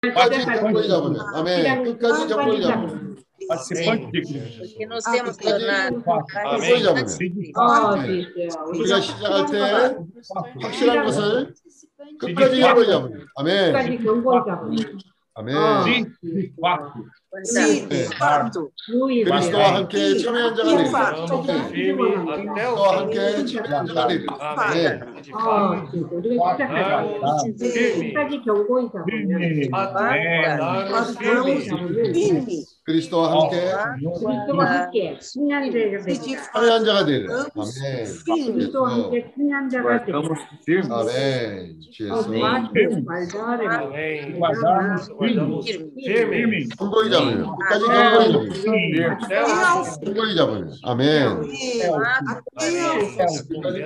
끝까지 경고를 잡으면 아멘 끝까지 경고를 잡으면 Participante de Cristo. Porque nos temos tornado 경고를 잡으면 아, 네. 주십시오. 우리가 시작할 때 확실한 것을 끝까지 경고를 잡으면 아멘 끝까지 경고를 잡으면 아멘 네. Sim, de fato. sim, infarto. 그리스도와 함께 참여한 자가 되리라. 그리스도와 함께 참여한 자가 되리라. 네. 아, 우리가 시작하자. 지금까지 경고이잖아요. 아, 네. 아, 네. 네. 네. 그리스도와 함께 그리스도와 네. 함께 승리한자가 되리라. 승리한자가 되리라. 아멘. 그리스도와 함께 승리한자가 되리라. 아멘. 주 예수. 손거리 잡으려. 끝까지 손거리 잡으려. 손거리 잡으려. 아멘.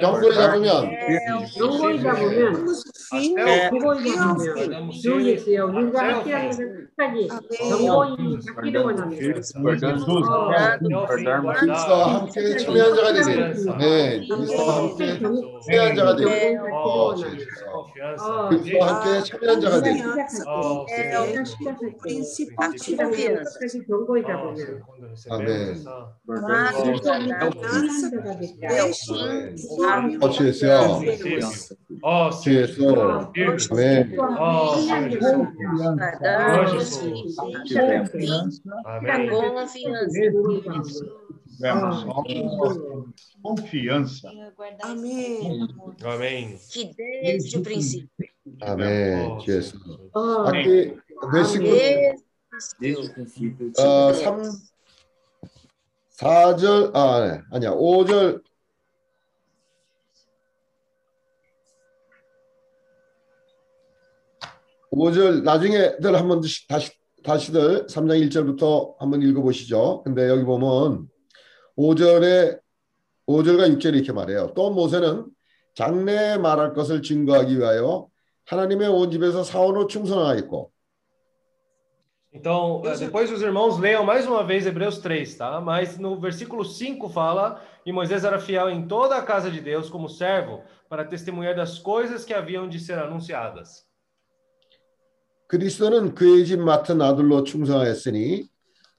경골이 잡으면. 경골이 잡으면 경골이 잡으면 주 예수여 우리가 함께하는 끝까지 아, 네. 경골이 잡기로 그리스도와 함께 참여한 자가 되세요. 네, 그리스도와 함께 참여한 자가 되고 그리스도와 함께 참여한 자가 되세요. 아멘. 어, 주여. 주여. 아멘. 어, 주여. Amém. confiança. Confiança. Amém. Amém. Que desde o princípio. 예수 어, aqui versículo Desde o princípio. 어, 3 4절 아 네. 아니야 5절 오절 나중에들 한번 다시 다시들 3장 1절부터 한번 읽어 보시죠. 근데 여기 보면 5절에 5절과 6절에 이렇게 말해요. 또 모세는 장래에 말할 것을 증거하기 위하여 하나님의 온 집에서 사원으로 충성하였고 Então, eh, depois os irmãos leiam mais uma vez Hebreus 3, tá? Mas no versículo 5 fala: E Moisés era fiel em toda a casa de Deus como servo, para testemunhar das coisas que haviam de ser anunciadas. 그리스도는 그의 집 맡은 아들로 충성하였으니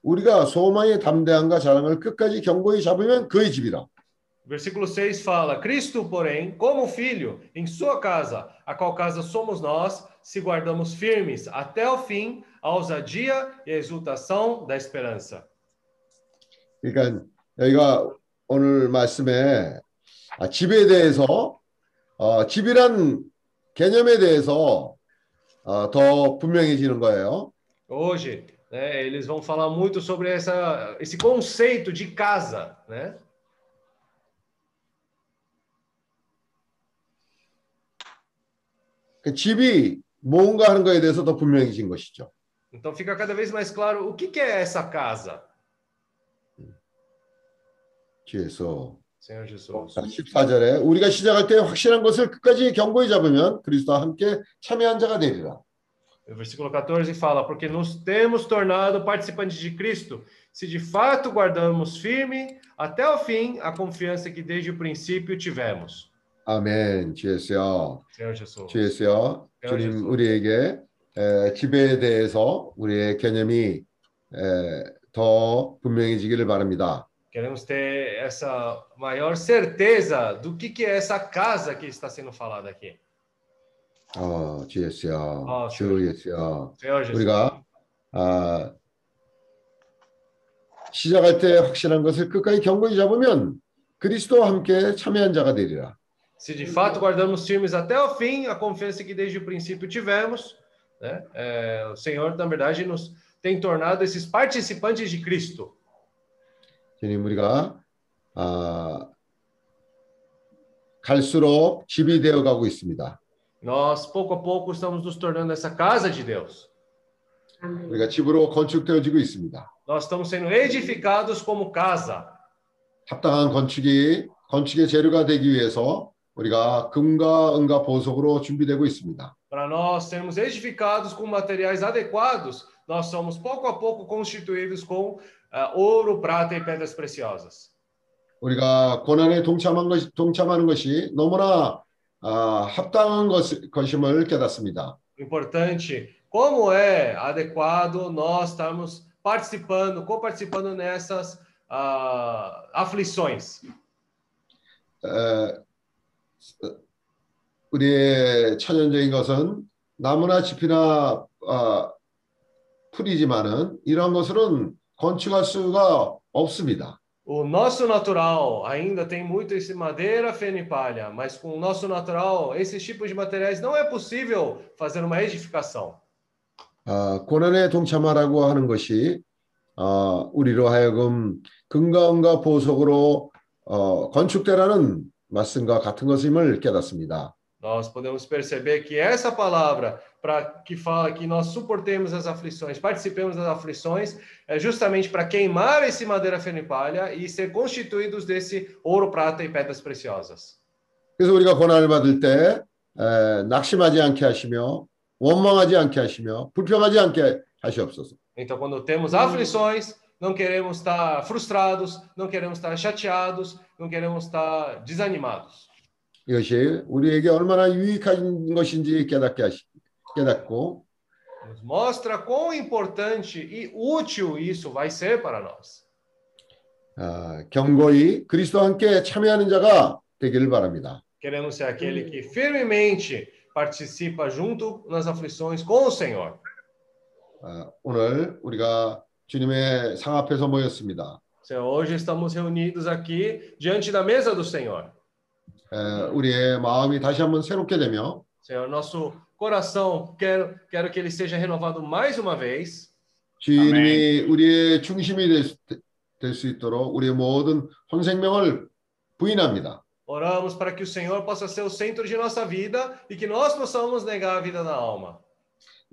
우리가 소망의 담대함과 자랑을 끝까지 경고히 잡으면 그의 집이라. Versículo 6 fala: Cristo, porém, como filho, em sua casa, a qual casa somos nós, se guardamos firmes até o fim a ousadia e a exultação da esperança. 그러니까 여기가 오늘 말씀에 아, 집에 대해서 어, 집이란 개념에 대해서 어, 더 분명해지는 거예요. Hoje, né, eles vão falar muito sobre essa, esse conceito de casa, né? 그 집이 뭔가 하는 거에 대해서 더 분명해진 것이죠. Então fica cada vez mais claro o que, que é essa casa, 주에서 Senhor Jesus. 14절에 우리가 시작할 때 확실한 것을 끝까지 경고히 잡으면 그리스도와 함께 참여한 자가 되리라. O versículo 14 fala: Porque nos temos tornado participantes de Cristo, se de fato guardamos firme até o fim a confiança que desde o princípio tivemos. 아멘. 주에서요. Senhor Jesus. 주에서요. 주님 우리에게 에, 집에 대해서 우리의 개념이 에, 더 분명해지기를 바랍니다. Queremos ter essa maior certeza do que, que é essa casa que está sendo falada aqui. 어, 주예수요. 아, 주예수요. Senhor Jesus. 우리가 아, 시작할 때 확실한 것을 끝까지 경고히 잡으면 그리스도와 함께 참여한 자가 되리라. Se de fato guardamos firmes até o fim a confiança que desde o princípio tivemos, né? É, o Senhor, na verdade, nos tem tornado esses participantes de Cristo. 주님 우리가 아, 갈수록 집이 되어 가고 있습니다. Nós, pouco a pouco, estamos nos tornando essa casa de Deus. 아멘. 우리가 집으로 건축되어지고 있습니다. Nós estamos sendo edificados como casa. 합당한 건축이 건축의 재료가 되기 위해서 우리가 금과 은과 보석으로 준비되고 있습니다. Para nós sermos edificados com materiais adequados, nós somos pouco a pouco constituídos com ah, ouro, prata e pedras preciosas. 우리가 고난에 동참한 것이, 동참하는 것이 너무나 아, 합당한 것, 것임을 깨닫습니다. Importante, como é adequado nós estarmos participando, coparticipando nessas ah, aflições. 에, 우리의 천연적인 것은 나무나 짚이나 아, 풀이지만은 이런 것으로는 건축할 수가 없습니다. O nosso natural ainda tem muito esse madeira, feno e palha, mas com o nosso natural, esses tipos de materiais não é possível fazer uma edificação. 아, 고난에 동참하라고 하는 것이 아, 우리로 하여금 건강과 보석으로 어, 건축되라는 말씀과 같은 것임을 깨닫습니다. Nós podemos perceber que essa palavra para que fala que nós suportemos as aflições, participemos das aflições, é justamente para queimar esse madeira, feno e palha e ser constituídos desse ouro, prata e pedras preciosas. 그래서 우리가 고난을 받을 때 에, 낙심하지 않게 하시며 원망하지 않게 하시며 불평하지 않게 하시옵소서. Então, quando temos aflições, não queremos estar frustrados, não queremos estar chateados, não queremos estar desanimados. 이것이 우리에게 얼마나 유익한 것인지 깨닫게 하시, 깨닫고 Nos mostra quão importante e útil isso vai ser para nós. 아, 경고히 그리스도와 함께 참여하는 자가 되기를 바랍니다. Queremos ser aquele que firmemente participa junto nas aflições com o Senhor. 아, 오늘 우리가 주님의 상 앞에서 모였습니다. Senhor, hoje estamos reunidos aqui diante da mesa do Senhor. 에, 우리의 마음이 다시 한번 새롭게 되며 Senhor, nosso coração, quero, quero que ele seja renovado mais uma vez. 주님이 우리의 중심이 될 수 있도록 우리의 모든 혼생명을 부인합니다. Oramos para que o Senhor possa ser o centro de nossa vida e que nós possamos negar a vida da alma.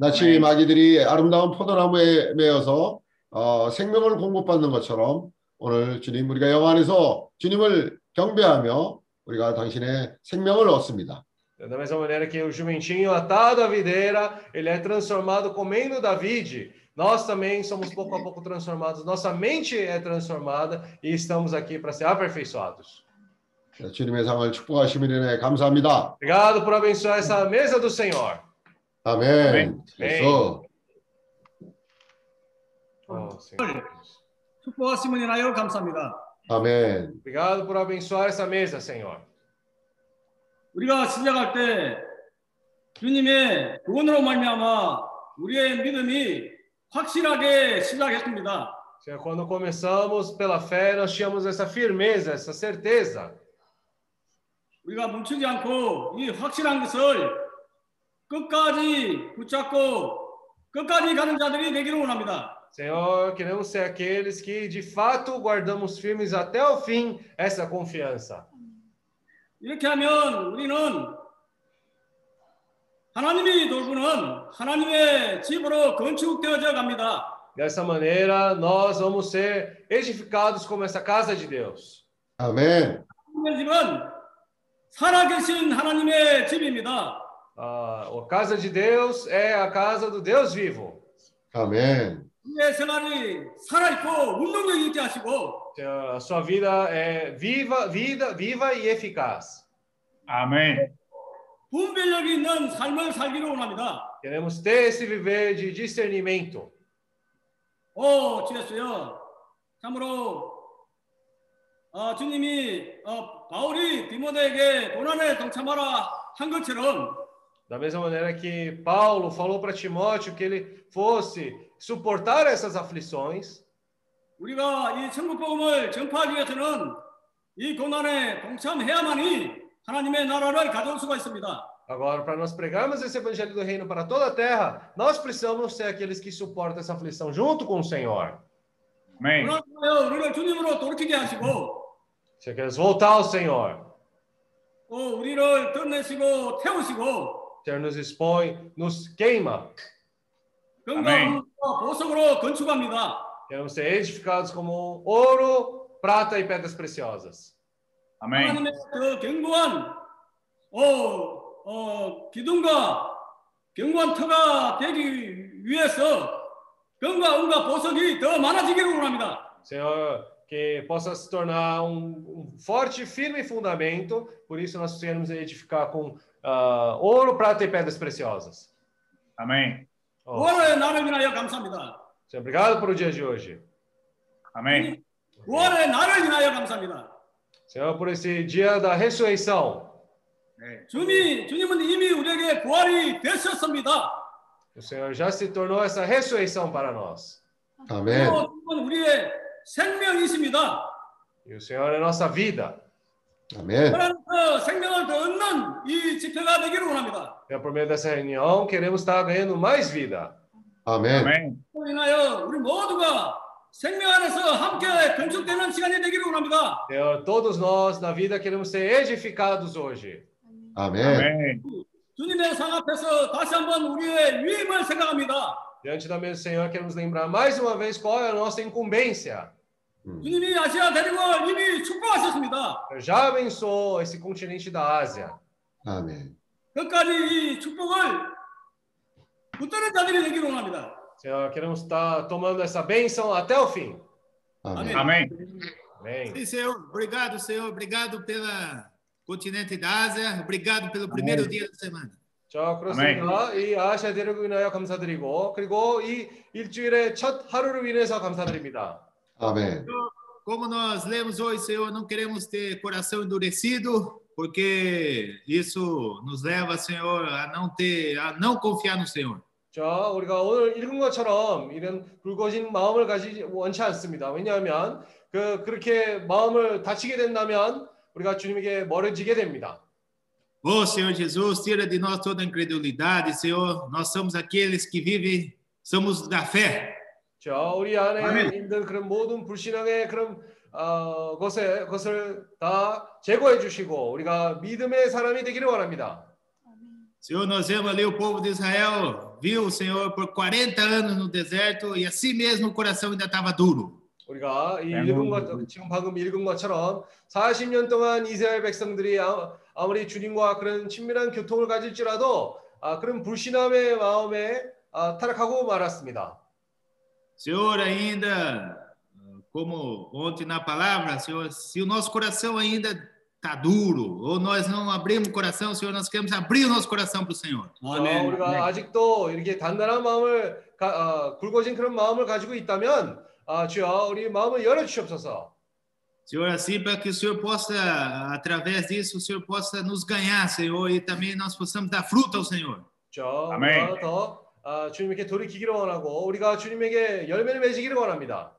아멘. 마귀들이 아름다운 포도나무에 매어서 어, 생명을 공급받는 것처럼 오늘 주님 우리가 영 안에서 주님을 경배하며 우리가 당신의 생명을 얻습니다. Da mesma maneira que o jumentinho atado à videira, ele é transformado comendo da vide. Nós também somos pouco a pouco transformados. Nossa mente é transformada e estamos aqui para ser aperfeiçoados. 주님의 상을 축복하시면 은혜 감사합니다. Obrigado por abençoar essa mesa do Senhor. 아멘. 아멘. 그래서 Oh, Senhor. 축복하심을 인하여 감사합니다. 아멘. Obrigado por abençoar essa mesa, Senhor. 우리가 시작할 때 주님의 구원으로 말미암아 우리의 믿음이 확실하게 시작했습니다. Senhor, quando começamos pela fé, nós tínhamos essa firmeza, essa certeza. 우리가 멈추지 않고 이 확실한 것을 끝까지 붙잡고 끝까지 가는 자들이 되기를 원합니다. Senhor, queremos ser aqueles que de fato guardamos firmes até o fim essa confiança. 이렇게 하면 우리는 하나님이 돌보는 하나님의 집으로 건축되어져 갑니다. Dessa maneira, nós vamos ser edificados como essa casa de Deus. 아멘. 하나님의 집은 살아계신 하나님의 집입니다. Ah, a casa de Deus é a casa do Deus vivo. 아 멘. 우리의 생활이 살아있고 운동력 있게 하시고 Senhor, A sua vida é viva, vida, viva e eficaz. Amen. 분별력이 있는 삶을 살기를 원합니다. Queremos ter esse viver de discernimento. 오, 주였어요. 참으로 어, 주님이 어, 바울이 디모데에게 고난에 동참하라 한 것처럼 Da mesma maneira que Paulo falou para Timóteo que ele fosse suportar essas aflições, 우리가 이 천국 복음을 전파하기 위해서는 이 고난에 동참해야만이 하나님의 나라를 가져올 수가 있습니다. agora, para nós pregarmos esse evangelho do reino para toda a terra, nós precisamos ser aqueles que suportam essa aflição junto com o Senhor. Amen. 그러나요 우리를 주님으로 돌이키게 하시고 Se queres voltar ao Senhor, 또 우리를 떠내시고 태우시고 o Senhor nos expõe, nos queima. 건강과 보석으로 건축합니다. Queremos ser edificados como ouro, prata e pedras preciosas. Amen. 하나님의 그 견고한 어, 어, 기둥과 견고한 터가 되기 위해서 금과 은과 보석이 더 많아지기를 원합니다. Senhor, que possa se tornar um, um forte e firme fundamento, por isso nós queremos edificar com ah, ouro, prata e pedras preciosas. Amen. Oh, 9월의 날을 인하여 감사합니다. Senhor, obrigado por o dia de hoje. Amém. 9월의 날을 인하여 감사합니다. Senhor, por esse dia da ressurreição. 주님, 주님은 이미 우리에게 부활이 되셨습니다. O Senhor já se tornou essa ressurreição para nós. 아멘. 그리고 주님은 우리의 생명이십니다. E o Senhor é nossa vida. Amém. É por meio dessa reunião, queremos estar ganhando mais vida. Amém. Amém. Senhor, todos nós na vida queremos ser edificados hoje. Amém. Amém. Diante da mesa do Senhor, queremos lembrar mais uma vez qual é a nossa incumbência. 음. 주님이 아시아 대륙을 이미 축복하셨습니다. Eu já abençoou esse continente da Ásia. 아멘. 끝까지 이 축복을 붙드는 자들이 되기를 원합니다. Senhor, queremos estar tomando essa bênção até o fim. 아멘. Amém. Amém. Sim, Senhor. Obrigado, Senhor. Obrigado pela continente da Ásia. Obrigado pelo primeiro dia da semana. 자, 그렇습니다. 이 아시아 대륙을 위하여 감사드리고, 그리고 이 일주일의 첫 하루를 위해서 감사드립니다. 아멘. Como nós lemos hoje, Senhor, não queremos ter coração endurecido, porque isso nos leva, Senhor, a não ter, a não confiar no Senhor. 자, 우리가 오늘 읽은 것처럼 이런 붉어진 마음을 가지지 원치 않습니다. 왜냐하면 그 그렇게 마음을 다치게 된다면 우리가 주님에게 멀어지게 됩니다. Ô Senhor Jesus, tira de nós toda incredulidade, Senhor. Nós somos aqueles que vivem, somos da fé. 자, 우리 안에 아멘. 있는 그런 모든 불신앙의 그런 어, 것에 것을 다 제거해 주시고 우리가 믿음의 사람이 되기를 원합니다. Senhor, nós vemos ali o povo de Israel, viu o Senhor por 40 anos no deserto e assim mesmo o coração ainda estava duro. 우리가 이 아멘. 읽은 것 지금 방금 읽은 것처럼 40년 동안 이스라엘 백성들이 아- 아무리 주님과 그런 친밀한 교통을 가질지라도 아, 그런 불신함의 마음에 아, 타락하고 말았습니다. Senhor, ainda, como ontem na palavra, Senhor, se o nosso coração ainda está duro, ou nós não abrimos o coração, Senhor, nós queremos abrir o nosso coração para o Senhor. 어, 아멘. 우리가 아직도 이렇게 단단한 마음을 가, 아, 굵어진 그런 마음을 가지고 있다면 아, 주여 우리 마음을 열어 주시옵소서. Senhor, assim para que o Senhor possa, através disso, o Senhor possa nos ganhar, Senhor, e também nós possamos dar fruto ao Senhor. 저 아멘. 우리가 더 아, 주님께 돌이키기를 원하고 우리가 주님에게 열매를 맺기를 원합니다.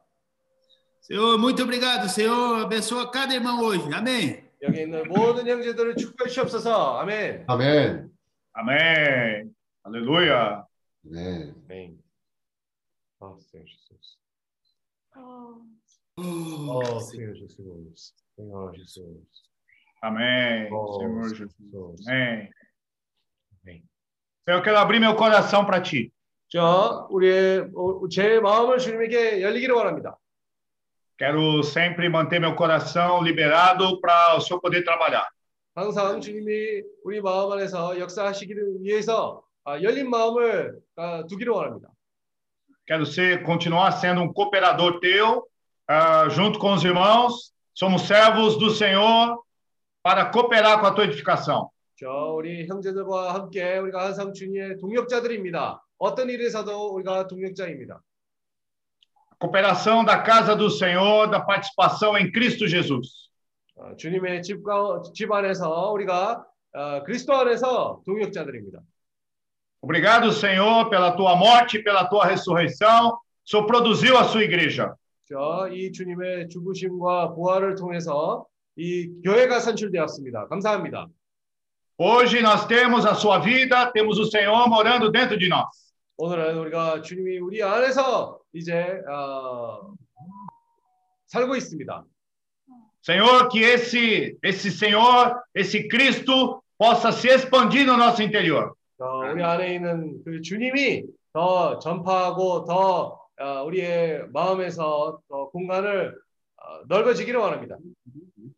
Senhor, muito obrigado, Senhor. Abençoa cada irmão hoje. Amém. 여기 있는 모든 형제들을 축복해 주시옵소서. 아멘. 아멘. Amém. Aleluia. 네. 아멘. 아, Senhor Jesus. Oh, Oh, Senhor Jesus. Senhor Jesus. Amém. Oh, Senhor Jesus. Jesus. Amém. Amém. Senhor, eu quero abrir meu coração para ti. 자, 우리의 어, 제 마음을 주님에게 열리기를 원합니다. Quero sempre manter meu coração liberado para o Senhor poder trabalhar. 항상 주님이 우리 마음 안에서 역사하시기를 위해서 아, 열린 마음을 아, 두기를 원합니다. Quero ser, continuar sendo um cooperador teu, ah, junto com os irmãos. Somos servos do Senhor para cooperar com a tua edificação. 저 우리 형제들과 함께 우리가 항상 주님의 동역자들입니다. 어떤 일에서도 우리가 동역자입니다. Cooperação da casa do Senhor, da participação em Cristo Jesus. 어, 주님의 집, 가- 집 안에서 우리가 어, 그리스도 안에서 동역자들입니다. Obrigado, Senhor, pela tua morte e pela tua ressurreição. Senhor produziu a sua igreja. 저이 주님의 죽으심과 부활을 통해서 이 교회가 산출되었습니다. 감사합니다. Hoje nós temos a sua vida, temos o Senhor morando dentro de nós. 오늘은 우리가 주님이 우리 안에서 이제 어, 살고 있습니다. Senhor, que esse esse Senhor, esse Cristo possa se expandir no nosso interior. 저 우리 안에 있는 그 주님이 더 전파하고 더 어, 우리의 마음에서 더 공간을 어, 넓어지기를 원합니다.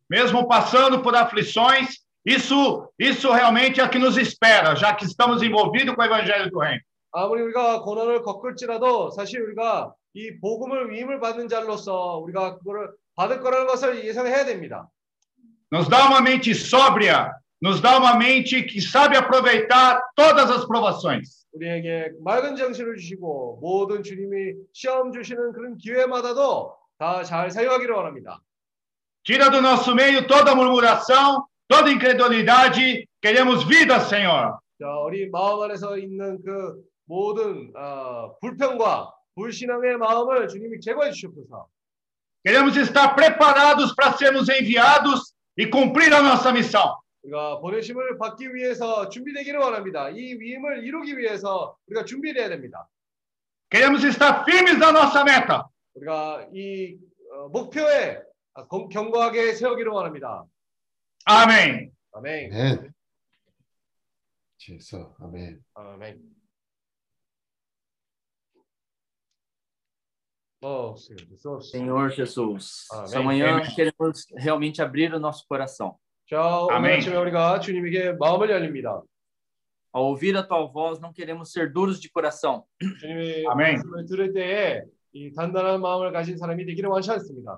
Mesmo passando por aflições, isso isso realmente é o que nos espera, já que estamos envolvidos com o evangelho do reino. 아무리 우리가 고난을 겪을지라도 사실 우리가 이 복음을 위임을 받는 자로서 우리가 그거를 받을 거라는 것을 예상해야 됩니다. Nos dá uma mente sóbria, nos dá uma mente que sabe aproveitar todas as provações. 우리에게 맑은 정신을 주시고 모든 주님이 시험 주시는 그런 기회마다도 다 잘 사용하기를 원합니다. Tira do nosso meio toda murmuração, toda incredulidade. Queremos vida, Senhor. 자, 우리 마음 안에서 있는 그 모든 어, 불평과 불신앙의 마음을 주님이 제거해 주시옵소서. Queremos estar preparados para sermos enviados e cumprir a nossa missão. 우리가 보내심을 받기 위해서 준비되기를 원합니다. 이 위임을 이루기 위해서 우리가 준비돼야 됩니다. Queremos estar firmes na nossa meta. 우리가 이 어, 목표에 아, 경- 견고하게 세우기를 원합니다. Amém. 아멘. 아멘. 주에서 아멘. 아멘. Oh, Senhor Jesus. Senhor Jesus, Amém. essa manhã Amém. queremos realmente abrir o nosso coração. 자, 오늘 아멘. 아침에 우리가 주님에게 마음을 열립니다. Ao ouvir a tua voz, não queremos ser duros de coração, 주님의 아멘. 말씀을 들을 때에 이 단단한 마음을 가진 사람이 되기를 원치 않습니다.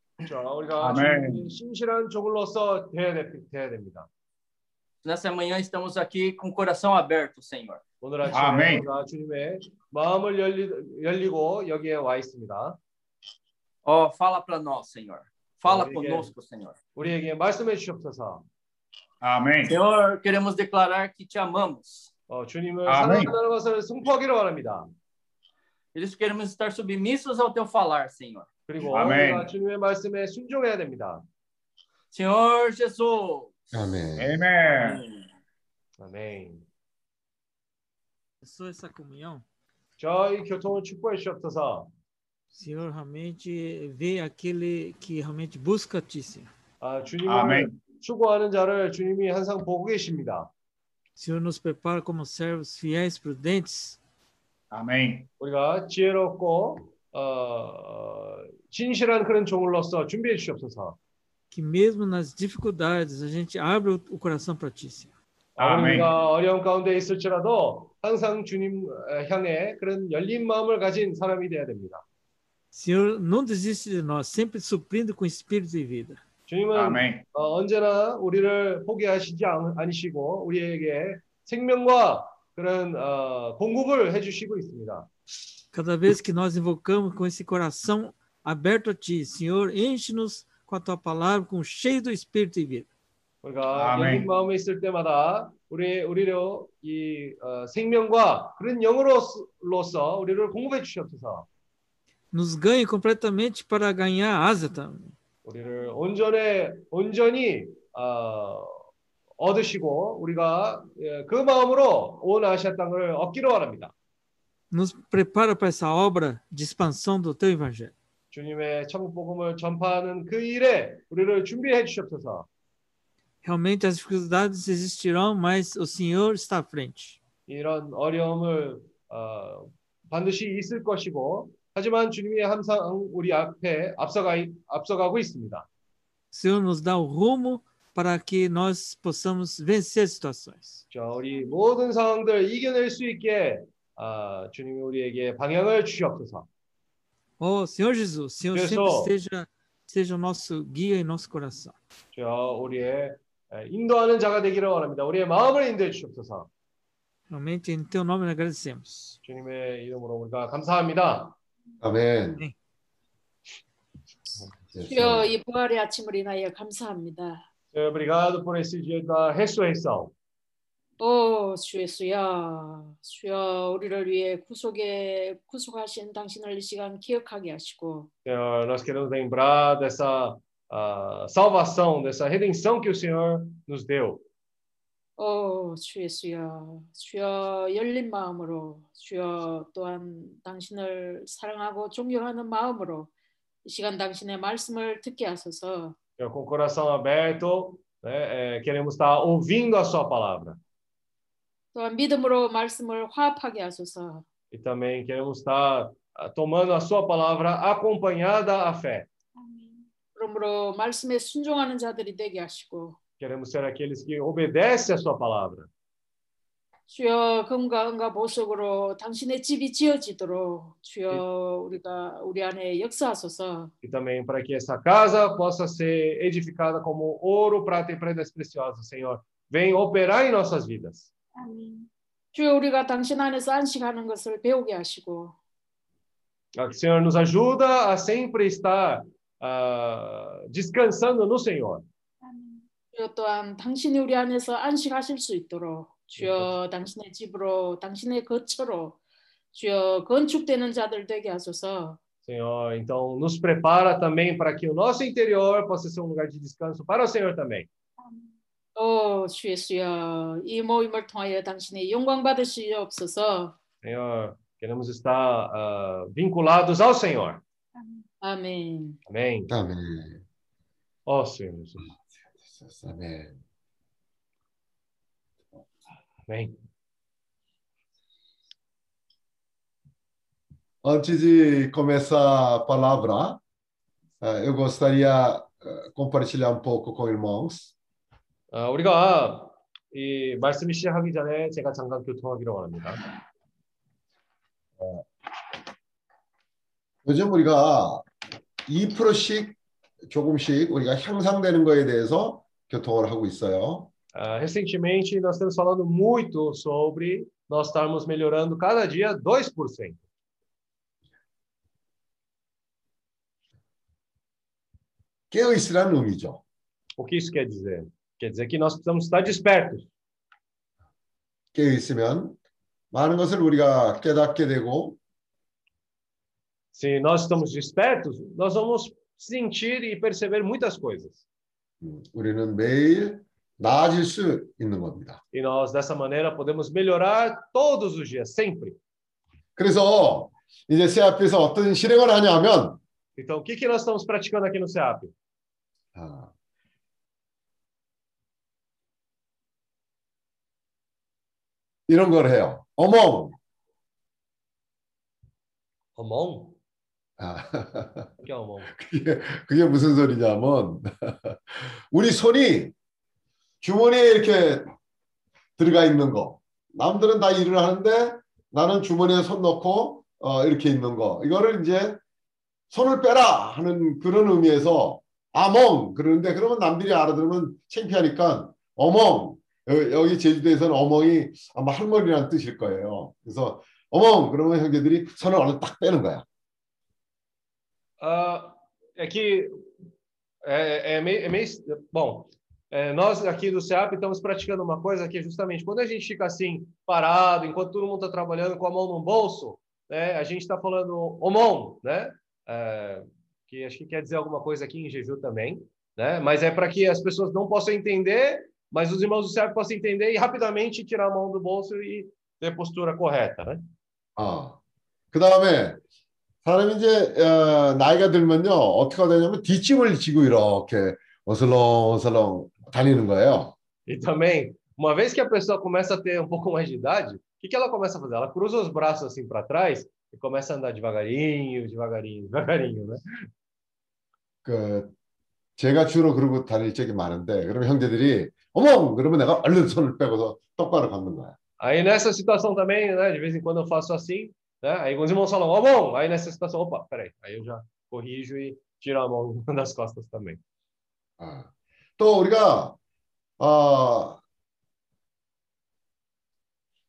자, 우리가 아멘. 주님의 신실한 종으로서 돼야, 돼, 돼야 됩니다. Nessa manhã estamos aqui com o coração aberto, Senhor. 오늘 아침에 아멘. 우리가 주님의 마음을 열리, 열리고 여기에 와 있습니다. Oh, fala para nós, Senhor. Fala Obrigado. conosco, Senhor. 우리에게 말씀해 주시옵소서. Amém. Senhor, queremos declarar que te amamos. 어, 주님을 아멘. 사랑한다는 것을 승포하기를 원합니다. Por isso queremos estar submissos ao teu falar, Senhor. 그리고 아멘. 우리가 주님의 말씀에 순종해야 됩니다. Senhor Jesus. 아멘. Amém. 아멘. Abençoa essa comunhão. 저희 교통을 축복해 주시옵소서. Senhor, realmente vê aquele que realmente busca ti, Senhor. 아, 주님을 아멘. 추구하는 자를 주님이 항상 보고 계십니다. Senhor, nos prepara como servos fiéis, prudentes, Amém. 우리가 지혜롭고 어, 어, 진실한 그런 종으로서 준비해 주시옵소서. que mesmo nas dificuldades a gente abre o, coração para ti, Senhor. 아멘. 우리가 어려운 가운데 있을지라도 항상 주님 어, 향해 그런 열린 마음을 가진 사람이 되어야 됩니다. Senhor, não desiste de nós, sempre suprindo com espírito e vida. 주님은 Amém. 어, 언제나 우리를 포기하시지 않- 않으시고 우리에게 생명과 그런 어, 공급을 해주시고 있습니다. Cada vez que nós invocamos com esse coração aberto a ti, Senhor, enche-nos com a tua palavra, com cheio do espírito e vida. 우리가 아멘. 열린 마음에 있을 때마다 우리 우리로 이 어, 생명과 그런 영으로서 우리를 공급해 주시옵소서. Nos ganhe completamente para ganhar asa também. 우리를 온전히 온전히 어, 얻으시고 우리가 예, 그 마음으로 온 아시아 땅을 얻기를 원합니다. Nos prepara para essa obra de expansão do teu evangelho. 주님의 천국 복음을 전파하는 그 일에 우리를 준비해 주시옵소서. Realmente as dificuldades existirão, mas o Senhor está à frente. 이런 어려움을 어, 반드시 있을 것이고 하지만 주님이 항상 우리 앞에 앞서가 앞서가고 있습니다. O Senhor nos dá o rumo para que nós possamos vencer as situações. 자, 우리 모든 상황들 이겨낼 수 있게 아, 주님이 우리에게 방향을 주시옵소서. Oh, Senhor Jesus, Senhor sempre seja o nosso guia em nosso coração. 저 우리의 에, 인도하는 자가 되기를 원합니다. 우리의 마음을 인도해 주시옵소서. Realmente, em teu nome agradecemos. 주님의 이름으로 우리가 감사합니다. 아멘. 네. 주여 이 부활의 아침을 인하여 감사합니다. Por esse dia da ressurreição. 오주 예수야, 주여 우리를 위해 구속에 구속하신 당신을 이 시간 기억하게 하시고 Senhor, nós queremos lembrar dessa ah, salvação, dessa redenção que o Senhor nos deu. 오 주 예수야, 주여 열린 마음으로 주여 또한 당신을 사랑하고 존경하는 마음으로 이 시간 당신의 말씀을 듣게 하소서. Com o coração aberto, né, eh, queremos estar ouvindo a Sua palavra. 또한 믿음으로 말씀을 화합하게 하소서. E também queremos estar ah, tomando a sua palavra acompanhada à fé. 그러므로 말씀에 순종하는 자들이 되게 하시고 Queremos ser aqueles que obedecem a sua palavra. 주여 금과 은과 보석으로 당신의 집이 지어지도록 주여 우리가 우리 안에 역사하소서. E também para que essa casa possa ser edificada como ouro, prata e pedras preciosas, Senhor. Vem operar em nossas vidas. 주여 우리가 당신 안에서 안식하는 것을 배우게 하시고 Ah, Que o Senhor nos ajuda a sempre estar ah, descansando no Senhor. 주여 또한 당신이 우리 안에서 안식하실 수 있도록 주여 당신의 집으로 당신의 거처로 주여 건축되는 자들 되게 하소서. Senhor, então nos prepara também para que o nosso interior possa ser um lugar de descanso para o Senhor também. 오 주 예수여 이 모임을 통하여 당신의 영광 받으시옵소서. Senhor, queremos estar ah, vinculados ao Senhor. 아멘. Amém. 아멘. Ó Senhor Jesus. 아멘. Amém. Antes de começar a palavra, eh, eu gostaria eh, compartilhar um pouco com irmãos. 아, 우리가 이 말씀이 시작하기 전에 제가 잠깐 교통하기로 원합니다. 요즘 우리가 2%씩 조금씩 우리가 향상되는 거에 대해서 교통을 하고 있어요. Ah, recentemente, nós estamos falando muito sobre nós estarmos melhorando cada dia 2%. 깨어 있으라는 의미죠. O que isso quer dizer? Quer dizer que nós precisamos estar despertos. 깨어 있으면 많은 것을 우리가 깨닫게 되고 Se nós estamos despertos, nós vamos sentir e perceber muitas coisas. 음, 우리는 매일 나아질 수 있는 겁니다. E nós, dessa maneira, podemos melhorar todos os dias, sempre. 그래서 이제 새 앞에서 어떤 실행을 하냐면 Então, o que, que nós estamos praticando aqui no SEAP? 아, 이런 걸 해요. 어멍. Romão? 아, romão? 그게, 그게 무슨 소리냐면 우리 손이 주머니에 이렇게 들어가 있는 거. 남들은 다 일을 하는데 나는 주머니에 손 넣고 어, 이렇게 있는 거. 이거를 이제 손을 빼라 하는 그런 의미에서 아멍 그러는데 그러면 남들이 알아들으면 창피하니까 어멍 여- 여기 제주도에서는 어멍이 아마 할머니라는 뜻일 거예요. 그래서 어멍 그러면 형제들이 손을 얼른 딱 빼는 거야. Ah, é que é, é meio, é meio- bom. é, nós aqui do SEAP estamos praticando uma coisa que é justamente quando a gente fica assim parado, enquanto todo mundo está trabalhando com a mão no bolso, né? A gente está falando omon, né? É, que acho que quer dizer alguma coisa aqui em Jeju também, né? Mas é para que as pessoas não possam entender, mas os irmãos do SEAP possam entender e rapidamente tirar a mão do bolso e ter a postura correta, né? 아, 그 다음에 사람이 이제 어, 나이가 들면요 어떻게 되냐면 뒷짐을 지고 이렇게 어슬렁어슬렁 다니는 거예요. E também, uma vez que a pessoa começa a ter um pouco mais de idade, o que, que ela começa a fazer? Ela cruza os braços assim para trás e começa a andar devagarinho, devagarinho, devagarinho, né? 그 제가 주로 그러고 다닐 적이 많은데 그러면 형제들이 어머 그러면 내가 얼른 손을 빼고서 똑바로 걷는 거야. Aí nessa situação também, né? De vez em quando eu faço assim, né? Aí alguns irmãos falam, ó, bom. Aí nessa situação, opa, peraí. Aí eu já corrijo e tiro a mão das costas também. 아, 또 우리가 어,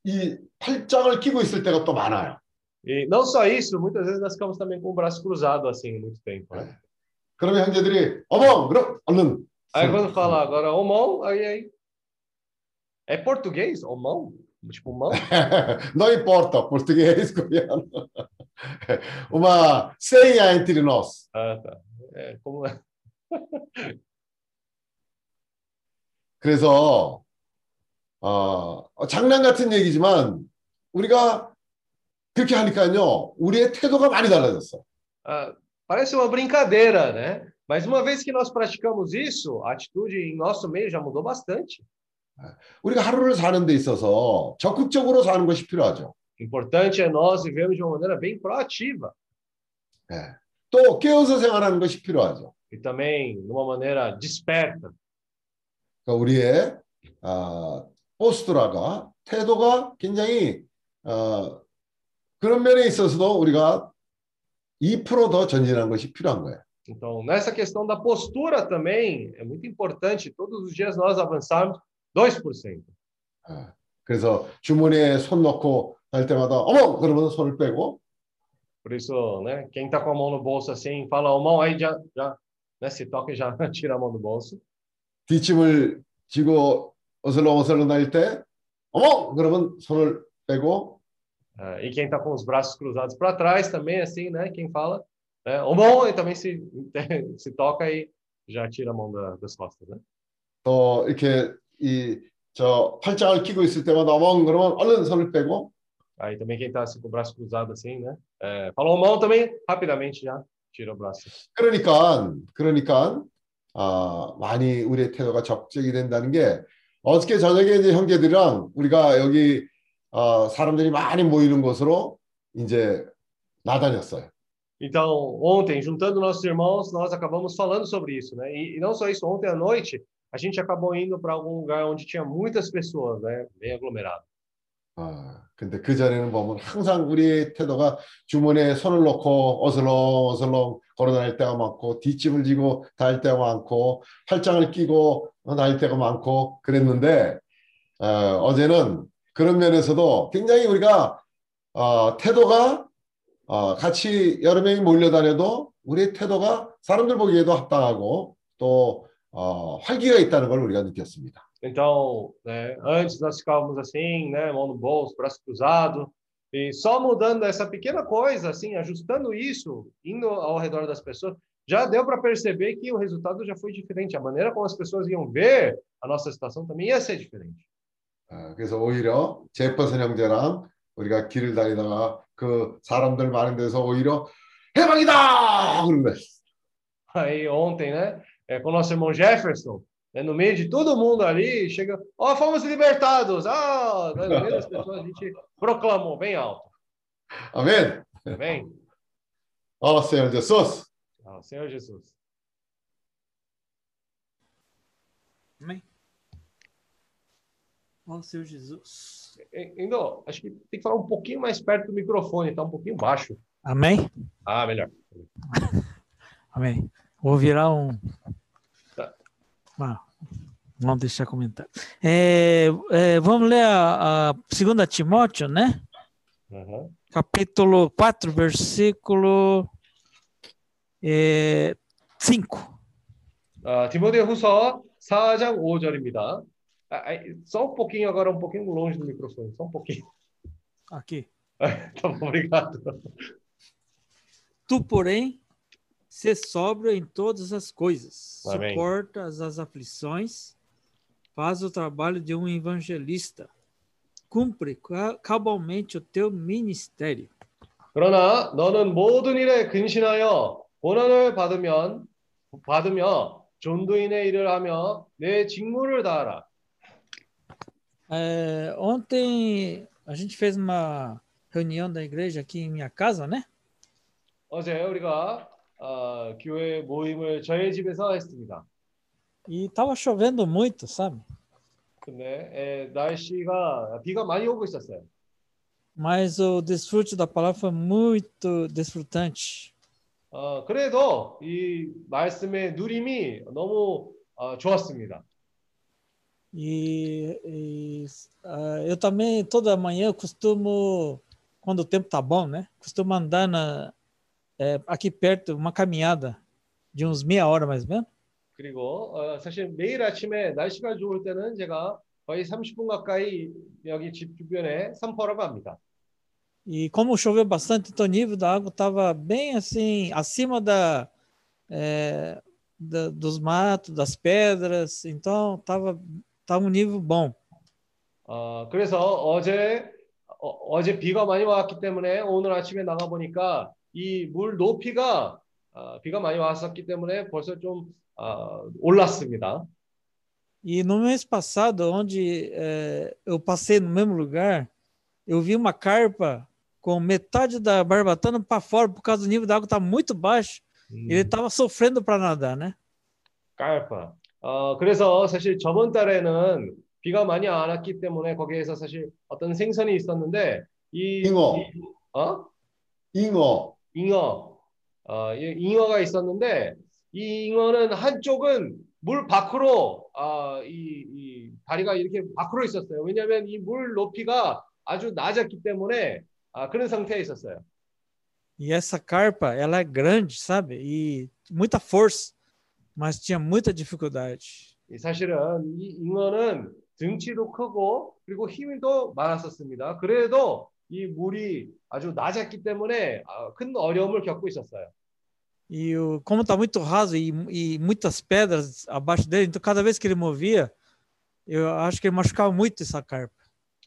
이 팔짱을 끼고 있을 때가 또 많아요. E não só isso, muitas vezes nós ficamos também com o braço cruzado assim muito tempo, né? 그러면 형제들이 어머 그럼 얼른 Aí quando fala agora omão, aí, aí. É português? Omão? Tipo mão? não importa português coreano uma senha entre nós Ah, tá. É, como é? 그래서 어, 장난 같은 얘기지만 우리가 그렇게 하니까요 우리의 태도가 많이 달라졌어. Ah, parece uma brincadeira, né? Mas uma vez que nós praticamos isso, a atitude em nosso meio já mudou bastante. 우리가 하루를 사는 데 있어서 적극적으로 사는 것이 필요하죠. Importante é nós vivermos de uma maneira bem proativa 예. 또 깨어서 생활하는 것이 필요하죠. e também de uma maneira desperta. 그러니까 우리의 아, 포스트라가 태도가 굉장히 어, 그런 면에 있어서도 우리가 2%더 전진하는 것이 필요한 거예요. Então, nessa questão da postura também é muito importante todos os dias nós avançarmos 2%. 아, 그래서 주머니에 손 넣고 할 때마다 어머 그러면 손을 빼고 Por isso, né, quem está com a mão no bolso assim, fala a mão, aí já, já né, se toca e já tira a mão do bolso. 뒷짐을 지고 어슬렁어슬렁 다닐 때 어머 그러면 손을 빼고 Ah, e quem está com os braços cruzados para trás também, assim, né, quem fala, né, a mão e também se, se toca e já tira a mão da, das costas, né? 또 이렇게 이 저 팔짱을 끼고 있을 때마다 어머 그러면 얼른 손을 빼고 Aí também quem está assim, com o braço cruzado assim, né, é, falou a mão também, rapidamente já tira o braço. 그러니까 그러니까 아, 많이 우리의 태도가 적적이 된다는 게 어저께 저녁에 이제 형제들이랑 우리가 여기 어, 사람들이 많이 모이는 곳으로 이제 나다녔어요. Então, ontem, juntando nossos irmãos, nós acabamos falando sobre isso, né? E, e não só isso, ontem à noite, a gente acabou indo para algum lugar onde tinha muitas pessoas, né? Bem aglomerado. 아, 근데 그 전에는 보면 항상 우리의 태도가 주머니에 손을 넣고 어슬렁 어슬렁 걸어 다닐 때가 많고 뒷짐을 지고 다닐 때가 많고 팔짱을 끼고 다닐 때가 많고 그랬는데 어, 어제는 그런 면에서도 굉장히 우리가 어, 태도가 어, 같이 여러 명이 몰려다녀도 우리의 태도가 사람들 보기에도 합당하고 또 어, 활기가 있다는 걸 우리가 느꼈습니다. Então, né, antes nós ficávamos assim, né, mão no bolso, braço cruzado, e só mudando essa pequena coisa, assim, ajustando isso, indo ao redor das pessoas, já deu para perceber que o resultado já foi diferente. A maneira como as pessoas iam ver a nossa situação também ia ser diferente. 아, 그래서 오히려 제퍼슨 형제랑 우리가 길을 다니다가 그 사람들 많은 데서 오히려 해방이다 그런 거예요. Aí ontem, né, é, com o nosso irmão Jefferson, né, no meio de todo mundo ali, chega, ó, fomos libertados, ah, no meio das pessoas a gente proclamou bem alto. 아멘. Amém? 어, Senhor Jesus. Ah, Senhor Jesus. Amém. Ó Senhor Jesus. Indo, acho que tem que falar um pouquinho mais perto do microfone, tá um pouquinho baixo. Amém? Ah, melhor. Amém. Vou virar um. Tá. Ah, vamos deixar comentar. É, é, vamos ler a, a 2 Timóteo, né? Uhum. Capítulo 4, versículo é, 5. 아, 디모데후서 4장 5절입니다. Ah, ah, só um pouquinho agora, um pouquinho longe do microfone, só um pouquinho. Aqui. tá bom, obrigado. Tu, porém, se sóbrio em todas as coisas, Amém. suportas as aflições, faz o trabalho de um evangelista, cumpre ca- cabalmente o teu ministério. 그러나 너는 모든 일에 근신하여 고난을 받으면 받으며 전도인의 일을 하며 내 직무를 다하라. É, ontem a gente fez uma reunião da igreja aqui em minha casa, né? 어제 우리가 어, 교회 모임을 저희 집에서 했습니다. E tava chovendo muito, sabe? 근데 에, 날씨가 비가 많이 오고 있었어요. Mas o desfrute da palavra foi muito desfrutante. 어, 그래도 이 말씀의 누림이 너무 어, 좋았습니다. E, e, ah, eu também, toda manhã, eu costumo, quando o tempo tá bom, né? Costumo andar na, é, aqui perto, uma caminhada de uns meia hora mais ou menos. 그리고 어, 사실 매일 아침에 날씨가 좋을 때는 제가 거의 30분 가까이 여기 집 주변에 산보러 갑니다. E como choveu bastante, então o nível da água estava bem assim, acima da, é, da- dos matos, das pedras, então estava tava um nível bom. 어, 그래서 어제 어, 제 비가 많이 왔기 때문에 오늘 아침에 나가 보니까 이 물 높이가 어, 비가 많이 왔었기 때문에 벌써 좀 어, 올랐습니다. E no mês passado, onde eh, eu passei no mesmo lugar, eu vi uma carpa com metade da barbatana para fora por causa do nível da água estar muito baixo. Ele estava sofrendo para nadar, né? 깔파. 어, 그래서 사실 저번 달에는 비가 많이 안 왔기 때문에 거기에서 사실 어떤 생선이 있었는데 이 잉어. 이- 어? 잉어. 잉어. 어, 이 잉어가 있었는데 이 잉어는 한쪽은 물 밖으로 아, 이, 이 다리가 이렇게 밖으로 있었어요. 왜냐하면 이 물 높이가 아주 낮았기 때문에 아, 그런 상태에 있었어요. E essa carpa, ela é grande, sabe? E muita força, mas tinha muita dificuldade. 이 사실은 이 잉어는 등치도 크고 그리고 힘도 많았었습니다. 그래도 이 물이 아주 낮았기 때문에 아, 큰 어려움을 겪고 있었어요. E o, como está muito raso e, e muitas pedras abaixo dele, então cada vez que ele movia, eu acho que ele machucava muito essa carpa.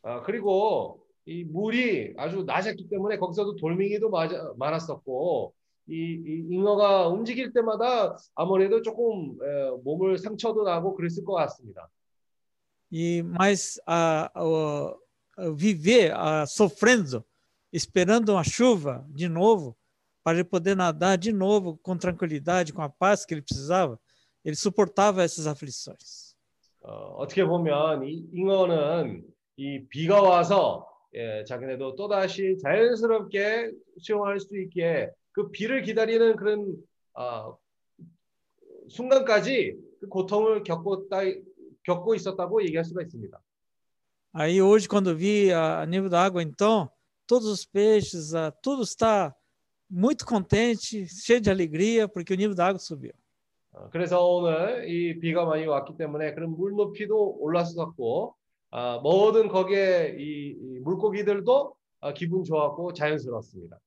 아, 그리고 이 물이 아주 낮았기 때문에 거기서도 돌멩이도 많았었고 이, 이 잉어가 움직일 때마다 아무래도 조금 에, 몸을 상처도 나고 그랬을 것 같습니다. E mas a, o- a viver a, sofrendo, esperando uma chuva de novo, para ele poder nadar de novo com tranquilidade, com a paz que ele precisava, ele suportava essas aflições. 어, 어떻게 보면 이 잉어는 이 비가 와서 예, 자기네도 또다시 자연스럽게 수영할 수 있게 그 비를 기다리는 그런 아, 순간까지 그 고통을 겪었다, 겪고 있었다고 얘기할 수가 있습니다. Aí hoje, quando vi a, a nível da água, então, todos os peixes, ah, tudo está muito contente, cheio de alegria, porque o nível da água subiu. 어, 그래서 오늘 이 비가 많이 왔기 때문에 그런 물 높이도 올랐었고 아, 모든 거기에 이, 이 물고기들도 아, 기분 좋았고 자연스러웠습니다.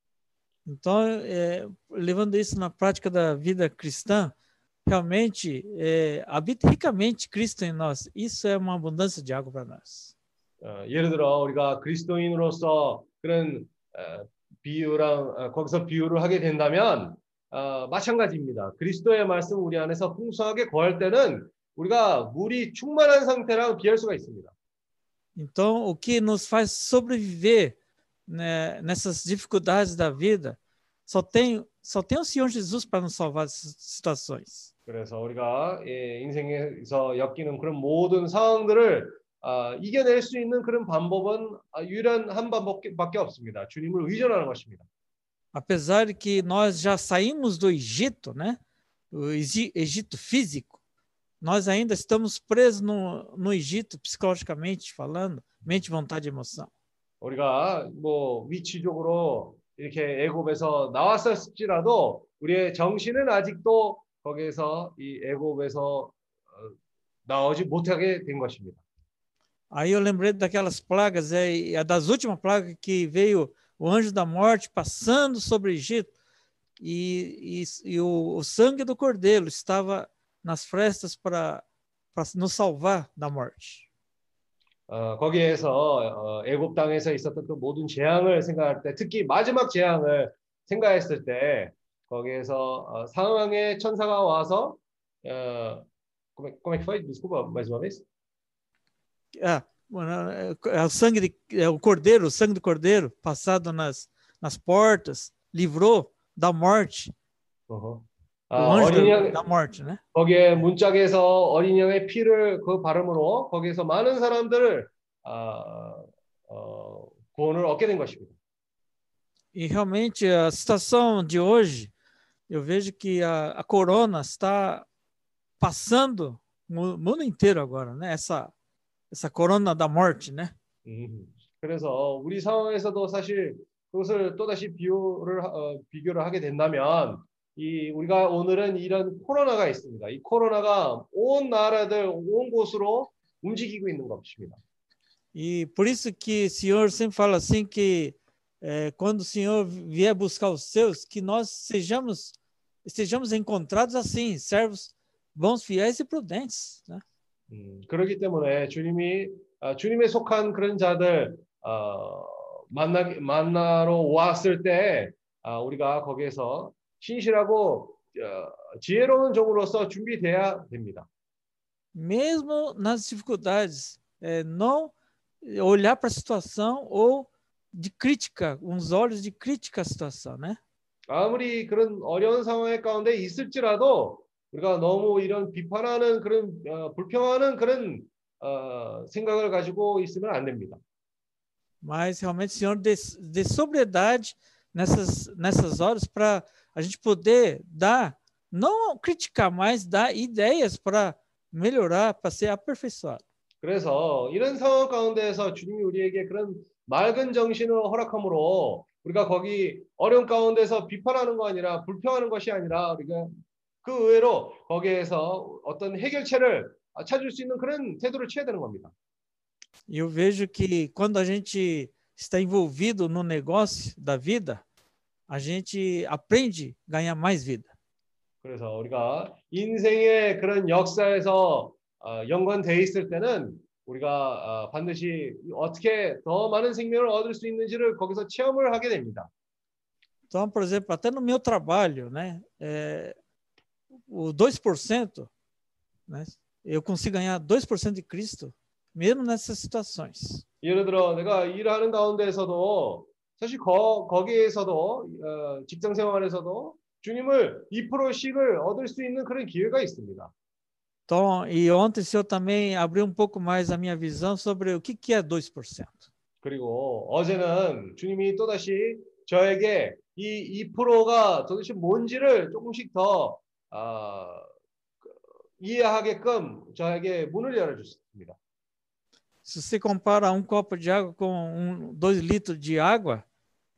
Então, é, levando isso na prática da vida cristã, realmente é, habita ricamente Cristo em nós. Isso é uma abundância de água para nós. 어, 예를 들어 우리가 그리스도인으로서 그런 어, 비유랑 어, 거기서 비유를 하게 된다면 어, 마찬가지입니다. 그리스도의 말씀 우리 안에서 풍성하게 거할 때는 우리가 물이 충만한 상태랑 비할 수가 있습니다. Então, o que nos faz sobreviver né, nessas dificuldades da vida, só tem, só tem o Senhor Jesus para nos salvar dessas situações. 그래서 우리가 예, 인생에서 엮이는 그런 모든 상황들을 아, 이겨낼 수 있는 그런 방법은 아, 유일한 한 방법밖에 없습니다. 주님을 의존하는 것입니다. Apesar de que nós já saímos do Egito, né? O Egi- Egito físico, nós ainda estamos presos no, no Egito, psicologicamente falando, mente, vontade e emoção. 우리가 뭐 위치적으로 이렇게 애굽에서 나왔을지라도 우리의 정신은 아직도 거기에서 이 애굽에서 어, 나오지 못하게 된 것입니다. Aí eu lembrei daquelas plagas, é, e a das últimas plagas que veio o anjo da morte passando sobre o Egito, e, e, e o, o sangue do cordeiro estava nas frestas para para nos salvar da morte. 어, 거기에서 어, 애굽 땅에서 있었던 그 모든 재앙을 생각할 때, 특히 마지막 재앙을 생각했을 때, 거기에서 어, 상황의 천사가 와서 어, como é, como é que foi? Desculpa, mais uma vez. Ah, é, o sangue de, é o cordeiro, o sangue do cordeiro passado nas, nas portas, livrou da morte, 어허. o 아, anjo 어린 da, 양, da morte, né? 거기에 문짝에서 어린 양의 피를 그 발음으로 거기에서 많은 사람들을 아, 어, 구원을 얻게 된 것입니다. E realmente a situação de hoje, eu vejo que a, a corona está passando o mundo inteiro agora, né? Essa, essa corona da morte, né? 음, 그래서 우리 상황에서도 사실 그것을 또 다시 비교를 하- 어, 비교를 하게 된다면 이 우리가 오늘은 이런 코로나가 있습니다. 이 코로나가 온 나라들 온 곳으로 움직이고 있는 것입니다. E por isso que o Senhor sempre fala assim que eh, quando o Senhor vier buscar os seus, que nós sejamos estejamos encontrados assim, servos bons, fiéis e prudentes, né? 음, 그렇기 때문에 주님이 아, 주님에 속한 그런 자들 어, 만나 만나러 왔을 때 아, 우리가 거기에서 신실하고 어, 지혜로운 종으로서 준비돼야 됩니다. mesmo nas dificuldades, é, não olhar para a situação ou de crítica, uns olhos de crítica à situação, né? 아무리 그런 어려운 상황 가운데 있을지라도 우리가 너무 이런 비판하는 그런 어, 불평하는 그런 어, 생각을 가지고 있으면 안 됩니다. Mas realmente, Senhor, dê, dê sobriedade nessas, nessas horas para a gente poder dar, não criticar, mas dar ideias para melhorar, para ser aperfeiçoado. 그래서 이런 상황 가운데에서 주님이 우리에게 그런 맑은 정신을 허락함으로 우리가 거기 어려운 가운데서 비판하는 거 아니라 불평하는 것이 아니라 우리가 그 의외로 거기에서 어떤 해결책을 찾을 수 있는 그런 태도를 취해야 되는 겁니다. E eu vejo que quando a gente está envolvido no negócio da vida, a gente aprende a ganhar mais vida. 그래서 우리가 인생의 그런 역사에서 어, 연관돼 있을 때는 우리가 어, 반드시 어떻게 더 많은 생명을 얻을 수 있는지를 거기서 체험을 하게 됩니다. Então, por exemplo, até no meu trabalho, né, é, o 2%, né, eu consigo ganhar 2% de Cristo, mesmo nessas situações. 예를 들어 내가 일하는 가운데에서도 사실 거, 거기에서도 어, 직장 생활에서도 주님을 2%씩을 얻을 수 있는 그런 기회가 있습니다. Então, e ontem o senhor também abriu um pouco mais a minha visão sobre o que, que é 2%. 그리고 어제는 주님이 또다시 저에게 이 2%가 도대체 뭔지를 조금씩 더 아, 이해하게끔 저에게 문을 열어주셨습니다. Se você compara um copo de água com um, dois litros de água,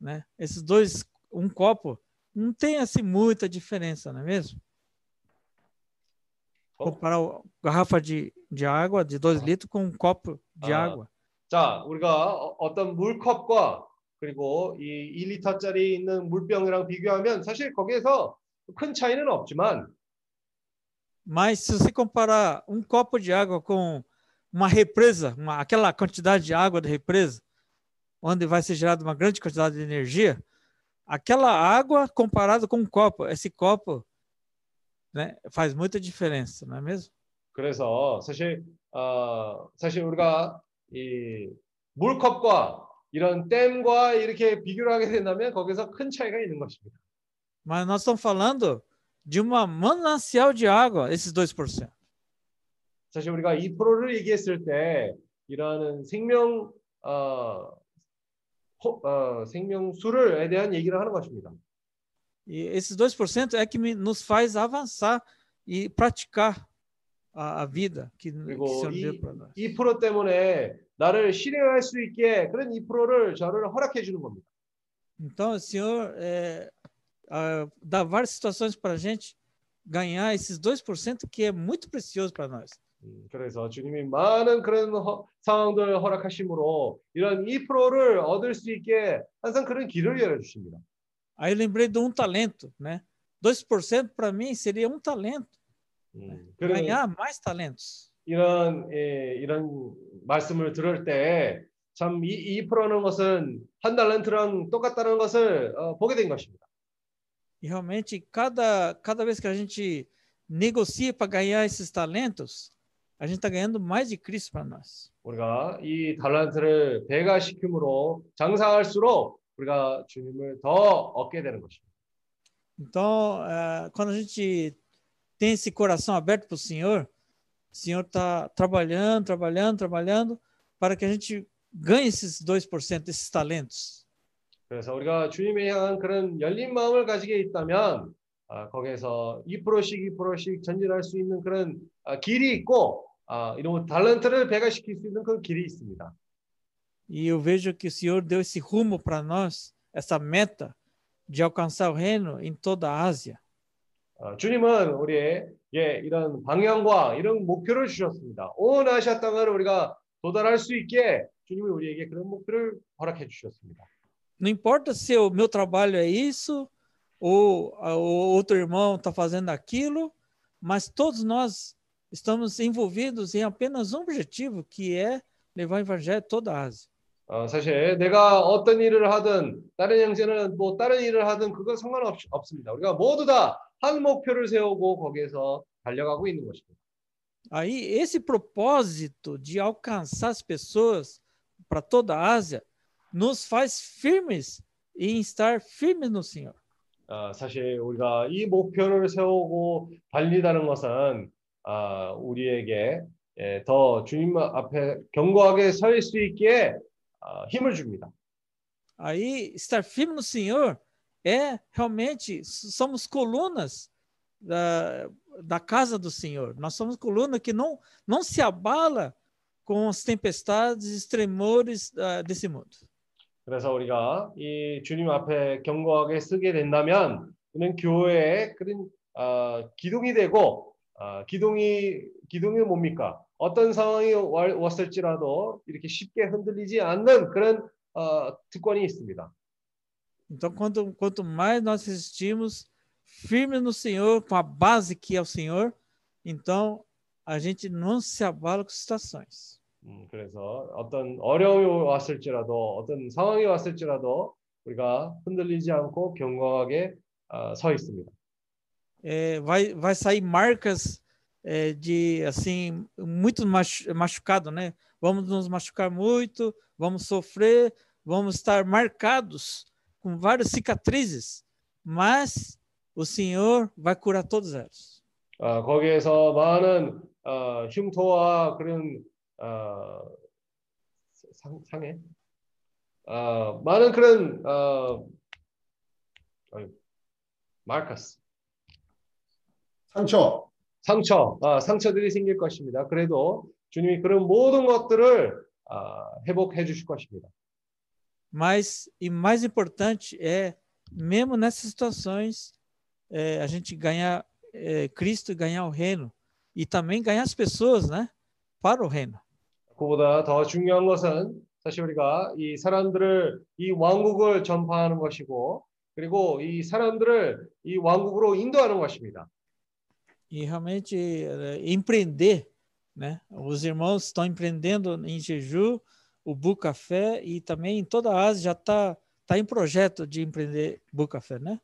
né? Esses dois, um copo, não tem assim muita diferença, não é mesmo? Comparar a garrafa de, de água de dois litros com um copo de 아, água. 자, 우리가 어- 어떤 물컵과 그리고 이 2리터짜리 있는 물병이랑 비교하면 사실 거기에서 큰 차이는 없지만 Mas se você comparar um copo de água com uma represa, uma, aquela quantidade de água da represa, onde vai ser gerada uma grande quantidade de energia, aquela água comparado com um copo, esse copo né, faz muita diferença, não é mesmo? 그래서 사실 어, 사실 우리가 이 물컵과 이런 댐과 이렇게 비교를 하게 된다면 거기서 큰 차이가 있는 것입니다. Mas nós estamos falando de uma manancial de água, esses 2%. 사실 우리가 2%를 얘기했을 때 이러한 생명 어, 호- 어, 생명수를에 대한 얘기를 하는 것입니다. E esses 2% é que me- nos faz avançar e praticar a, a vida que, que o 그리고 Senhor 이, deu para nós. 2% 때문에 나를 실행할 수 있게 그런 2%를 저를 허락해 주는 겁니다. Então, o Senhor é, ah, dá várias situações para a gente ganhar esses 2% que é muito precioso para nós. 음, 그래서 주님이 많은 그런 허- 상황들을 허락하심으로 이런 2%를 얻을 수 있게 항상 그런 길을 열어 주십니다. Aí lembrei de um talento, né? 2% para mim seria um talento, 음, 그런 ganhar mais talentos. 이런 예, 이런 말씀을 들을 때 참이 2%는 것은 한 달란트랑 똑같다는 것을 어, 보게 된 것입니다. E realmente, cada, cada vez que a gente negocia para ganhar esses talentos, a gente está ganhando mais de Cristo para nós. 우리가 이 달란트를 배가시킴으로 장사할수록 우리가 주님을 더 얻게 되는 것입니다. Então, eh, quando a gente tem esse coração aberto para o Senhor, o Senhor está trabalhando, trabalhando, trabalhando para que a gente ganhe esses 2%, esses talentos. 그래서 우리가 주님에 향한 그런 열린 마음을 가지게 있다면 아, 거기에서 2%씩 2%씩 전진할 수 있는 그런 아, 길이 있고 아, 이런 달란트를 배가시킬 수 있는 그 길이 있습니다. E eu vejo que o Senhor deu esse rumo para nós, essa meta de alcançar o reino em toda a Ásia. 어, 주님은 우리의 예, 이런 방향과 이런 목표를 주셨습니다. 온 아시아 땅을 우리가 도달할 수 있게 주님이 우리에게 그런 목표를 허락해 주셨습니다. Não importa se o meu trabalho é isso, ou a- o outro irmão está fazendo aquilo, mas todos nós estamos envolvidos em apenas um objetivo, que é levar o evangelho a toda a Ásia. 어, 사실 내가 어떤 일을 하든 다른 형제는 뭐 다른 일을 하든 그거 상관없습니다. 우리가 모두 다 한 목표를 세우고 거기에서 달려가고 있는 것입니다. Aí, esse propósito de alcançar as pessoas para toda a Ásia nos faz firmes em estar firmes no Senhor. 아, 사실 우리가 이 목표를 세우고 달리다는 것은 아, 우리에게 예, 더 주님 앞에 견고하게 설 수 있게 아, 힘을 줍니다. Aí, estar firme no Senhor é realmente, somos colunas da, da casa do Senhor. Nós somos coluna que não, não se abala com as tempestades e tremores ah, desse mundo. 그래서 우리가 이 주님 앞에 견고하게 쓰게 된다면 이는 교회의 그런 아, 기둥이 되고 아, 기둥이 기둥이 뭡니까? 어떤 상황이 와- 왔을지라도 이렇게 쉽게 흔들리지 않는 그런 어, 특권이 있습니다. Então, quanto, quanto mais nós resistimos firmes no Senhor, com a base que é o Senhor, então a gente não se abala com situações. 음, 그래서 어떤 어려움이 왔을지라도 어떤 상황이 왔을지라도 우리가 흔들리지 않고 견고하게 아, 서 있습니다. É, vai, vai sair marcas é, de assim muito machu- machucado, né? Vamos nos machucar muito, vamos sofrer, vamos estar marcados com várias cicatrizes, mas o Senhor vai curar todas elas. 아, 거기에서 많은 어, 흉터와 그런 어, 상, 상해 어, 많은 그런 어, 어이, 마르카스 상처, 상처 아, 상처들이 생길 것입니다. 그래도 주님이 그런 모든 것들을 아, 회복해 주실 것입니다. Mas, e mais importante é, mesmo nessas situações, é, a gente ganhar é, Cristo, ganhar o reino e também ganhar as pessoas, né? Para o reino. 그보다 더 중요한 것은 사실 우리가 이 사람들을 이 왕국을 전파하는 것이고 그리고 이 사람들을 이 왕국으로 인도하는 것입니다. E realmente é, empreender, né? Os irmãos estão empreendendo em Jeju, o Bu Café e também em toda a Ásia já está tá em projeto de empreender Bu Café, né?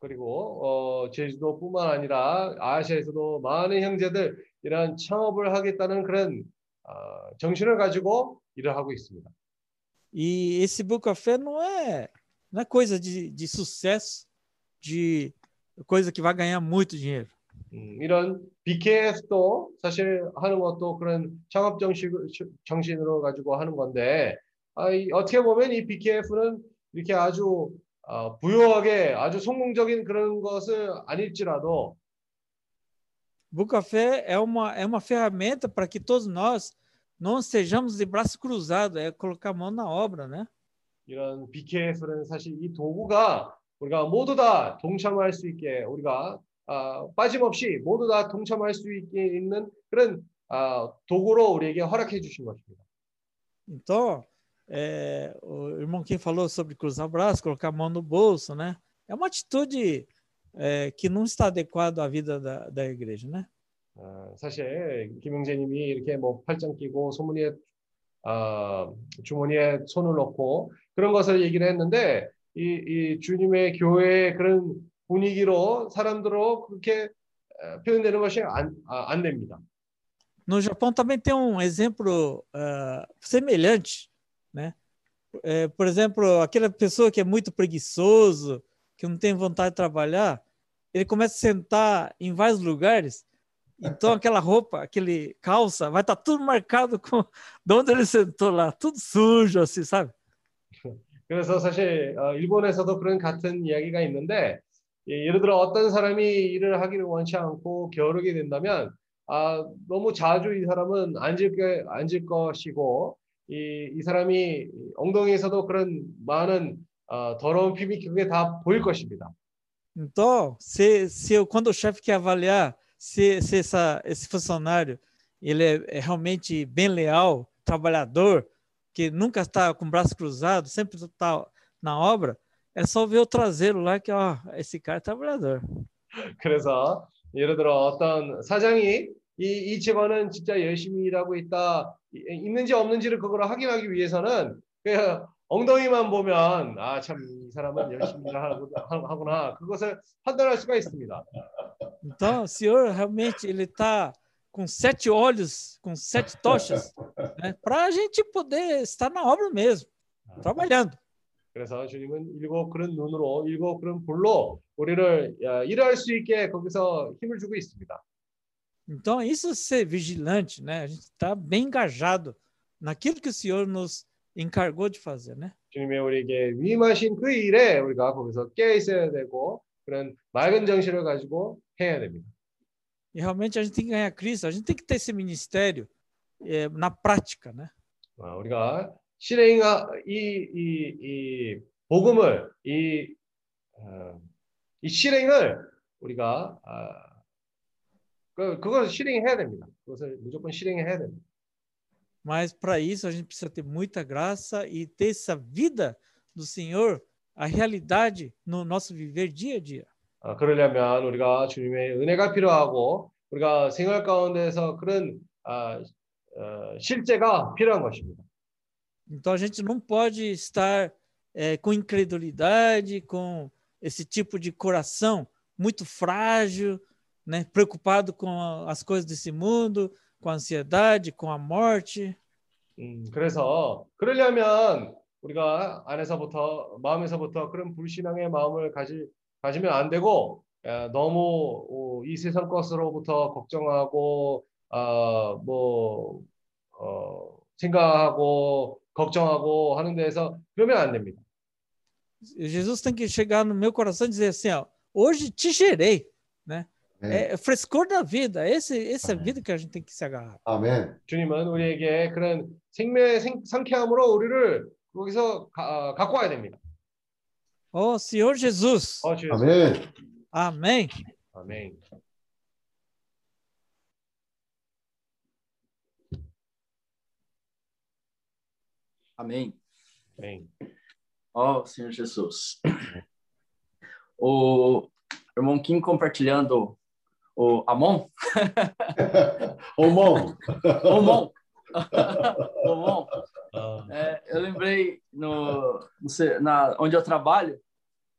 그리고 어, 제주도뿐만 아니라 아시아에서도 많은 형제들 이런 창업을 하겠다는 그런 어, 정신을 가지고 일을 하고 있습니다. E esse Bu Café não é, não é coisa de, de sucesso, de coisa que vai ganhar muito dinheiro. 음, 이런 BKF도 사실 하는 것도 그런 창업 정신, 정신으로 가지고 하는 건데 아, 이, 어떻게 보면 이 BKF는 이렇게 아주 어, 부유하게 아주 성공적인 그런 것은 아닐지라도 Bu Café é uma, é uma ferramenta para que todos nós não estejamos de braço cruzado, é colocar a mão na obra, né? 이런 BKF는 사실 이 도구가 우리가 모두 다 동참할 수 있게 우리가 아, 빠짐없이 모두 다 동참할 수 있게 있는 그런 아, 도구로 우리에게 허락해 주신 것입니다. Então, é, o irmão Kim falou sobre cruzar o braço, colocar a mão no bolso, né? É uma atitude é, que não está adequada à vida da, da igreja, né? 어, 사실 김영재님이 이렇게 뭐 팔짱 끼고 소문에 아, 주머니에 손을 넣고 그런 것을 얘기를 했는데 이, 이 주님의 교회의 그런 분위기로 사람들로 그렇게 어, 표현되는 것이 안, 아, 안 됩니다. No Japão também tem um exemplo ah, semelhante, né? É, por exemplo, aquela pessoa que é muito preguiçoso, que não tem vontade de trabalhar, ele começa a sentar em vários lugares, então aquela roupa, aquele calça, vai estar tudo marcado com de onde ele sentou lá, tudo sujo, assim, sabe? 그래서 사실 어, 일본에서도 그런 같은 이야기가 있는데 예, 예를 들어 어떤 사람이 일을 하기를 원치 않고 게으르게 된다면 아, 너무 자주 이 사람은 앉을 게 앉을 것이고 이, 이 사람이 엉덩이에서도 그런 많은 어, 더러운 피비 그게 다 보일 것입니다. Então, se, se eu, quando o chefe quer avaliar se, se essa, esse funcionário ele é, é realmente bem leal, trabalhador, que nunca está com o braço cruzado, sempre está na obra, é só ver o traseiro lá que ó, esse cara é trabalhador. 그래서 예를 들어 어떤 사장이 이, 이 집안은 진짜 열심히 일하고 있다 이- 있는지 없는지를 그걸 확인하기 위해서는 그 엉덩이만 보면 아 참 이 사람은 열심히 하구나 그것을 판단할 수가 있습니다. Então, o senhor realmente ele está com sete olhos, com sete tochas, né? para a gente poder estar na obra mesmo, trabalhando. 그래서 주님은 일곱 그런 눈으로 일곱 그런 불로 우리를 어, 일할 수 있게 거기서 힘을 주고 있습니다. Então, isso é ser vigilante, né? A gente está bem engajado naquilo que o Senhor nos encargou de fazer, né? 주님의 우리에게 위임하신 그 일에 우리가 거기서 깨 있어야 되고 그런 맑은 정신을 가지고 해야 됩니다. E realmente a gente tem que ganhar Cristo, a gente tem que ter esse ministério eh, na prática, né? 어, 우리가 실행 이이 이 복음을 이, 어, 이 실행을 우리가 아, 그 그걸 실행해야 됩니다. 그것을 무조건 실행해야 됩니다. Mas para isso a gente precisa ter muita graça e ter essa vida do Senhor, a realidade no nosso viver dia a dia. 어, 그러려면 우리가 주님의 은혜가 필요하고 우리가 생활 가운데서 그런 아, 어, 실제가 필요한 것입니다. Então a gente não pode estar eh, com incredulidade, com esse tipo de coração muito frágil, né? preocupado com a- as coisas desse mundo, com a ansiedade, com a morte. 음, 그래서 그러려면 우리가 안에서부터 마음에서부터 그런 불신앙의 마음을 가지 가지면 안 되고 에, 너무 어, 이 세상 것으로부터 걱정하고 아, 뭐 어, 생각하고 걱정하고 하는 데에서 그러면 안 됩니다. Jesus tem que chegar no meu coração e dizer assim, ó, hoje te gerei, né? É, frescor da vida, esse, essa é a vida que a gente tem que se agarrar. 아멘. 주님은 우리에게 그런 생명의 생, 상쾌함으로 우리를 거기서 가, 아, 갖고 와야 됩니다. Ó Senhor Jesus. 어, 주 예수. 아멘. Amém. 아멘. Amém. Amém. Ó oh, Senhor Jesus. O irmão Kim compartilhando o Amon. Omon. Omon. Omon. Ah. É, eu lembrei no, no, na, onde eu trabalho,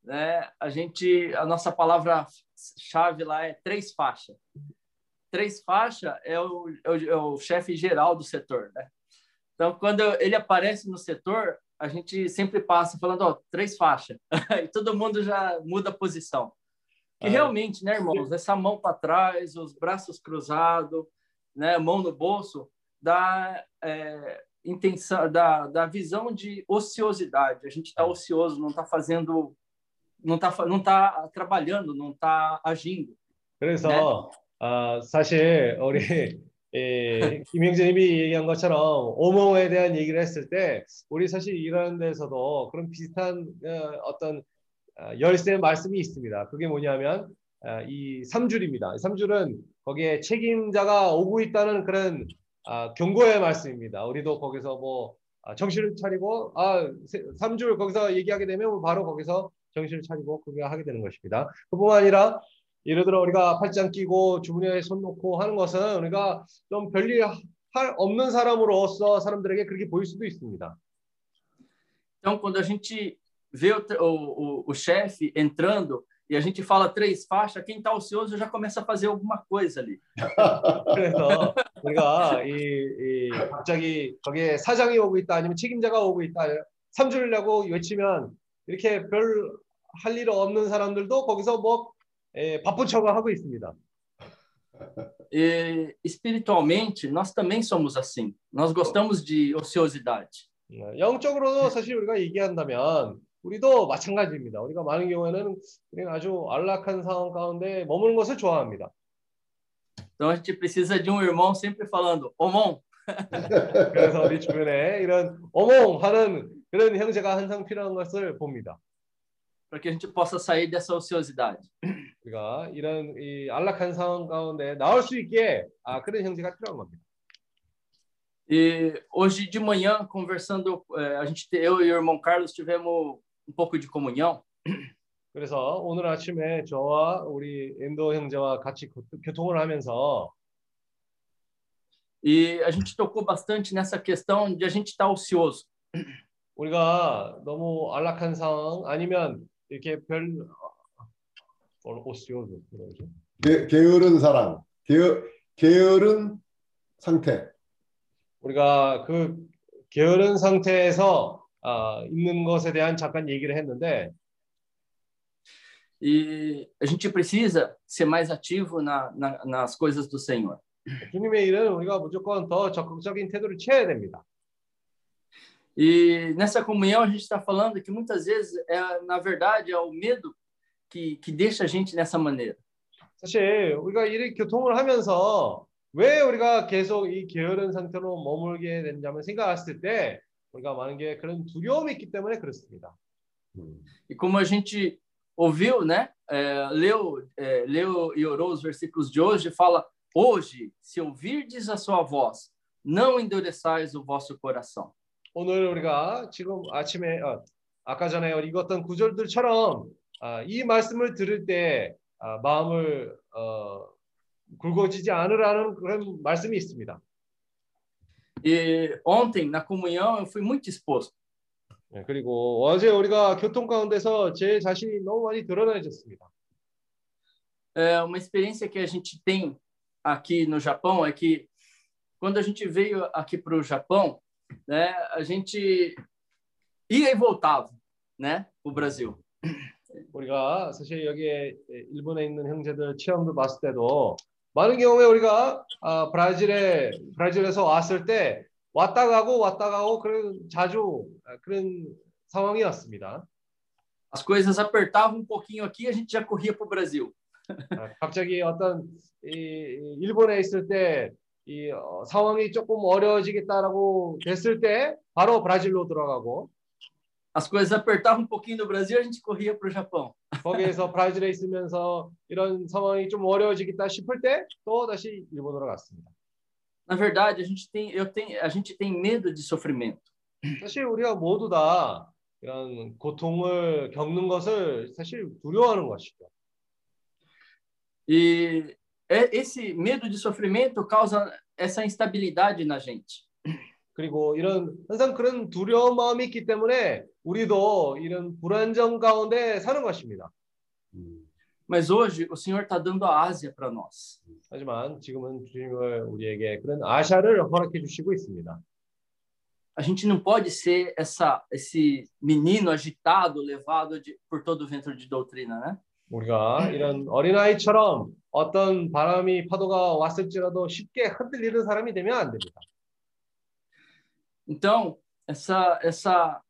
né? A gente, a nossa palavra chave lá é três faixas. Três faixas é o, é o, é o chefe geral do setor, né? Então, quando ele aparece no setor, a gente sempre passa falando, ó, três faixas. e todo mundo já muda a posição. E Ah. realmente, né, irmãos, essa mão para trás, os braços cruzados, né, mão no bolso, dá é, intenção, da, da visão de ociosidade. A gente está ocioso, não está fazendo, não está não tá trabalhando, não está agindo. 그래서 아, 사실 우리 예, 김영재님이 얘기한 것처럼 오모에 대한 얘기를 했을 때 우리 사실 이런 데서도 그런 비슷한 어, 어떤 어, 열쇠 말씀이 있습니다. 그게 뭐냐면 어, 이 삼줄입니다. 이 삼줄은 거기에 책임자가 오고 있다는 그런 아, 경고의 말씀입니다. 우리도 거기서 뭐 아, 정신을 차리고 아, 세- 삼줄 거기서 얘기하게 되면 바로 거기서 정신을 차리고 그게 하게 되는 것입니다. 그뿐만 아니라 예를 들어 우리가 팔짱 끼고 주머니에 손 놓고 하는 것은 우리가 좀 별일 할 없는 사람으로서 사람들에게 그렇게 보일 수도 있습니다. Então, quando a gente vê o, o, o, chefe entrando e a gente fala três faixas, quem está ocioso já começa a fazer alguma coisa ali. 그래서 우리가 이, 이 갑자기 거기에 사장이 오고 있다 아니면 책임자가 오고 있다 삼 줄이라고 외치면 이렇게 별 할 일 없는 사람들도 거기서 뭐 예, 바쁜 척을 하고 있습니다. E, espiritualmente, nós também somos assim. Nós gostamos de ociosidade. 어, 영적으로도 사실 우리가 얘기한다면 우리도 마찬가지입니다. 우리가 많은 경우에는 아주 안락한 상황 가운데 머무는 것을 좋아합니다. Então, a gente precisa de um irmão sempre falando, Omon, 그래서 우리 주변에 이런 어몽하는 그런 형제가 항상 필요한 것을 봅니다. para que a gente possa sair dessa ociosidade. 우리가 이런 이 안락한 상황 가운데 나올 수 있게 아, 그런 형제가 필요한 겁니다. E hoje de manhã, conversando, eh, a gente, eu e o irmão Carlos tivemos um pouco de comunhão. 그래서 오늘 아침에 저와 우리 엔도 형제와 같이 교- 교통을 하면서 E a gente tocou bastante nessa questão de a gente estar ocioso. 우리가 너무 안락한 상황 아니면 이렇게 별 어, 오시오도 그러죠. 게, 게으른 사람, 게으, 게으른 상태. 우리가 그 게으른 상태에서 아, 있는 것에 대한 잠깐 얘기를 했는데 E a gente precisa ser mais ativo na, na, nas coisas do Senhor. 주님의 일은 우리가 무조건 더 적극적인 태도를 취해야 됩니다. E nessa comunhão a gente está falando que muitas vezes, é, na verdade, é o medo que, que deixa a gente nessa maneira. 사실 우리가 이 교통을 하면서 왜 우리가 계속 이 게으른 상태로 머물게 되냐면 생각했을 때 우리가 많은 게 그런 두려움이 있기 때문에 그렇습니다. E como a gente ouviu, né? É, leu, é, leu e orou os versículos de hoje, fala: Hoje, se ouvirdes a sua voz, não endureçais o vosso coração. 오늘 우리가 지금 아침에 어, 아까 전에 읽었던 구절들처럼 아, 이 말씀을 들을 때 아, 마음을 어, 굵어지지 않으라는 그런 말씀이 있습니다. E ontem, na comunhão, eu fui muito exposto. 네, 그리고 어제 우리가 교통 가운데서 제 자신이 너무 많이 드러나졌습니다. É, uma experiência que a gente tem aqui no Japão é que quando a gente veio aqui para o Japão, né, a gente ia e voltava, né, o Brasil. 우리가 사실 여기에 일본에 있는 형제들 체험도 봤을 때도 많은 경우에 우리가 아, 브라질에 브라질에서 왔을 때 왔다 가고 왔다 가고 그런 자주 아, 그런 상황이었습니다. As coisas apertavam um pouquinho aqui, a gente já corria para o Brasil. 아, 갑자기 어떤 이, 이 일본에 있을 때 이 어, 상황이 조금 어려워지겠다라고 됐을 때 바로 브라질로 들어가고 As coisas apertavam um pouquinho no Brasil, a gente corria para o Japão. 거기에서 브라질에 있으면서 이런 상황이 좀 어려워지겠다 싶을 때 또 다시 일본으로 갔습니다. Na verdade, a gente tem, eu tenho, a gente tem medo de sofrimento. 사실 우리가 모두 다 이런 고통을 겪는 것을 사실 두려워하는 것이죠. E é- esse medo de sofrimento causa essa instabilidade na gente. 그리고 이런 항상 그런 두려운 마음이 있기 때문에 우리도 이런 불안정 가운데 사는 것입니다. Mas hoje o Senhor está dando a Ásia para nós. 하지만 지금은 주님을 우리에게 그런 아샤를 허락해 주시고 있습니다. A gente não pode ser essa, esse menino agitado, levado de, por todo o vento de doutrina, né? 우리가 이런 어린아이처럼 어떤 바람이 파도가 왔을지라도 쉽게 흔들리는 사람이 되면 안 됩니다. Então, essa, essa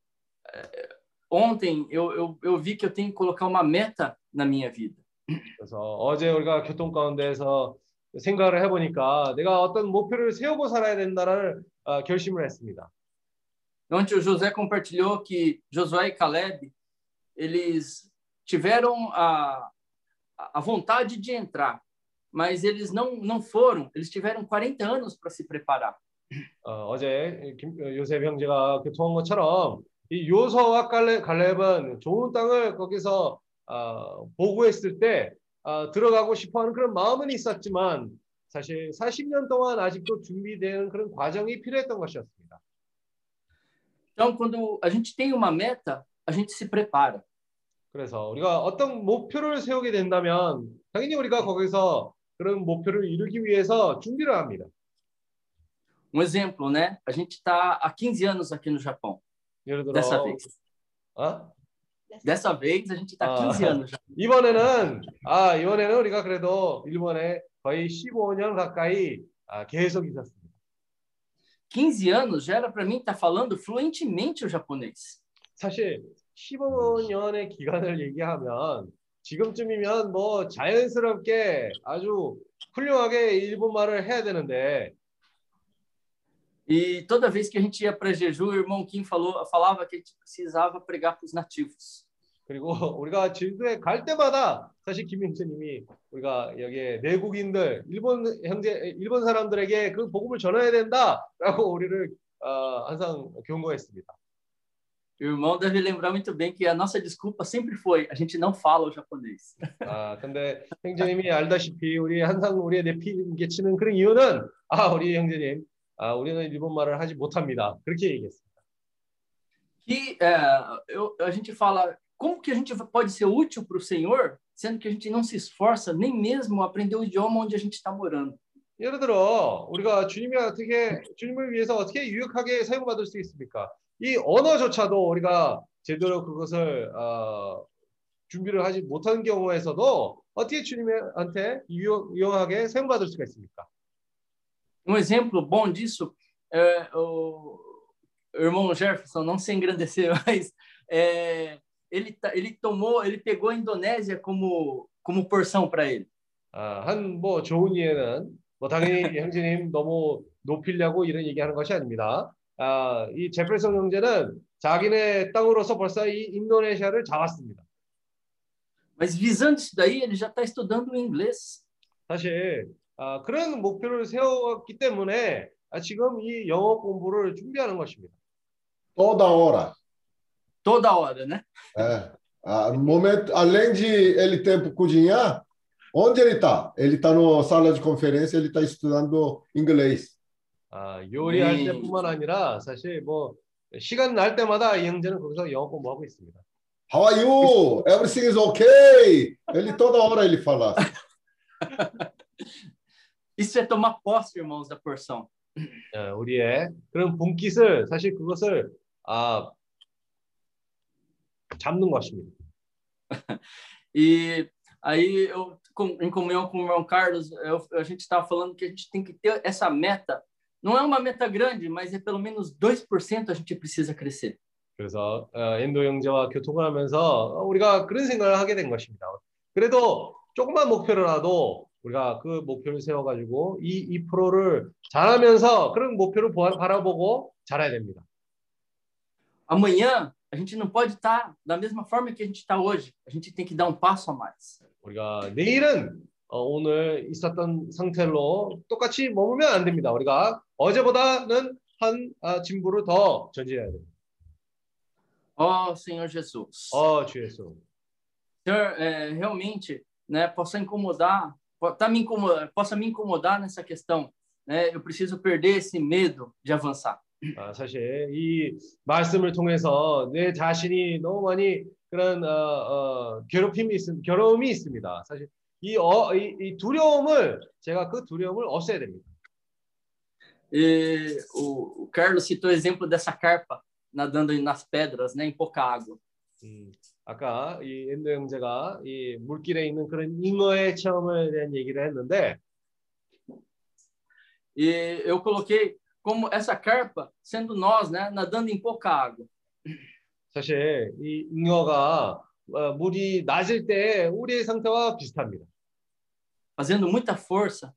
eh, ontem eu, eu, eu vi que eu tenho que colocar uma meta na minha vida. 그래서 어제 우리가 교통 가운데서 생각을 해보니까 내가 어떤 목표를 세우고 살아야 된다는 어, 결심을 했습니다. Ontem o José compartilhou que Josué e Caleb, eles tiveram a, a vontade de entrar, mas eles não, não foram, eles tiveram 40 anos para se preparar. 어, 김, 어, 요셉 형제가 교통한 것처럼 이 요서와 갈렙, 갈렙은 좋은 땅을 거기서 어, 보고했을 때 어, 들어가고 싶어하는 그런 마음은 있었지만 사실 40년 동안 아직도 준비되는 그런 과정이 필요했던 것이었습니다. Então, quando a gente tem uma meta, a gente se prepara. 그래서 우리가 어떤 목표를 세우게 된다면 당연히 우리가 거기서 그런 목표를 이루기 위해서 준비를 합니다. Um exemplo, né? A gente está há 15 anos aqui no Japão. Dessa vez. 어? Dessa vez a gente está 아, 15 anos já. 이번에는 아 이번에는 우리가 그래도 일본에 거의 15년 가까이 아, 계속 있었습니다. 15 anos já era para mim estar falando fluentemente o japonês. 사실 15년의 기간을 얘기하면 지금쯤이면 뭐 자연스럽게 아주 훌륭하게 일본말을 해야 되는데 E toda vez que a gente ia para Jeju, o irmão Kim falou, falava que a gente precisava pregar para os nativos. 그리고 우리가 제주도에 갈 때마다 사실 김영재님이 우리가 여기에 내국인들 일본 형제 일본 사람들에게 그 복음을 전해야 된다라고 우리를 어, 항상 경고했습니다. E o irmão deve lembrar muito bem que a nossa desculpa sempre foi: a gente não fala o japonês. 아 근데 형제님이 알다시피 우리 항상 우리의 내피계치는 그런 이유는 아 우리 형제님 아 우리는 일본말을 하지 못합니다. 그렇게 얘기했습니다. Que é, eu, a gente fala, como que a gente pode ser útil para o Senhor, sendo que a gente não se esforça nem mesmo aprender o idioma onde a gente está morando? 예를 들어 우리가 주님이 어떻게 주님을 위해서 어떻게 유익하게 사용받을 수 있습니까? 이 언어조차도 우리가 제대로 그것을 어, 준비를 하지 못한 경우에서도 어떻게 주님한테 유용, 유용하게 사용받을 수가 있습니까? Um exemplo bom disso é o irmão Jefferson, não se engrandecer, mas é, ele, ta- ele tomou, ele pegou a Indonésia como, como porção para ele. 아, 한 뭐 좋은 이에는 뭐 당연히 형제님 너무 높이려고 이런 얘기하는 것이 아닙니다. 아, 이 제펠슨 형제는 자기네 땅으로서 벌써 이 인도네시아를 잡았습니다. Mas visando isso daí, ele já está estudando inglês. 사실 아, 그런 목표를 세웠기 때문에 아, 지금 이 영어 공부를 준비하는 것입니다. Toda hora. Toda hora, né? É. Ah, no momento, além de ele ter para cozinhar, onde ele está? Ele está na sala de conferência, ele está estudando inglês. 아, 요리할 네. 때뿐만 아니라 사실 뭐 시간 날 때마다 이 형제는 거기서 영어 공부하고 있습니다. How are you? Everything is okay. Ele toda hora ele fala. Isso é tomar posse, irmãos, da porção. 예, 우리의 그런 본깃을 사실 그것을 아, 잡는 것입니다. E aí, eu, com- em comunhão com o irmão Carlos, eu- a gente estava falando que a gente tem que ter essa meta. Não é uma meta grande, mas é pelo menos 2% a gente precisa crescer. 그래서 어, 인도 형제와 교통을 하면서 어, 우리가 그런 생각을 하게 된 것입니다. 그래도 조그만 목표로라도 우리가 그 목표를 세워가지고 이 2%를 잘하면서 그런 목표를 보아- 바라보고 잘해야 됩니다. Amanhã, a gente não pode estar da mesma forma que a gente está hoje. A gente tem que dar um passo a mais. 우리가 내일은 어, 오늘 있었던 상태로 똑같이 머물면 안 됩니다. 우리가 어제보다는 한 아, 진보를 더 전진해야 됩니다. Ó Senhor Jesus. 어, 주 예수. Senhor, é, realmente, né, possa incomodar, tá me incomodar, possa me incomodar nessa questão. Né? Eu preciso perder esse medo de avançar. 아, 사실 이 말씀을 통해서 내 자신이 너무 많이 그런 어, 어, 괴롭힘이 있, 괴로움이 있습니다. 사실 이, 어, 이, 이 두려움을 제가 그 두려움을 없애야 됩니다. E o, o Carlos citou o exemplo dessa carpa nadando nas pedras, né, em pouca água. 음, 아까 이 엔도 형제가 이 물길에 있는 그런 잉어의 체험에 대한 얘기를 했는데 E eu coloquei como essa carpa sendo nós, né, nadando em pouca água. 사실 이 잉어가 어, 물이 낮을 때 우리의 상태와 비슷합니다. Fazendo muita força.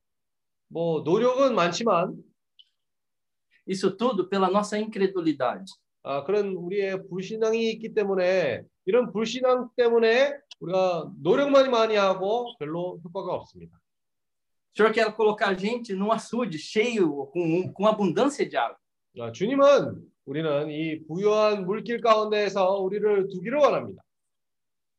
뭐 노력은 많지만 Isso tudo pela nossa incredulidade. 아, 그런 우리의 불신앙이 있기 때문에 이런 불신앙 때문에 우리가 노력만 많이 하고 별로 효과가 없습니다. O Senhor quer colocar a gente num açude cheio, com, com abundância de água. 아, 주님은 우리는 이 부유한 물길 가운데에서 우리를 두기를 원합니다.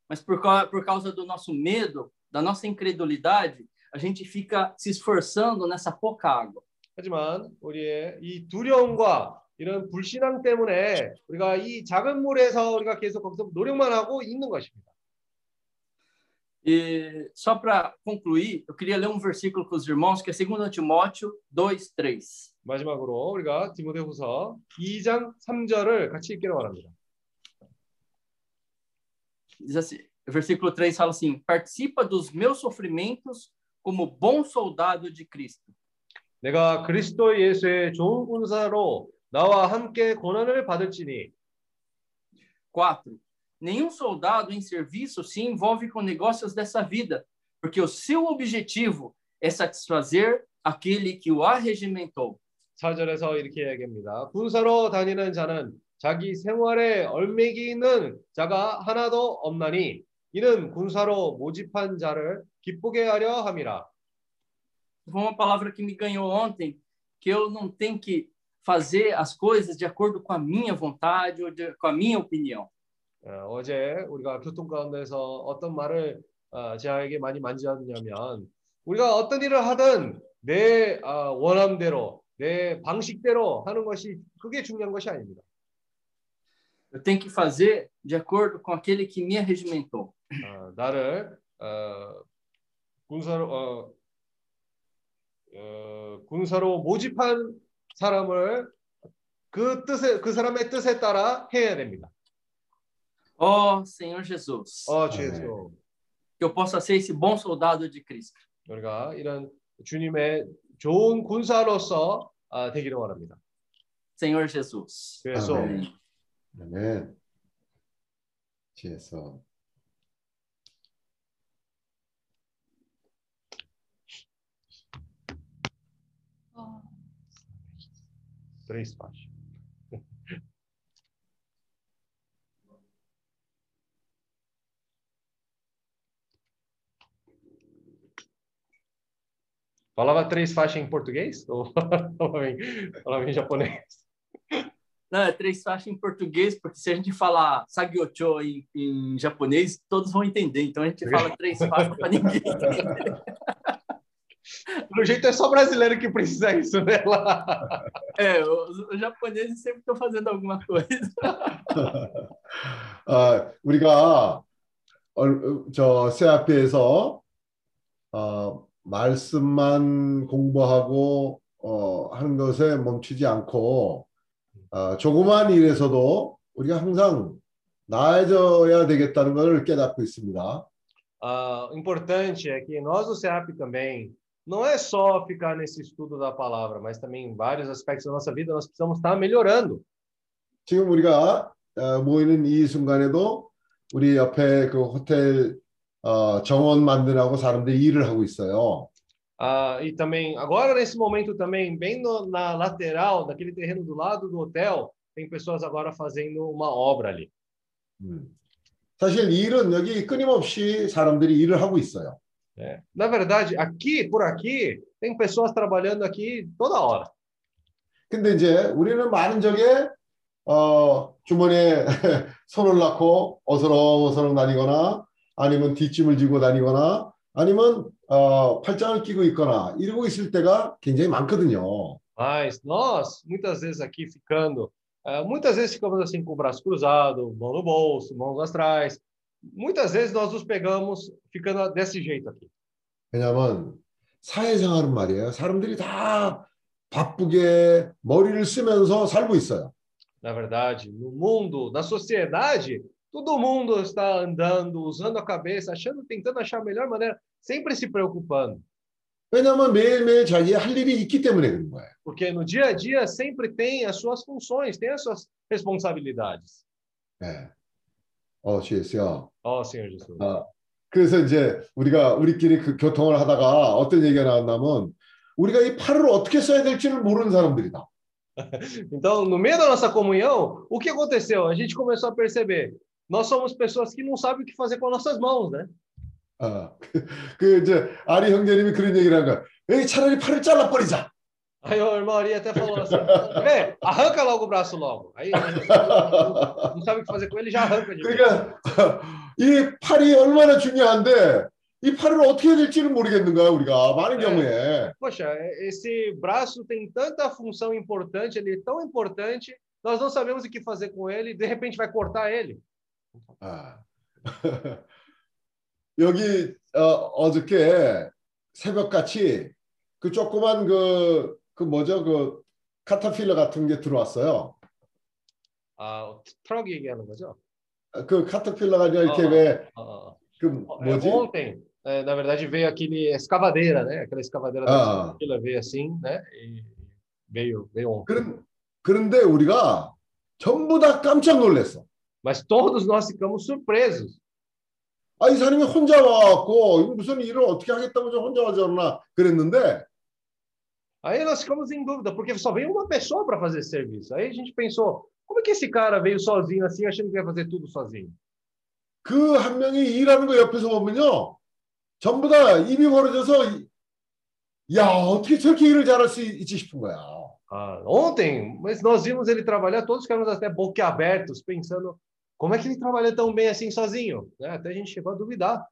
Mas por, cau- por causa do nosso medo, da nossa incredulidade, a gente fica se esforçando nessa pouca água. 하지만 우리의 이 두려움과 이런 불신앙 때문에 우리가 이 작은 물에서 우리가 계속 거기서 노력만 하고 있는 것입니다. E só para concluir, eu queria ler um versículo com os irmãos, que é 2 Timóteo 2, 3. 마지막으로 우리가 디모데후서 2장 3절을 같이 읽기를 원합니다. Diz assim, o versículo 3 fala assim: Participa dos meus sofrimentos como bom soldado de Cristo. 내가 그리스도 예수의 좋은 군사로 나와 함께 고난을 받을지니 4. Nenhum soldado em serviço se envolve com negócios dessa vida, porque o seu objetivo é satisfazer aquele que o arregimentou. 4절에서 이렇게 이야기합니다. 군사로 다니는 자는 자기 생활에 얼매기 있는 자가 하나도 없나니 이는 군사로 모집한 자를 기쁘게 하려 함이라. Foi uma palavra que me ganhou ontem, que eu não tenho que fazer as coisas de acordo com a minha vontade ou de, com a minha opinião. 어, 어제 우리가 교통 가운데서 어떤 말을 어, 제에게 많이 만지셨냐면 우리가 어떤 일을 하든 내 어, 원함대로 내 방식대로 하는 것이 그게 중요한 것이 아닙니다. Eu tenho que fazer de acordo com aquele que me arregimentou. 어, 나를 어, 군사로 어, 어, 어, 군사로 모집한 사람을 그 뜻에 그 사람의 뜻에 따라 해야 됩니다. Ó Senhor Jesus, 어, 주 예수. que eu possa ser esse bom soldado de Cristo. 우리가 이런 주님의 좋은 군사로서 아, 되기를 원합니다. Senhor Jesus. 주 예수. 아멘. 아멘. 주 예수. Três faixas. Falava três faixas em português? Ou falava em, falava em japonês? Não, é três faixas em português, porque se a gente falar sagyocho em, em japonês, todos vão entender. Então a gente fala três faixas para ninguém entender. Pelo jeito é só brasileiro que precisa isso, né? Lá. É, os, os japoneses sempre estão fazendo alguma coisa. 아, 우리가 얼- 저 세아피에서 어, 말씀만 공부하고 어, 하는 것에 멈추지 않고 어, 조그만 일에서도 우리가 항상 나아져야 되겠다는 것을 깨닫고 있습니다. Ah, importante é que nós do CEAP também não é só ficar nesse estudo da palavra, mas também em vários aspectos da nossa vida nós precisamos estar melhorando. 지금 우리가 어, 모이는 이 순간에도 우리 옆에 그 호텔 어, 정원 만드라고 사람들이 일을 하고 있어요. Ah, e também, agora nesse momento também, bem no- na lateral, daquele terreno do lado do hotel, tem pessoas agora fazendo uma obra ali. 음. 사실 일은 여기 끊임없이 사람들이 일을 하고 있어요. né? Na verdade, aqui, por aqui, tem pessoas trabalhando aqui toda hora. 근데 이제 우리는 많은 적에 어, 주머니에 손을 넣고 어서렁어서렁 다니거나 아니면 뒷짐을 지고 다니거나 아니면 어, 팔짱을 끼고 있거나 이러고 있을 때가 굉장히 많거든요. Mas nós, muitas vezes aqui ficando, eh, muitas vezes ficamos assim com o braço cruzado, mão no bolso, mãos atrás. Muitas vezes nós nos pegamos ficando desse jeito aqui. 왜냐하면 사회생활은 말이에요. 사람들이 다 바쁘게 머리를 쓰면서 살고 있어요. Na verdade, no mundo, na sociedade, todo mundo está andando, usando a cabeça, achando, tentando achar a melhor maneira, sempre se preocupando. 왜냐하면 매일매일 자기의 할 일이 있기 때문에 그런 거예요. Porque no dia a dia sempre tem as suas funções, tem as suas responsabilidades. 네. 어. Ó Senhor Jesus. 아, 그래서 이제 우리가 우리끼리 그 교통을 하다가 어떤 얘기가 나왔냐면 우리가 이 팔을 어떻게 써야 될지를 모르는 사람들이다. Então, no meio da nossa comunhão, o que aconteceu? A gente começou a perceber, nós somos pessoas que não sabem o que fazer com nossas mãos, né? 아, 그, 그 이제 아리 형제님이 그런 얘기를 한 거야. 에이, 차라리 팔을 잘라버리자. Aí o irmão Ari até falou assim, vê, arranca logo o braço logo. Aí não, não sabe o que fazer com ele, já arranca de vez. 그러니까 이 팔이 얼마나 중요한데 이 팔을 어떻게 해야 될지를 모르겠는 거야 우리가 많은 네. 경우에. Poxa, esse braço tem tanta função importante, ele é tão importante, nós não sabemos o que fazer com ele, de repente vai cortar ele. 아. 여기 어, 어저께 새벽같이 그 조그만 그, 그 뭐죠 그 카타필러 같은 게 들어왔어요. 아, 트럭 얘기하는 거죠? 그 카타필러가 이렇게 어, 왜그 어, 어. 뭐지? ontem, na verdade, veio aquele escavadeira, né? Aquela escavadeira Ah. da Caterpillar veio assim, né? E veio, veio ontem. 그런 그런데 우리가 전부 다 깜짝 놀랐어. Mas todos nós ficamos surpresos. 아, 이 사람이 혼자 와갖고 무슨 일을 어떻게 하겠다고 저 혼자 와서 그러나 그랬는데 Aí nós ficamos em dúvida, porque só veio uma pessoa para fazer esse serviço. Aí a gente pensou, como é que esse cara veio sozinho assim, achando que ia fazer tudo sozinho? 그 한 명이 일하는 거 옆에서 보면요. 전부 다 입이 벌어져서 이- 야, 어떻게 저렇게 일을 잘할 수 있지 싶은 거야. Ah, ontem, mas nós vimos ele trabalhar, todos ficamos até boquiabertos, pensando como é que ele trabalha tão bem assim sozinho? né? Até a gente chegou a duvidar.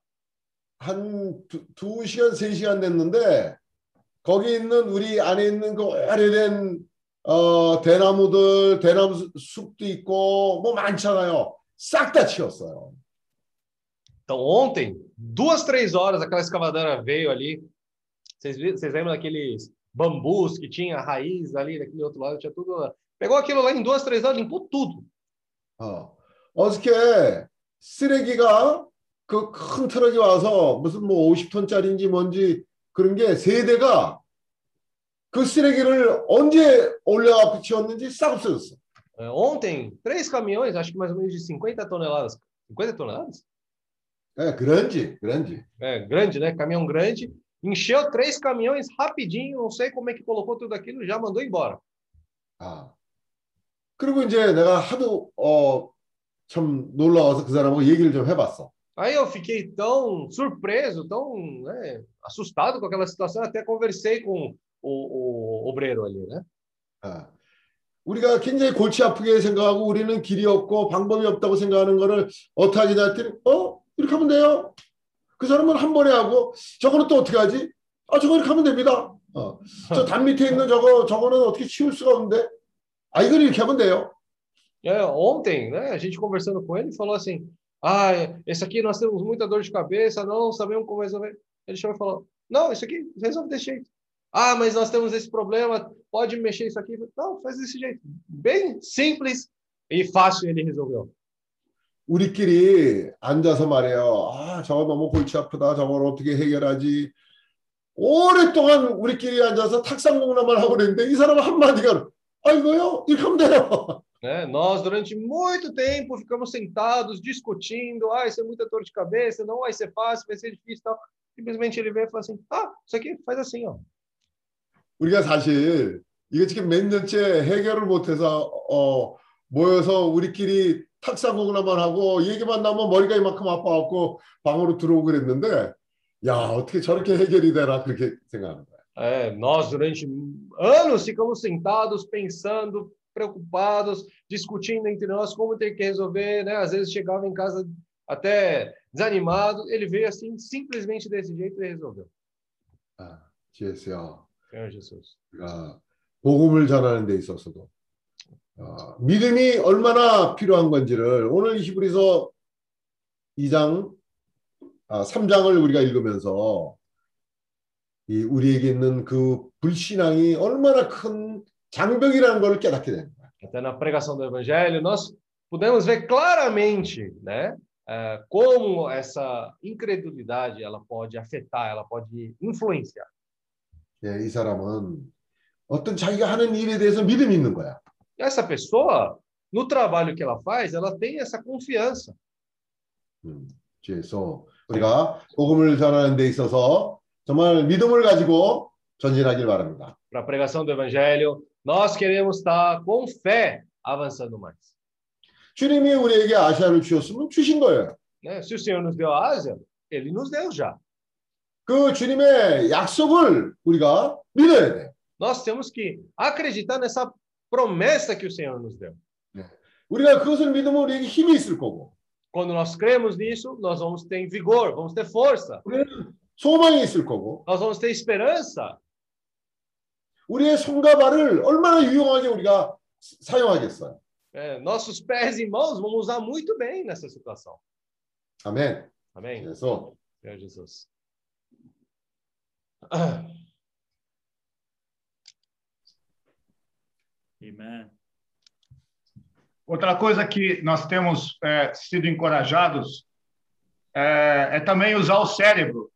한 두, 두 시간, 세 시간 됐는데 거기 있는 우리 안에 있는 그 오래된 어, 대나무들, 대나무 숲도 있고 뭐 많잖아요. 싹 다 치웠어요. Então, ontem, duas, três horas, aquela escavadeira veio ali, Vocês, vocês lembram daqueles bambus que tinha raiz ali, daquele outro lado, tinha tudo lá. Pegou aquilo lá em duas, três horas, limpou tudo. 어, 어저께 쓰레기가 그 큰 트럭이 와서 무슨 뭐 50톤짜리인지 뭔지 그런 게 세 대가 그 쓰레기를 언제 올려갖고 치웠는지 싹 없어졌어. É, ontem, três caminhões, acho que mais ou menos de 50 toneladas. 50 toneladas? 예, 그런지, 그런지. É, grande, né? Caminhão grande. Encheu três caminhões rapidinho, não sei como é que colocou tudo aquilo, já mandou embora. 아. 그리고 이제 내가 하도 어, 참 놀라워서 그 사람하고 얘기를 좀 해봤어. Aí eu fiquei tão surpreso, tão né, assustado com aquela situação, até conversei com o, o obreiro ali, né? 아. 우리가 굉장히 골치 아프게 생각하고 우리는 길이 없고 방법이 없다고 생각하는 거를 어떻게 했더니 어? 이렇게 하면 돼요. 그 사람은 한 번에 하고 저거는 또 어떻게 하지? 아 저거 이렇게 하면 됩니다. 어. 저단 밑에 있는 저거 저거는 어떻게 치울 수가 없는데 아 이걸 이렇게 하면 돼요. É, ontem, né, a gente conversando com ele, falou assim: Ah, esse aqui nós temos muita dor de cabeça, não sabemos como resolver. Ele chegou e falou: Não, isso aqui resolve desse jeito. Ah, mas nós temos esse problema, pode mexer isso aqui? Não, faz desse jeito. Bem simples e fácil ele resolveu. 우리끼리 앉아서 말해요. 아 저거 너무 골치 아프다. 저걸 어떻게 해결하지? 오랫동안 우리끼리 앉아서 탁상공론만 하고 그랬는데 이 사람 한마디가 아 이거요? 이렇게 하면 돼요. Né? Nós, durante muito tempo, ficamos sentados discutindo: Ah, isso é muita dor de cabeça, não vai ser fácil, vai ser difícil. Tal. Simplesmente ele veio e falou assim: Ah, isso aqui faz assim, ó. 우리가 사실 이거 지금 몇 년째 해결을 못해서 어, 모여서 우리끼리 탁상공론만 하고 얘기만 나오면 머리가 이만큼 아파갖고 방으로 들어오고 그랬는데 야 어떻게 저렇게 해결이 되나 그렇게 생각하는 거야. É, nós, durante anos, ficamos sentados, pensando, preocupados, discutindo entre nós como ter que resolver, né? Às vezes chegava em casa até desanimado, ele veio assim, simplesmente desse jeito e resolveu. 아, GS요. Senhor Jesus. 아, 복음을 전하는 데 있어서도 아, 믿음이 얼마나 필요한 건지를 오늘 히브리서 2장 아, 3장을 우리가 읽으면서 이 우리에게 있는 그 불신앙이 얼마나 큰 장벽이라는 걸 깨닫게 됩니다. Até na pregação do Evangelho, nós pudemos ver claramente, né? eh, como essa incredulidade ela pode afetar, ela pode influenciar. 예, 이 사람은 어떤 자기가 하는 일에 대해서 믿음이 있는 거야. Essa pessoa, no trabalho que ela faz, ela tem essa confiança. 음, 그래서 우리가 복음을 전하는 데 있어서 정말 믿음을 가지고 전진하길 바랍니다. Para a pregação do Evangelho, nós queremos estar com fé avançando mais. 주님이 우리에게 아시아를 주셨으면 주신 거예요. Né? Se o Senhor nos deu a Ásia, Ele nos deu já. 그 주님의 약속을 우리가 믿어야 돼. Nós temos que acreditar nessa promessa que o Senhor nos deu. 우리가 그것을 믿으면 우리에게 힘이 있을 거고, Quando nós cremos nisso, nós vamos ter vigor, vamos ter força, 우리는 소망이 있을 거고, nós vamos ter esperança. 우리의 손과 발을 얼마나 유용하게 우리가 사용하겠어요. É, nossos pés e mãos vamos usar muito bem nessa situação. 아멘. Amém? 그래서 Senhor Jesus. Amen. Outra coisa que nós temos é, sido encorajados é, é também usar o cérebro.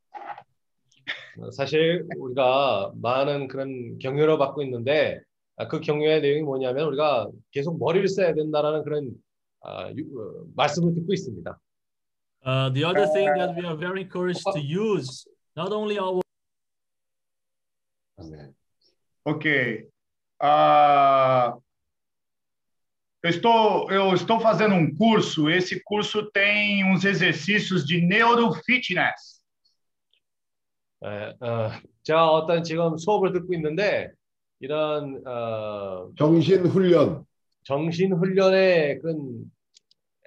사실 우리가 많은 그런 격려를 받고 있는데 아, 그 격려의 내용이 뭐냐면 우리가 계속 머리를 써야 된다라는 그런 아, 유- 어, 말씀을 듣고 있습니다. Uh, the other thing that we are very encouraged to use, not only our. Ok. Ah, eu, estou, eu estou fazendo um curso. Esse curso tem uns exercícios de neurofitness. 예, 어, 제가 어떤 지금 수업을 듣고 있는데 이런 어, 정신 훈련. 정신 훈련의 그런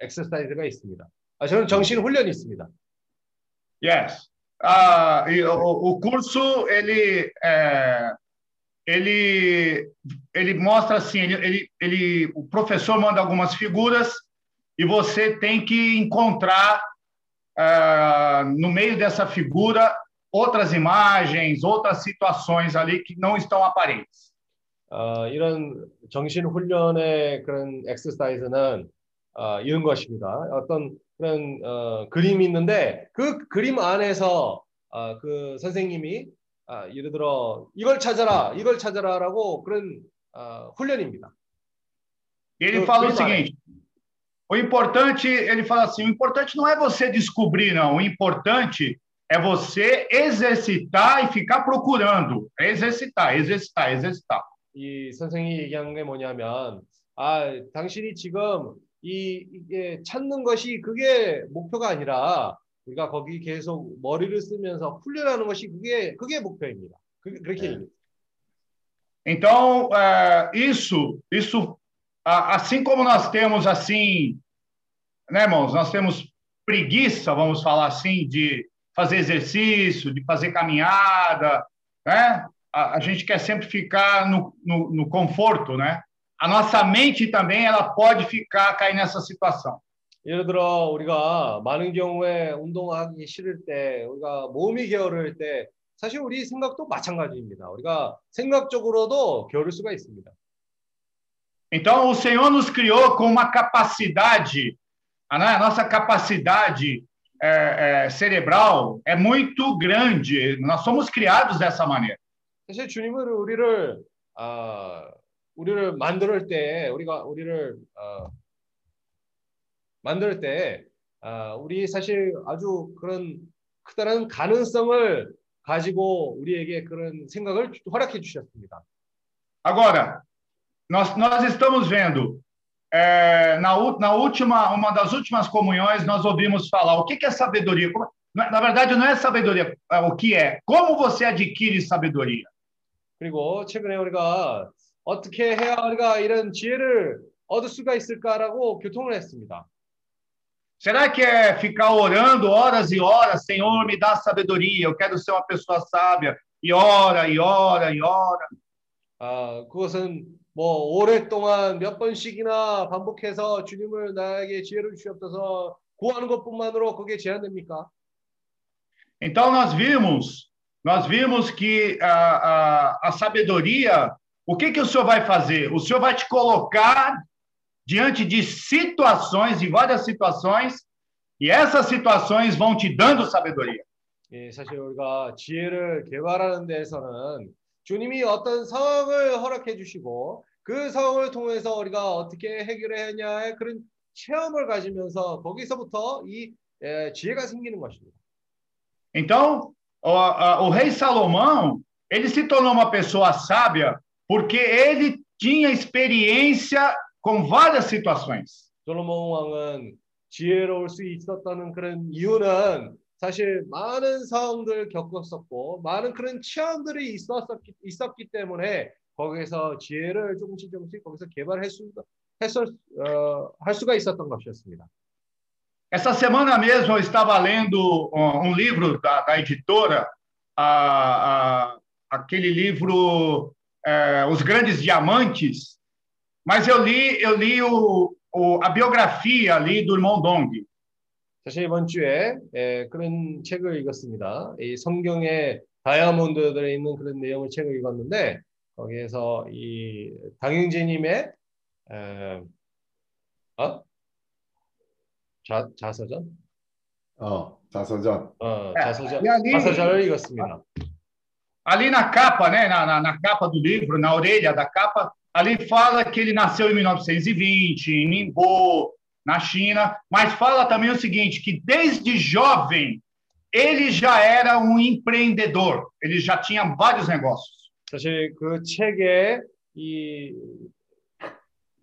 엑서사이즈가 있습니다. 아, 저는 정신 훈련이 있습니다. Yes. Ah, e o, o curso ele é, ele ele mostra assim, ele, ele, ele o professor manda algumas figuras e você tem que encontrar ah, no meio dessa figura outras imagens, outras situações ali que não estão aparentes. 어, 이런 정신 훈련의 그런 엑서사이즈는 어, 이런 것입니다. 어떤 그런 어, 그림이 있는데 그 그림 안에서 어, 그 선생님이 아, 예를 들어 이걸 찾아라, 이걸 찾아라라고 그런 어, 훈련입니다. E ele Eu- fala o eu parei. seguinte: o importante, ele fala assim, o importante não é você descobrir, não. O importante é você exercitar e ficar procurando. É exercitar, exercitar, exercitar. 이 선생이 얘기한 게 뭐냐면 아 당신이 지금 이 이게 찾는 것이 그게 목표가 아니라 우리가 거기 계속 머리를 쓰면서 훈련하는 것이 그게 그게 목표입니다. 그, 그렇게 얘기해요. Então, é, isso, isso, a- assim como nós temos assim, né, irmãos? Nós temos preguiça, vamos falar assim, de fazer exercício, de fazer caminhada, né? A, a gente quer sempre ficar no, no, no conforto, né? A nossa mente também ela pode ficar cair nessa situação. 예를 들어 우리가 많은 경우에 운동하기 싫을 때 우리가 몸이 게으를 때 사실 우리 생각도 마찬가지입니다. 우리가 생각적으로도 게으를 수가 있습니다. Então, o Senhor nos criou com uma capacidade, a né, a nossa capacidade é, é, cerebral é muito grande. Nós somos criados dessa maneira. 사실 주님은 우리를 아 우리를 만들 때 우리가 우리를 어, 만들 때 아, 우리 사실 아주 그런 크다란 가능성을 가지고 우리에게 그런 생각을 허락해 주셨습니다. Agora, nós, nós estamos vendo, é, na, u- na última, uma das últimas comunhões, nós ouvimos falar o que, que é sabedoria. Como- na na verdade, não é sabedoria, é o que é? Como você adquire sabedoria? 그리고 최근에 우리가 어떻게 해야 우리가 이런 지혜를 얻을 수가 있을까라고 교통을 했습니다. Será que é ficar orando horas e horas, Senhor, me dá sabedoria, eu quero ser uma pessoa sábia, e ora, e ora, e ora. 아, 그것은 뭐 오랫동안 몇 번씩이나 반복해서 주님을 나에게 지혜를 주옵소서 구하는 것뿐만으로 그게 제한됩니까? Então nós vimos, nós vimos que a, a, a sabedoria, o que que o Senhor vai fazer? O Senhor vai te colocar diante de situações, de várias situações, e essas situações vão te dando sabedoria. 예, 사실 우리가 지혜를 개발하는 데에서는 주님이 어떤 상황을 허락해 주시고 그 상황을 통해서 우리가 어떻게 해결해야 하냐의 그런 체험을 가지면서 거기서부터 이 예, 지혜가 생기는 것입니다. Então, o, a- o rei Salomão, ele se tornou uma pessoa sábia porque ele tinha experiência com várias situações. 솔로몬 왕은 지혜로울 수 있었다는 그런 이유는 사실 많은 상황들 겪었었고 많은 그런 체험들이 있었기, 있었기 때문에 거기에서 지혜를 조금씩 조금씩 거기서 개발할 수, 했을, 어, 할 수가 있었던 것이었습니다. Essa semana mesmo eu estava lendo um, um livro da, da editora, a, a- aquele livro é, Os Grandes Diamantes, mas eu li, eu li o, o- a biografia ali do irmão Dong. 사실 이번 주에 예, 그런 책을 읽었습니다. 이 성경에 다이아몬드들에 있는 그런 내용의 책을 읽었는데 거기에서 이 당영재님의 에, 어? 자, 자서전? 어, 자서전. 어, 자서전, e 자서전을 읽었습니다. ali na capa, né, na, na, na capa do livro, na orelha da capa, ali fala que ele nasceu em 1920, em Ningbo, na China, mas fala também o seguinte, que desde jovem ele já era um empreendedor, ele já tinha vários negócios. 사실 그 책에 이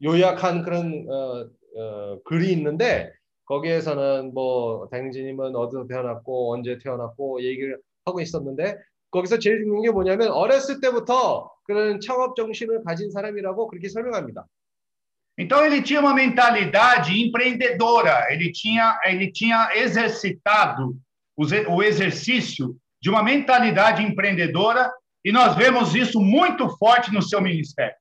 요약한 그런 어, 어, 글이 있는데 거기에서는 뭐 당진님은 어디서 태어났고 언제 태어났고 얘기를 하고 있었는데 거기서 제일 중요한 게 뭐냐면 어렸을 때부터 그런 창업 정신을 가진 사람이라고 그렇게 설명합니다. Então ele tinha uma mentalidade empreendedora, ele tinha, ele tinha exercitado o ze- o exercício de uma mentalidade empreendedora e nós vemos isso muito forte no seu ministério,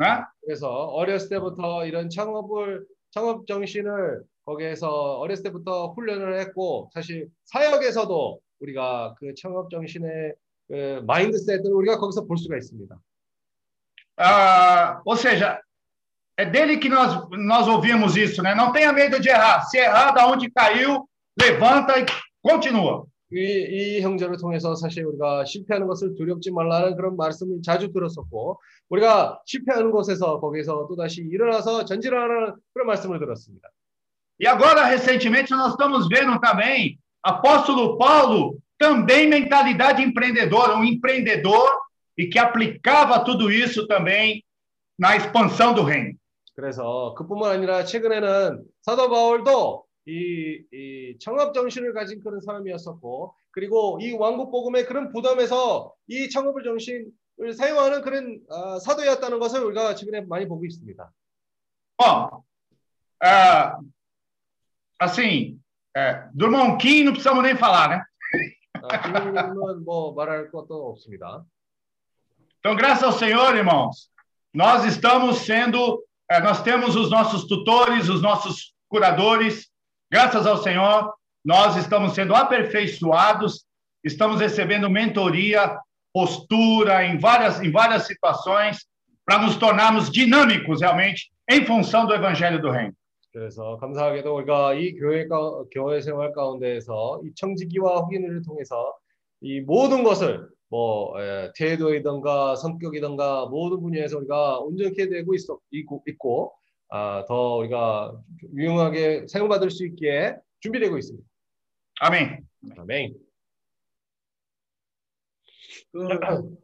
né? 그래서 어렸을 때부터 이런 창업을 창업 정신을 거기에서 어렸을 때부터 훈련을 했고 사실 사역에서도 우리가 그 창업 정신의 그 마인드셋을 우리가 거기서 볼 수가 있습니다. Ah, ou seja, é dele que nós, nós ouvimos isso, né? Não tenha medo de errar. Se errar, da onde caiu, levanta e continua. 이, 이 형제를 통해서 사실 우리가 실패하는 것을 두렵지 말라는 그런 말씀을 자주 들었었고 우리가 실패하는 곳에서 거기서 또다시 일어나서 전진하라는 그런 말씀을 들었습니다. E agora, recentemente, nós estamos vendo também apóstolo Paulo, também mentalidade empreendedora, um empreendedor e que aplicava tudo isso também na expansão do reino. 그래서 그뿐만 아니라 최근에는 사도 바울도 이, 이 청업 정신을 가진 그런 사람이었었고 그리고 이 왕국 복음의 그런 부담에서 이 청업을 정신을 사용하는 그런 아, 사도였다는 것을 우리가 최근에 많이 보고 있습니다. Bom, ah, assim, é, do irmão Kim não precisamos nem falar, né? Então, graças ao Senhor, irmãos, nós estamos sendo, eh, nós temos os nossos tutores, os nossos curadores. Graças ao Senhor, nós estamos sendo aperfeiçoados, estamos recebendo mentoria, postura em várias, em várias situações, para nos tornarmos dinâmicos realmente em função do Evangelho do Reino. 그래서 감사하게도 우리가 이 교회 가, 교회 생활 가운데에서 이 청지기와 확인을 통해서 이 모든 것을 뭐 에, 태도이든가 성격이든가 모든 분야에서 우리가 온전케 되고 있어, 있고, 있고 아, 더 우리가 유용하게 사용받을 수 있게 준비되고 있습니다. 아멘. 아멘. 그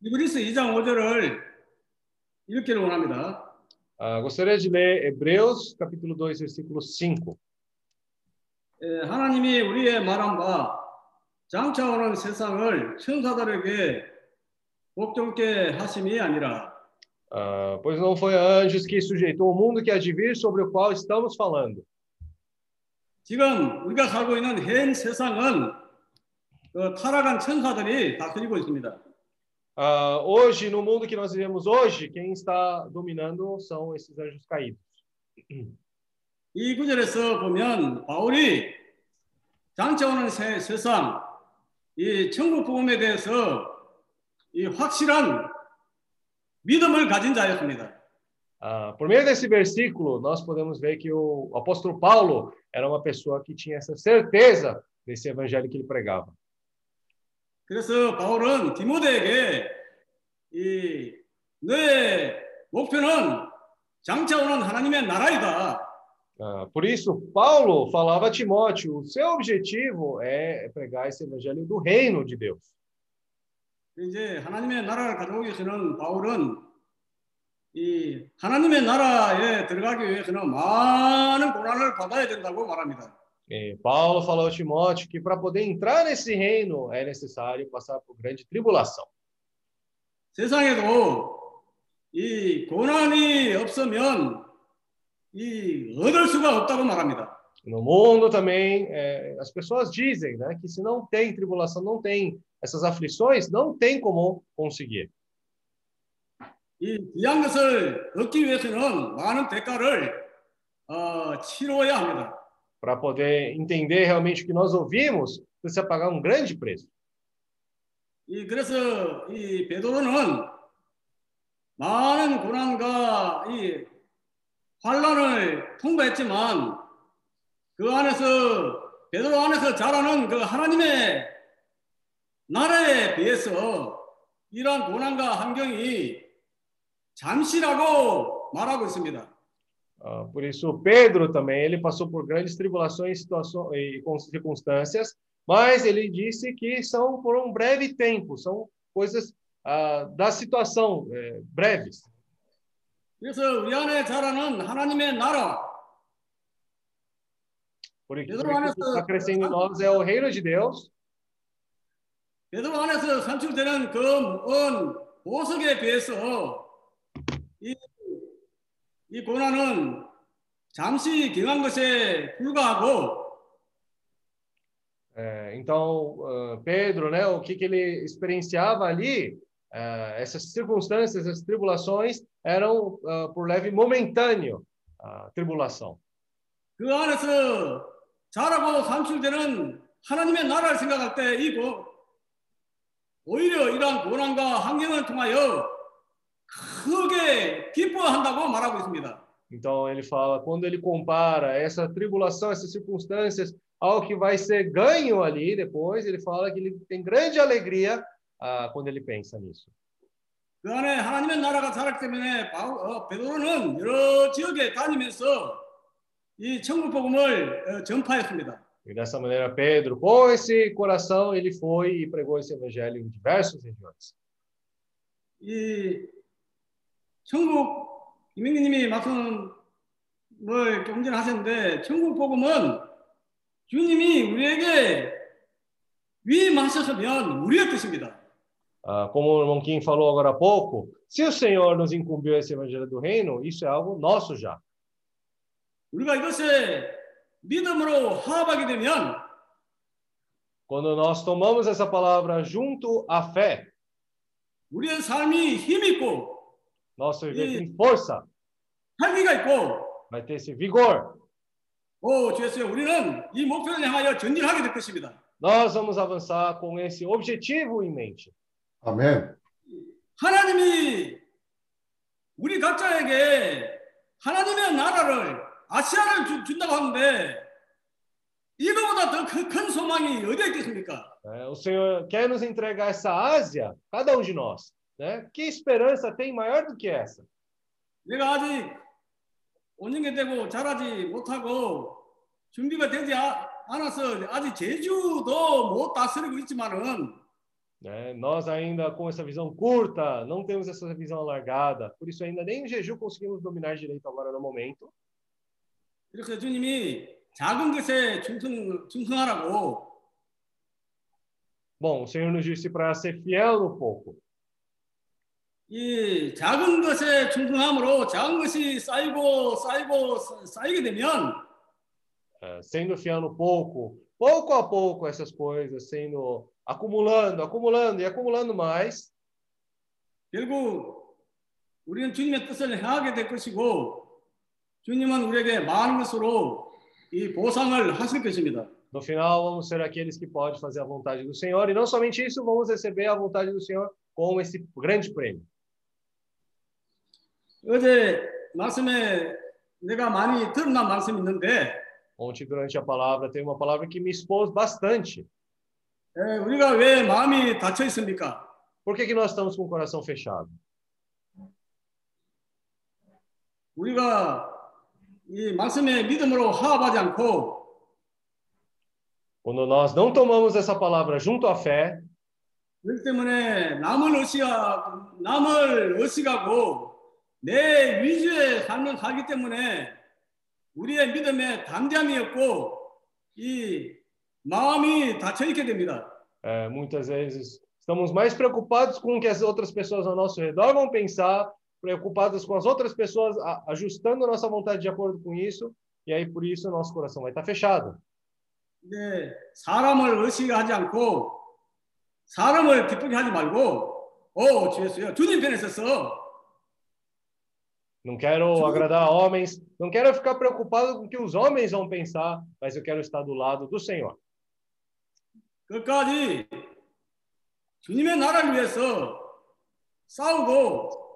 이브리스 2장 5절을 읽기를 원합니다. Ah, gostaria de ler Hebreus capítulo 2 versículo 5. 예, 하나님이 우리의 말한 바 장차 오는 세상을 천사들에게 복종케 하심이 아니라 Ah, pois não foi a anjos que sujeitou o mundo que há de vir sobre o qual estamos falando. 지금 우리가 살고 있는 현 세상은 그 타락한 천사들이 다스리고 있습니다. Ah, hoje, no mundo que nós vivemos hoje, quem está dominando são esses anjos caídos. 이 구절에서 보면 바울이 장차 오는 세, 세상 이 천국 복음에 대해서 이 확실한 믿음을 가진 자였습니다. Ah, por meio desse versículo, nós podemos ver que o apóstolo Paulo era uma pessoa que tinha essa certeza desse evangelho que ele pregava. 그래서 바울은 디모데에게 이 너의 목표는 장차 오는 하나님의 나라이다. Ah, por isso, Paulo falava a Timóteo: o seu objetivo é pregar esse evangelho do reino de Deus. 이제 하나님의 나라를 가져오기 위해서는 바울은 이 하나님의 나라에 들어가기 위해서는 많은 고난을 받아야 된다고 말합니다. E Paulo falou a Timóteo que para poder entrar nesse reino é necessário passar por grande tribulação. 세상에도 이 고난이 없으면 이 얻을 수가 없다고 말합니다. No mundo também, é, as pessoas dizem né, que se não tem tribulação, não tem essas aflições, não tem como conseguir. 이 귀한 것을 얻기 위해서는 많은 대가를 어, 치러야 합니다. Para poder entender realmente o que nós ouvimos, precisa pagar um grande preço. 이 그래서 이 베드로는 많은 고난과 이 환란을 통과했지만 그 안에서 베드로 안에서 자라는 그 하나님의 나라에 비해서 이러한 고난과 환경이 잠시라고 말하고 있습니다. Ah, por isso, Pedro também, ele passou por grandes tribulações situações, e circunstâncias, mas ele disse que são por um breve tempo, são coisas ah, da situação, eh, breves. 그래서 우리 안에 자라는 하나님의 나라, Por isso, Pedro, por isso olha o que essa- está crescendo em nós é o reino de Deus, 베드로 안에서 산출되는 그 은, 보석에 비해서 이, 이 고난은 잠시 경한 것에 불과하고 É, então, ah, Pedro, né, o que, que ele experienciava ali, ah, essas circunstâncias, essas tribulações, eram ah, por leve momentâneo a tribulação. 그 안에서 자라고 산출되는 하나님의 나라를 생각할 때 이 오히려 이러한 고난과 환경을 통하여 크게 기뻐한다고 말하고 있습니다. Então ele fala, quando ele compara essa tribulação, essas circunstâncias ao que vai ser ganho ali depois, ele fala que ele tem grande alegria ah, quando ele pensa nisso. 그 안에 하나님의 나라가 살았기 때문에 바울, 어, 베드로는 여러 지역에 다니면서 이 천국 복음을 어, 전파했습니다. E dessa maneira, Pedro, com esse coração, ele foi e pregou esse evangelho em diversas regiões. 이 천국 이민기님이 말씀을 조금 전에 하셨는데 천국 복음은 주님이 우리에게 위임하셨으면 우리의 뜻입니다. Ah, como o irmão Kim falou agora há pouco, se o Senhor nos incumbiu esse evangelho do reino, isso é algo nosso já. 우리가 이것에 믿음으로 화합하게 되면 Quando nós tomamos essa palavra junto à fé, 우리의 삶이 힘 있고 nosso viver tem força, 활기가 있고 vai ter esse vigor. 오 주였어요. 우리는 이 목표를 향하여 전진하게 될 것입니다. Nós vamos avançar com esse objetivo em mente. 아멘. 하나님이 우리 각자에게 하나님의 나라를 아시아를 주, 준다고 하는데 이거보다 더큰 소망이 어디에 있겠습니까? né? O Senhor quer nos entregar essa Ásia, cada um de nós. Né? Que esperança tem maior do que essa? 내가 아직 5년이 되고 자라지 못하고 준비가 되지 아- 않아서 아직 제주도 못 다스리고 있지만은 Né? Nós ainda com essa visão curta, não temos essa visão alargada. Por isso ainda nem o Jeju conseguimos dominar direito agora no momento. 이렇게 주님이 작은 것에 충성, 충성하라고 Bom, o Senhor nos disse para ser fiel no pouco. 이 작은 것에 충성함으로 작은 것이 쌓이고 쌓이고 쌓- 쌓이게 되면 Eh, sendo fiel no pouco, pouco a pouco essas coisas sendo acumulando, acumulando e acumulando mais, 결국 우리는 주님의 뜻을 행하게 될 것이고 주님은 우리에게 많은 것으로 이 보상을 하실 것입니다. no final vamos ser aqueles que podem fazer a vontade do Senhor e não somente isso, vamos receber a vontade do Senhor com esse grande prêmio. 어제 말씀에 내가 많이 드러난 말씀이 있는데 Ontem durante a palavra tem uma palavra que me expôs bastante. Por que, que nós estamos com o coração fechado? 우리가 이 말씀에 믿음으로 화합하지 않고 Quando nós não tomamos essa palavra junto à fé, 그렇기 때문에 남을 의시하 남을 의식하고 내 위주의 삶을 살기 때문에 우리의 믿음에 담대함이 없고 이 마음이 닫혀 있게 됩니다. eh, muitas vezes estamos mais preocupados com o que as outras pessoas ao nosso redor vão pensar, preocupados com as outras pessoas a- ajustando a nossa vontade de acordo com isso, e aí por isso o nosso coração vai estar fechado. 이제 사람을 의식하지 않고 사람을 기쁘게 하지 말고 오 주였어요 주님 편에 서서 Não quero agradar homens, não quero ficar preocupado com o que os homens vão pensar, mas eu quero estar do lado do Senhor. 끝까지 주님의 나라를 위해서 싸우고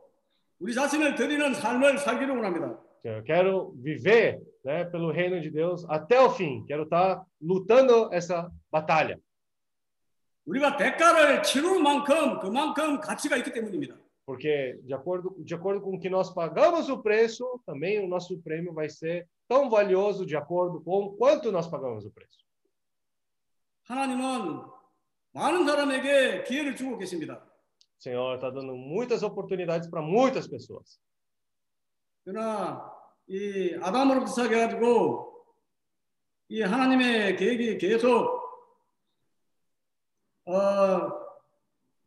우리 자신을 드리는 삶을 살기를 원합니다. Eu quero viver né, pelo reino de Deus até o fim. Quero estar lutando essa batalha. 우리가 대가를 치를 만큼 그만큼 가치가 있기 때문입니다. Porque, de acordo, de acordo com que nós pagamos o preço, também o nosso prêmio vai ser tão valioso de acordo com quanto nós pagamos o preço. 하나님은 많은 사람에게 기회를 주고 계십니다. Senhor está dando muitas oportunidades para muitas pessoas. 그러나 이 아담으로부터 시작해 가지고 이 하나님의 계획이 계속 어,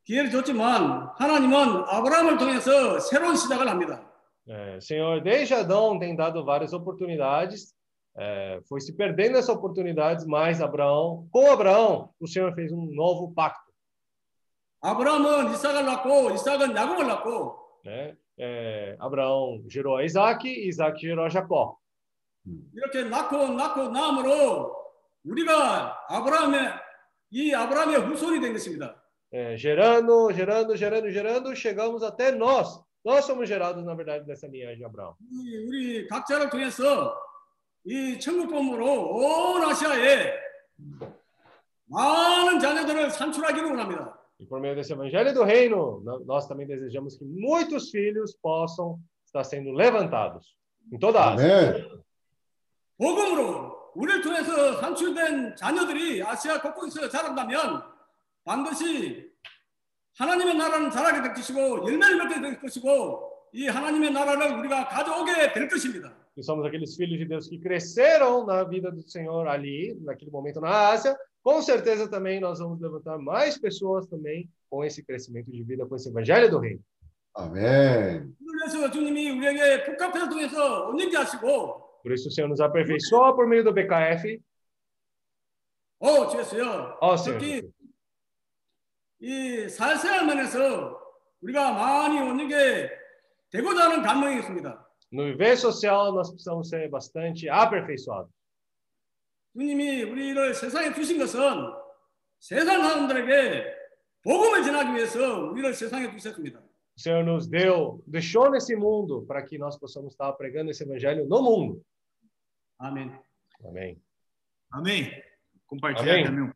기회를 줬지만 하나님은 아브라함을 통해서 새로운 시작을 합니다. É, Senhor, desde Adão, tem dado várias oportunidades, é, foi se perdendo essas oportunidades, mas Abraão, com Abraão, o Senhor fez um novo pacto. 아브라함은 이삭을 낳고 이삭은 야곱을 낳고 Né? É, Abraão gerou a Isaac e Isaac gerou a Jacó. 이렇게 낳고 낳고 낳음으로 우리가 아브라함의 이 아브라함의 후손이 된 것입니다. É, gerando, gerando, gerando, gerando, chegamos até nós. Nós somos gerados, na verdade, dessa linhagem de Abraão. 이 우리 각자를 통해서 이 천국범으로 온 아시아에 많은 자녀들을 산출하기를 원합니다. E por meio desse evangelho do reino, no- nós também desejamos que muitos filhos possam estar sendo levantados em toda a Ásia. 아멘. 복음으로 우리를 통해서 산출된 자녀들이 아시아 곳곳에서 자란다면 반드시 하나님의 나라는 자라게 될 것이고 열매를 맺게 될 것이고 이 하나님의 나라를 우리가 가져오게 될 것입니다. Que somos aqueles filhos de Deus que cresceram na vida do Senhor ali, naquele momento na Ásia. Com certeza também nós vamos levantar mais pessoas também com esse crescimento de vida, com esse evangelho do reino. 아멘. 그래서 주님이 우리에게 복합회를 통해서 온전케 하시고 Por isso o Senhor nos aperfeiçoa por meio do BKF. 어 주였어요. Ó Senhor. 특히 이 사회생활만에서 우리가 많이 온전게 되고자 하는 감동이 있습니다. No viver social, nós precisamos ser bastante aperfeiçoados. 주님이 우리를 세상에 주신 것은 세상 사람들에게 복음을 전하기 위해서 우리를 세상에 주셨습니다. O Senhor nos deu, deixou nesse mundo para que nós possamos estar pregando esse evangelho no mundo. 아멘. Amém. Amém. Compartilhar Amém. também.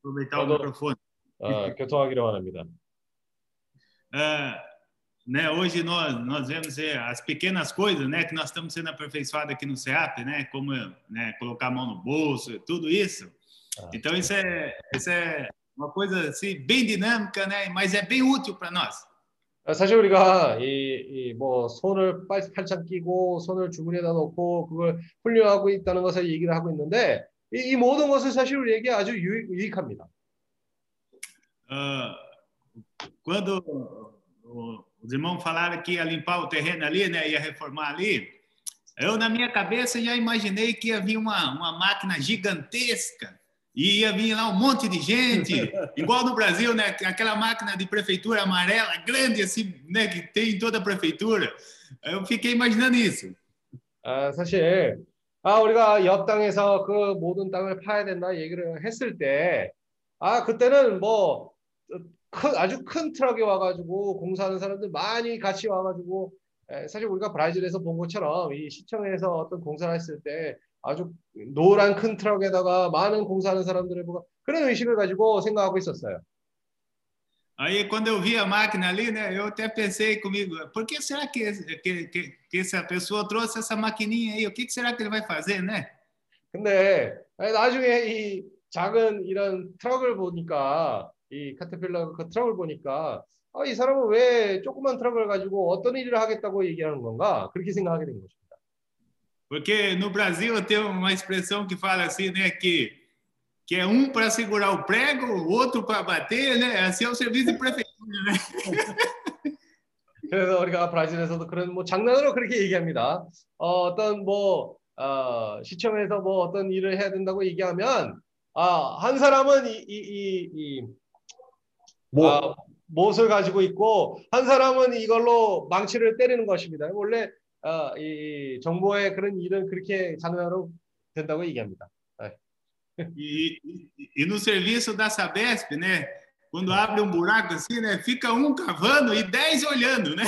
Aproveitar o Quando- microfone. 아, 교통하기로 원합니다. Ah, né, hoje nós nós vemos eh, as pequenas coisas, né, que nós estamos sendo aperfeiçoados aqui no CEAP, né, como né, colocar a mão no bolso, tudo isso. Então isso é isso é uma coisa assim bem dinâmica, né, mas é bem útil para nós. 아, 사실 우리가 이 뭐 손을 팔- 팔짱 끼고 손을 주머니에다 넣고 그걸 훈련하고 있다는 것을 얘기를 하고 있는데 이, 이 모든 것은 사실 우리에게 아주 유익, 유익합니다. Ah, quando o- os irmãos falaram que ia limpar o terreno ali, né, ia reformar ali, eu na minha cabeça já imaginei que ia vir uma, uma máquina gigantesca e ia vir lá um monte de gente, igual no Brasil, né, aquela máquina de prefeitura amarela grande assim, né, que tem em toda a prefeitura. Eu fiquei imaginando isso. 아, 사실 아 우리가 옆 땅에서 그 모든 땅을 파야 된다 얘기를 했을 때 아 그때는 뭐 큰, 아주 큰 트럭이 와가지고 공사하는 사람들 많이 같이 와가지고 에, 사실 우리가 브라질에서 본 것처럼 이 시청에서 어떤 공사를 했을 때 아주 노란 큰 트럭에다가 많은 공사하는 사람들을 보고 그런 의식을 가지고 생각하고 있었어요. Aí, quando eu vi a máquina ali, né, eu até pensei comigo, por que será que, que, que, que essa pessoa trouxe essa maquininha aí? O que, que será que ele vai fazer, né? 근데 나중에 이 작은 이런 트럭을 보니까 이 카테필러 그 트럭을 보니까 아, 이 사람은 왜 조그만 트럭을 가지고 어떤 일을 하겠다고 얘기하는 건가 그렇게 생각하게 된 것입니다. Porque no Brasil tem uma expressão que fala assim, né, que, que é um para segurar o prego, o outro para bater, né? Assim é o serviço de prefeitura, né? 그래서 우리가 브라질에서도 그런 뭐 장난으로 그렇게 얘기합니다. 어, 어떤 뭐 어, 시청에서 뭐 어떤 일을 해야 된다고 얘기하면 아, 한 사람은 이, 이, 이, 이 뭐 아, 못을 가지고 있고 한 사람은 이걸로 망치를 때리는 것입니다. 원래 어, 이 정보의 그런 일은 그렇게 장난으로 된다고 얘기합니다. 네. E, e, e no serviço da Sabesp, né? Quando abre um buraco assim, né? Fica um cavando e dez olhando, né?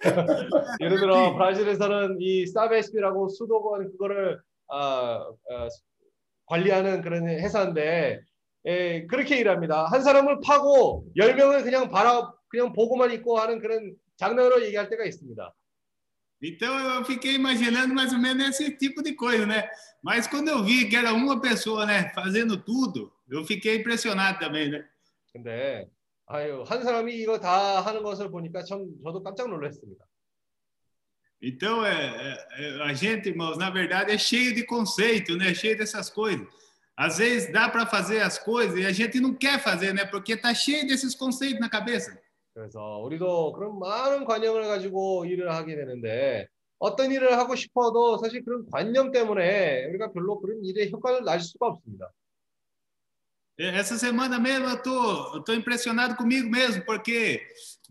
예를 들어 브라질에서는 이 사베스피라고 수도권 그거를 어, 어, 관리하는 그런 회사인데 예, 그렇게 일합니다. 한 사람을 파고 열 명을 그냥 바라 그냥 보고만 있고 하는 그런 장난으로 얘기할 때가 있습니다. Então eu fiquei imaginando mais ou menos esse tipo de coisa, né? Mas quando eu vi que era uma pessoa, né, fazendo tudo, eu fiquei impressionado também, né? 근데 아유 한 사람이 이거 다 하는 것을 보니까 참 저도 깜짝 놀랐습니다. Então, é, é, a gente, irmãos, na verdade é cheio de conceito, né? Cheio dessas coisas. Às vezes dá para fazer as coisas e a gente não quer fazer, né? Porque tá cheio desses conceitos na cabeça. 그래서 우리도 그런 많은 관념을 가지고 일을 하게 되는데 어떤 일을 하고 싶어도 사실 그런 관념 때문에 우리가 별로 그런 일에 효과를 날 수가 없습니다. É, Essa semana mesmo eu tô, eu tô impressionado comigo mesmo, porque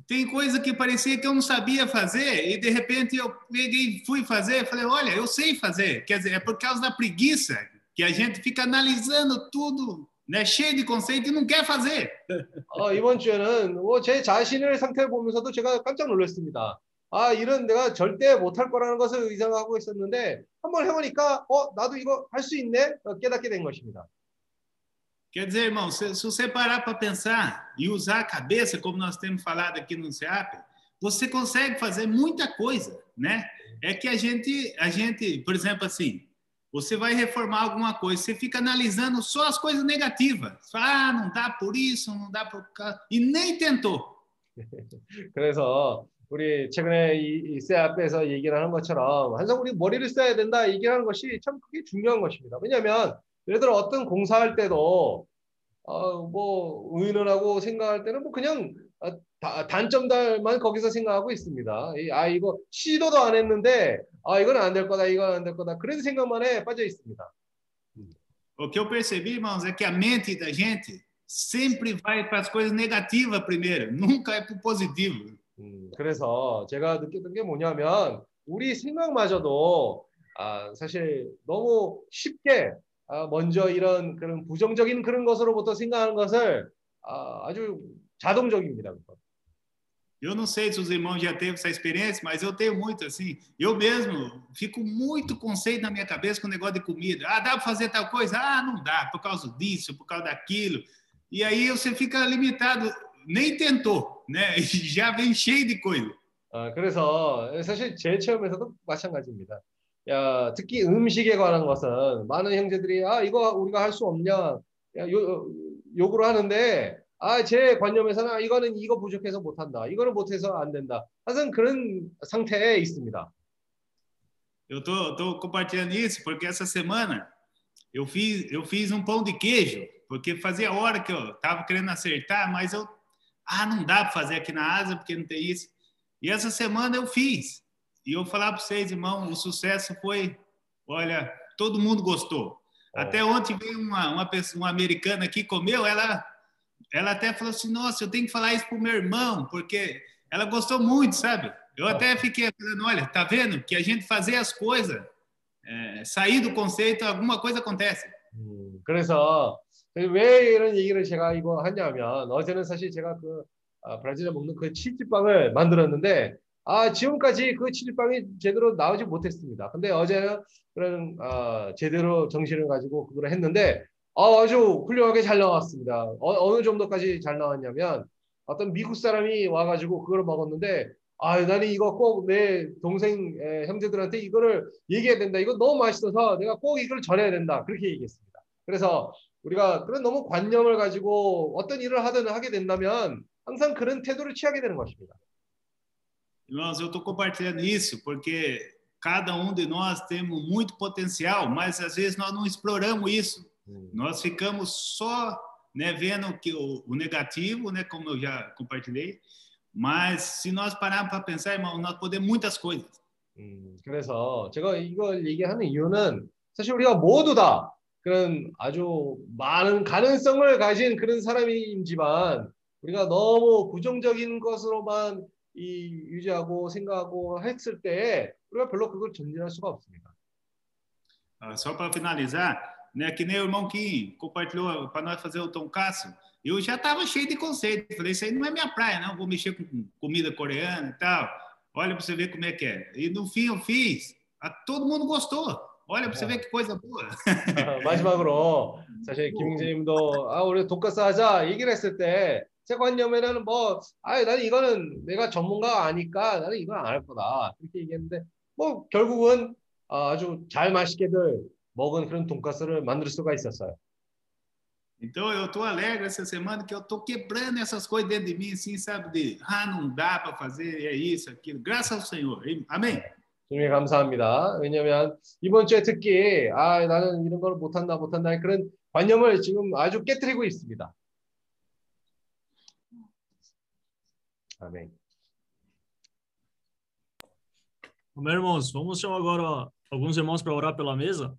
tem coisa que parecia que eu não sabia fazer e de repente eu peguei, fui fazer, falei, olha, eu sei fazer. Quer dizer, é por causa da preguiça que a gente fica analisando tudo, né, cheio de conceito e não quer fazer. 어, 이번 주에는 뭐 제 자신의 상태를 보면서도 제가 깜짝 놀랐습니다. 아, 이런 내가 절대 못할 거라는 것을 의상하고 있었는데 한번 해보니까 어, 나도 이거 할 수 있네 어, 깨닫게 된 것입니다. Quer dizer, irmão, se, se você parar para pensar e usar a cabeça, como nós temos falado aqui no CEAP, você consegue fazer muita coisa, né? É que a gente, a gente, por exemplo, assim, você vai reformar alguma coisa, você fica analisando só as coisas negativas. Ah, não dá por isso, não dá por e nem tentou. 그래서 우리 최근에 이, 이세 앞에서 얘기를 하는 것처럼 항상 우리 머리를 써야 된다 얘기를 하는 것이 참 그게 중요한 것입니다. 왜냐하면 예를 들어 어떤 공사할 때도 어, 뭐 의논하고 생각할 때는 뭐 그냥 아, 다, 단점들만 거기서 생각하고 있습니다. 이, 아 이거 시도도 안 했는데 아 이건 안 될 거다 이건 안 될 거다 그런 생각만에 빠져 있습니다. O que eu percebi, irmãos, é que a mente da gente sempre vai para as coisas negativas primeiro, nunca é para o positivo. 음, 그래서 제가 느꼈던 게 뭐냐면 우리 생각마저도 아, 사실 너무 쉽게 아, 먼저 이런 그런 부정적인 그런 것으로부터 생각하는 것을 아, 아주 자동적입니다. Eu não sei se os irmãos já teve essa experiência, mas eu tenho muito assim. Eu mesmo fico muito conceito na minha cabeça com o negócio de comida. Ah, dá para fazer tal coisa? Ah, não dá, por causa disso, por causa daquilo. E aí você fica limitado, nem tentou, né? Já vem cheio de coisa. 아, 그래서 사실 제 체험에서도 마찬가지입니다. 야, 특히 음식에 관한 것은 많은 형제들이 아 이거 우리가 할 수 없냐 야, 요, 요구를 하는데 아 제 관념에서는 아, 이거는 이거 부족해서 못한다 이거는 못해서 안 된다 항상 그런 상태에 있습니다. Eu tô, tô compartilhando isso porque essa semana eu fiz, eu fiz um pão de queijo, porque fazia hora que eu tava querendo acertar, mas eu ah, não dá para fazer aqui na Ásia porque não tem isso. E essa semana eu fiz. E eu falar para vocês, irmão, o sucesso foi, olha, todo mundo gostou. Até ontem veio uma, uma pessoa, uma americana aqui comeu, ela ela até falou assim: "Nossa, eu tenho que falar isso pro meu irmão, porque ela gostou muito, sabe?" Eu até fiquei falando, olha, tá vendo que a gente fazer as coisas, é, sair do conceito, alguma coisa acontece. 음, 그래서 왜 이런 얘기를 제가 이거 하냐면 어제는 사실 제가 그 아, 브라질에 먹는 그 치즈빵을 만들었는데 아 지금까지 그 치즈빵이 제대로 나오지 못했습니다. 근데 어제는 그런 아, 제대로 정신을 가지고 그걸 했는데 아, 아주 훌륭하게 잘 나왔습니다. 어, 느 정도까지 잘 나왔냐면 어떤 미국 사람이 와가지고 그걸 먹었는데 아 나는 이거 꼭 내 동생 에, 형제들한테 이거를 얘기해야 된다. 이거 너무 맛있어서 내가 꼭 이걸 전해야 된다. 그렇게 얘기했습니다. 그래서 우리가 그런 너무 관념을 가지고 어떤 일을 하든 하게 된다면 항상 그런 태도를 취하게 되는 것입니다. Irmãos, eu estou compartilhando isso porque cada um de nós temos muito potencial, mas às vezes nós não exploramos isso. Nós ficamos só né, vendo que o, o, negativo, né, como eu já compartilhei, mas se nós pararmos para pensar, irmão, nós podemos muitas coisas. 음, 그래서 제가 이걸 얘기하는 이유는 사실 우리가 모두 다 그런 아주 많은 가능성을 가진 그런 사람이지만 우리가 너무 부정적인 것으로만 이 유지하고 생각하고 했을 때 우리가 별로 그걸 전진할 수가 없습니다. Uh, só para finalizar, né, que nem o irmão Kim compartilhou para nós fazer o tonkatsu, eu já estava cheio de conceito. Falei, isso aí não é minha praia, não. Vou mexer com comida coreana e tal. Olha para você ver como é que é. E no fim eu fiz. Todo mundo gostou. Olha para você ver que coisa boa. 마지막으로 사실 김님도 아 우리 돈가스 하자 얘기를 했을 때제 관념에는 뭐, 아, 나는 이거는 내가 전문가가 아니까 나는 이건 안 할 거다. 그렇게 얘기했는데, 뭐, 결국은 아주 잘 맛있게들 먹은 그런 돈가스를 만들 수가 있었어요. Então eu estou alegre essa semana que eu estou quebrando essas coisas dentro de mim, assim, sabe? De, ah, não dá para fazer, é isso, aquilo. Graças ao Senhor. Amém. 주님에 감사합니다. 왜냐하면 이번 주에 특히 아 나는 이런 걸 못한다 못한다 그런 관념을 지금 아주 깨뜨리고 있습니다. Amém. Meus irmãos, vamos chamar agora alguns irmãos para orar pela mesa.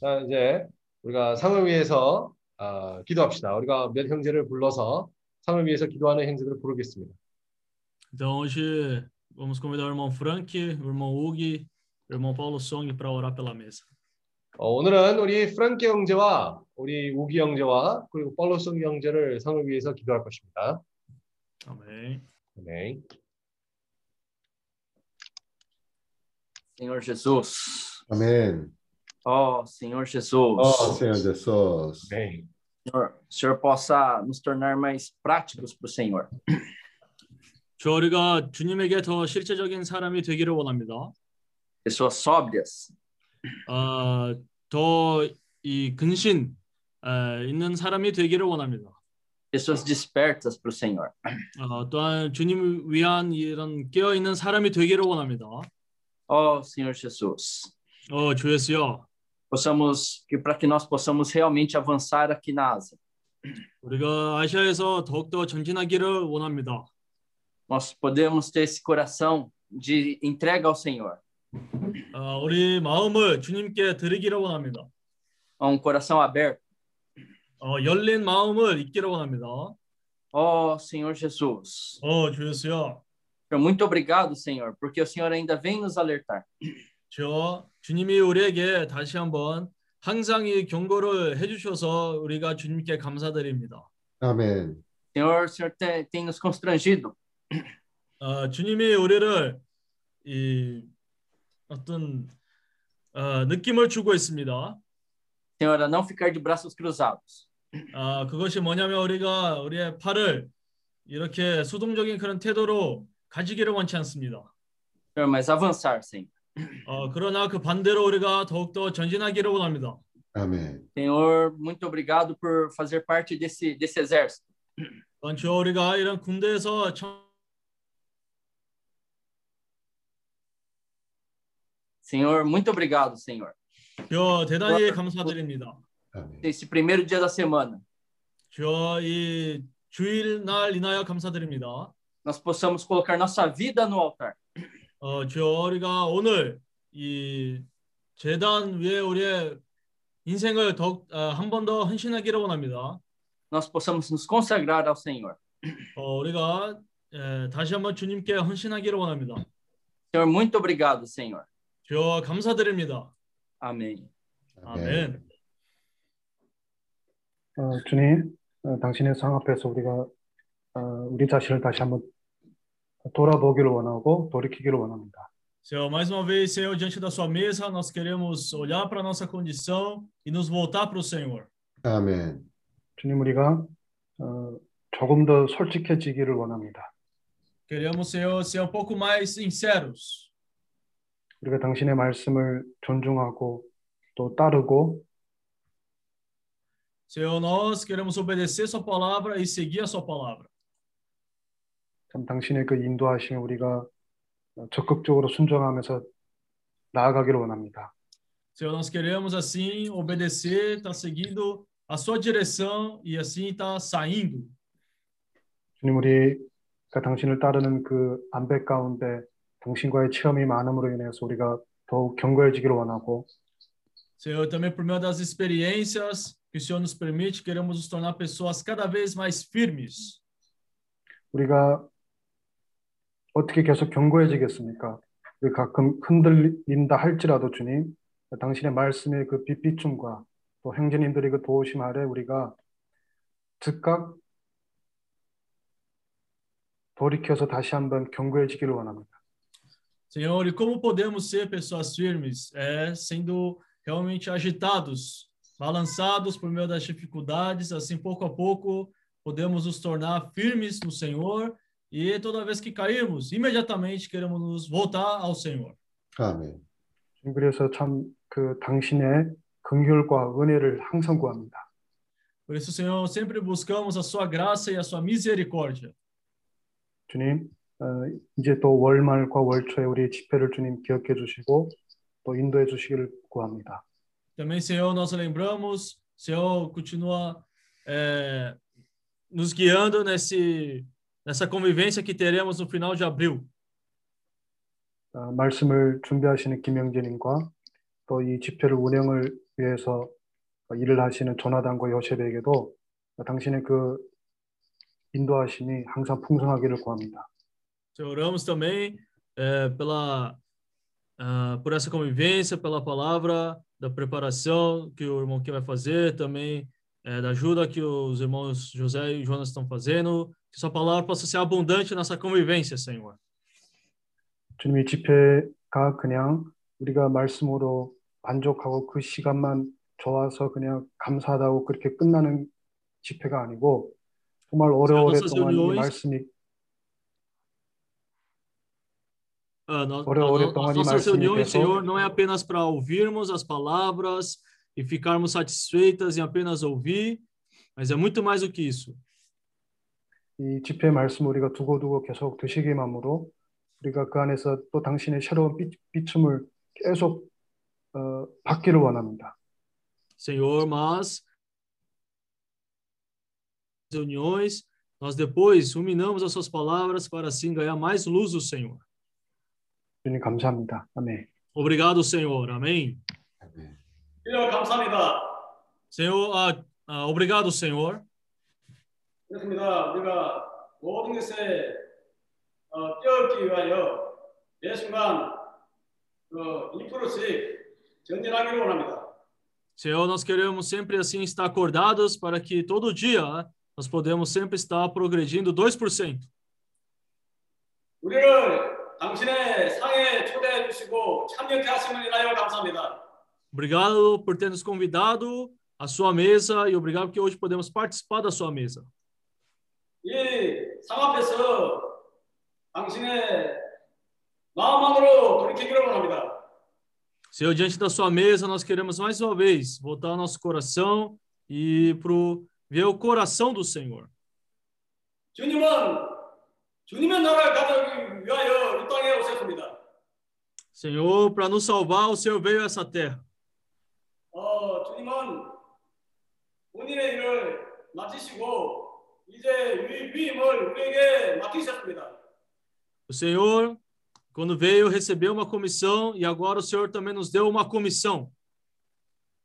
자, 이제 우리가 상을 위해서 어, 기도합시다. 우리가 몇 형제를 불러서 상을 위해서 기도하는 형제들을 부르겠습니다. Então hoje vamos convidar o irmão Frank, o irmão Hugo, o irmão Paulo Song para orar pela mesa. 어, 오늘은 우리 프랑키 형제와 우리 우기 형제와 그리고 팔로 송 형제를 상을 위해서 기도할 것입니다. 아멘. 네. Senhor Jesus. Amém. Ó Senhor Jesus. Ó Senhor Jesus. Amém. Senhor, o Senhor possa nos tornar mais práticos para o Senhor. 주 우리가 주님에게 더 실제적인 사람이 되기를 원합니다. Pessoas sóbrias. 어, 더이 근신 어, 있는 사람이 되기를 원합니다. Pessoas despertas para o Senhor. 어, 또한 주님을 위한 이런 깨어 있는 사람이 되기를 원합니다. Ó Senhor Jesus. 어, 주 예수여. Possamos que para que nós possamos realmente avançar aqui na Ásia. 우리가 아시아에서 더욱더 전진하기를 원합니다. Nós podemos ter esse coração de entrega ao Senhor. 어, 우리 마음을 주님께 드리기를 원합니다. Um coração aberto. 어, 열린 마음을 있기를 원합니다. Ó Senhor Jesus. 어, 주 예수여. Senhor, muito obrigado, Senhor, porque o Senhor ainda vem nos alertar. 주 주님이 우리에게 다시 한번 항상 이 경고를 해주셔서 우리가 주님께 감사드립니다. Amém. Senhor, Senhor tem, tem nos constrangido. 어, 주님이 우리를 이 어떤 어, 느낌을 주고 있습니다. Senhor, não ficar de braços cruzados. 아, 그것이 뭐냐면 우리가 우리의 팔을 이렇게 수동적인 그런 태도로 가지기를 원치 않습니다. Senhor, mas avançar, Senhor. 어, 그러나 그 반대로 우리가 더욱더 전진하기를 원합니다. Amém. Senhor, muito obrigado por fazer parte desse, desse exército. 또한 주 우리가 이런 군대에서 청... Senhor, muito obrigado, Senhor. 주 대단히 감사드립니다. Esse primeiro dia da semana, 주이 주일 날 인하여 감사드립니다. nós possamos colocar nossa vida no altar. 어, 주 우리가 오늘 이 재단 위에 우리의 인생을 더욱 어, 한번 더 헌신하기를 원합니다. Nós possamos nos consagrar ao Senhor. 어, 우리가 에, 다시 한번 주님께 헌신하기를 원합니다. Senhor, muito obrigado, Senhor. 주 감사드립니다. Amém. 아멘. 어, 주님, 어, 당신의 상 앞에서 우리가 어, 우리 자신을 다시 한번 돌아보기를 원하고 돌이키기를 원합니다. Senhor, mais uma vez, Senhor, diante da sua mesa, nós queremos olhar para a nossa condição e nos voltar para o Senhor. Amém. 주님, 우리가 어, 조금 더 솔직해지기를 원합니다. Queremos, Senhor, ser um pouco mais sinceros. 우리가 당신의 말씀을 존중하고 또 따르고 Senhor, nós queremos obedecer sua palavra e seguir a sua palavra. 참 당신의 그 인도하심에 우리가 어, 적극적으로 순종하면서 나아가기를 원합니다. Senhor, nós queremos assim obedecer, estar seguindo a sua direção e assim estar saindo. 주님, 우리가 당신을 따르는 그 안배 가운데 당신과의 체험이 많음으로 인해서 우리가 더욱 견고해지기를 원하고 Senhor, também por meio das experiências que o Senhor nos permite, queremos nos tornar pessoas cada vez mais firmes. 우리가 어떻게 계속 견고해지겠습니까? 가끔 흔들린다 할지라도 주님, 당신의 말씀의 그 빛비춤과 또 형제님들의 그 도우심 아래 우리가 즉각 돌이켜서 다시 한번 견고해지기를 원합니다. Senhor, e como podemos ser pessoas firmes? É sendo realmente agitados, balançados por meio das dificuldades, assim pouco a pouco podemos nos tornar firmes no Senhor e toda vez que cairmos, imediatamente queremos nos voltar ao Senhor. Amém. 그래서 참 그 당신의 긍휼과 은혜를 항상 구합니다. Por isso, Senhor, sempre buscamos a sua graça e a sua misericórdia. 주님, 어, 이제 또 월말과 월초에 우리의 집회를 주님 기억해 주시고 또 인도해 주시기를 구합니다. Também, Senhor, nós lembramos, Senhor, continua é, nos guiando nesse, nessa convivência que teremos no final de abril. 어, 말씀을 준비하시는 김영진님과 또 이 집회를 운영을 위해서 일을 하시는 조나단과 요셉에게도 당신의 그 인도하심이 항상 풍성하기를 구합니다. Senhor, oramos também é, pela, ah, por essa convivência, pela palavra da preparação que o irmão que vai fazer, também é, da ajuda que os irmãos José e Jonas estão fazendo. Que sua palavra possa ser abundante nessa convivência, Senhor. 주님 이 집회가 그냥 우리가 말씀으로 만족하고 그 시간만 좋아서 그냥 감사하다고 그렇게 끝나는 집회가 아니고 정말 오래오래 nossas 동안 이 reuniões- 말씀이 Ah, no- Ora, ora, as então, as ali, nossas Marcinho, reuniões, pessoal. Senhor, não é apenas para ouvirmos as palavras e ficarmos satisfeitas em apenas ouvir, mas é muito mais do que isso. 이 집회 말씀 우리가 두고두고 계속 드시기만으로 우리가 그 안에서 또 당신의 새로운 빛, 비춤을 계속 어, 받기를 원합니다. Senhor, mas reuniões, nós depois ruminamos as suas palavras para assim ganhar mais luz do Senhor. 주님 감사합니다. 아멘. Obrigado, Senhor. Amém. 주여 감사합니다. Senhor, ah, ah, obrigado, Senhor. 그렇습니다. 우리가 모든 것에 어, 뛰어넘기 위하여 매 순간 어, 2%씩 전진하기를 원합니다. Senhor, nós queremos sempre assim estar acordados para que todo dia ah, nós podemos sempre estar progredindo 2%. 우리를 당신의 상에 초대해 주시고 참여케 하심을 인하여 감사합니다. Obrigado por ter nos convidado à sua mesa e obrigado porque hoje podemos participar da sua mesa. 이 상 앞에서 당신의 마음만으로 돌이키기를 원합니다. Senhor, diante da sua mesa, nós queremos mais uma vez voltar ao nosso coração e pro ver o coração do Senhor. 주님은 주님의 나라를 가져기 위하여 이 땅에 오셨습니다. Senhor, para nos salvar, o Senhor veio a essa terra. 어, 주님은 본인의 일을 마치시고 이제 위, 위임을 우리에게 맡기셨습니다. O Senhor, quando veio, recebeu uma comissão e agora o Senhor também nos deu uma comissão.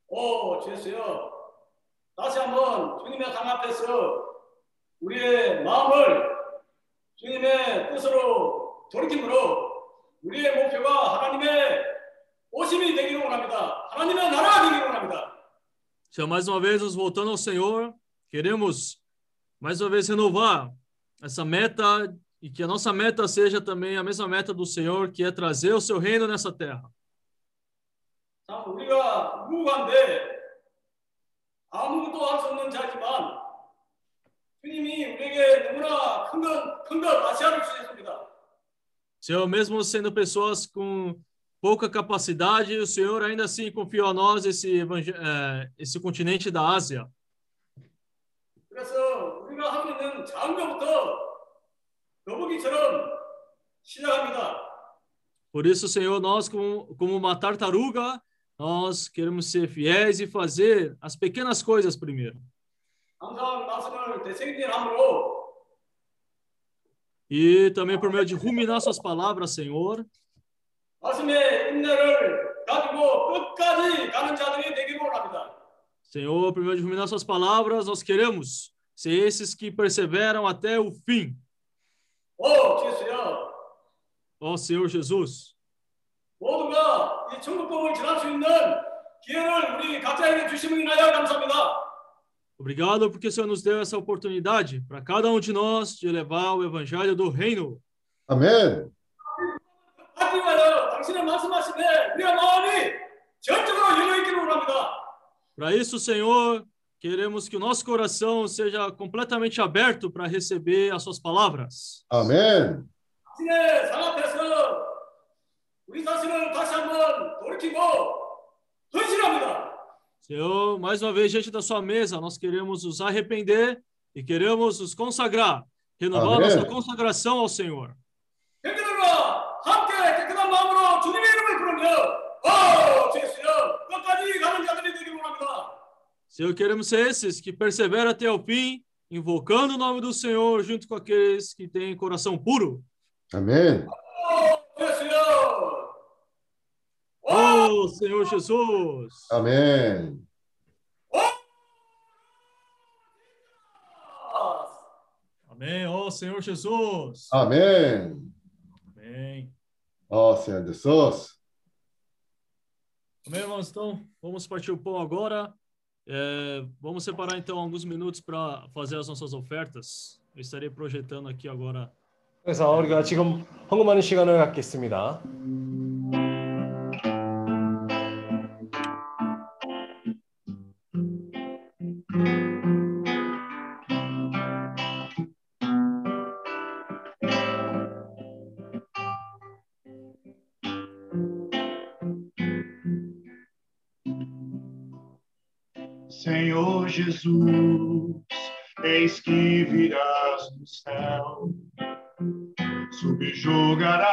오, 주여, 다시 한번 주님의 상 앞에서 우리의 마음을 주님의 뜻으로 돌이킴으로 우리의 목표가 하나님의 오심이 되기를 원합니다. 하나님의 나라가 되기를 원합니다. Senhor, mais uma vez, nos voltando ao Senhor, queremos mais uma vez renovar essa meta e que a nossa meta seja também a mesma meta do Senhor, que é trazer o seu reino nessa terra. 참 우리가 무관데 아무것도 할 수 없는 자지만 주님이 우리에게 너무나 큰것큰것 아시아를 주셨습니다. Senhor, mesmo sendo pessoas com pouca capacidade, o Senhor ainda assim confiou a nós esse, evangel- eh, esse continente da Ásia. 그래서 우리가 하고 있는 작은 것부터 거북이처럼 시작합니다. Por isso, Senhor, nós, como, como uma tartaruga, nós queremos ser fiéis e fazer as pequenas coisas primeiro. 항상 말씀을 되새김질함으로 E também por meio de ruminar suas palavras, Senhor, 말씀의 인내를 가지고 끝까지 가는 자들이 되기를 원합니다. Senhor, por meio de ruminar suas palavras, nós queremos ser esses que perseveram até o fim. 오 주여 Ó Senhor Jesus, 모두가 이 천국복을 지날 수 있는 기회를 우리 각자에게 주심을 인하여 감사합니다. obrigado porque o Senhor nos deu essa oportunidade para cada um de nós de levar o evangelho do reino. 아멘. 받기 위하여 당신의 말씀하심에 우리의 마음이 전적으로 열려 있기를 원합니다. Para isso, Senhor, queremos que o nosso coração seja completamente aberto para receber as suas palavras. 아멘. 당신의 상 앞에서 우리 자신을 다시 한번 돌이키고 헌신합니다. Senhor, mais uma vez, diante da sua mesa, nós queremos nos arrepender e queremos nos consagrar, renovar Amém. nossa consagração ao Senhor. 형제들과 함께 깨끗한 마음으로 주님의 이름을 부르며 오 주여 끝까지 가는 자들이 되기를 원합니다. Senhor, queremos ser esses que perseveram até o fim, invocando o nome do Senhor, junto com aqueles que têm coração puro. Amém. Oh, Senhor Jesus. Amém. Amém. Ó oh, Senhor Jesus. Amém. Amém. Ó oh, Senhor Jesus. Amém, irmãos. Então, vamos partir o pão agora. É, vamos separar então alguns minutos para fazer as nossas ofertas. Eu estarei projetando aqui agora. 그래서 우리가 지금 헌금하는 시간을 갖겠습니다. Jesus, eis que virás do céu, subjugarás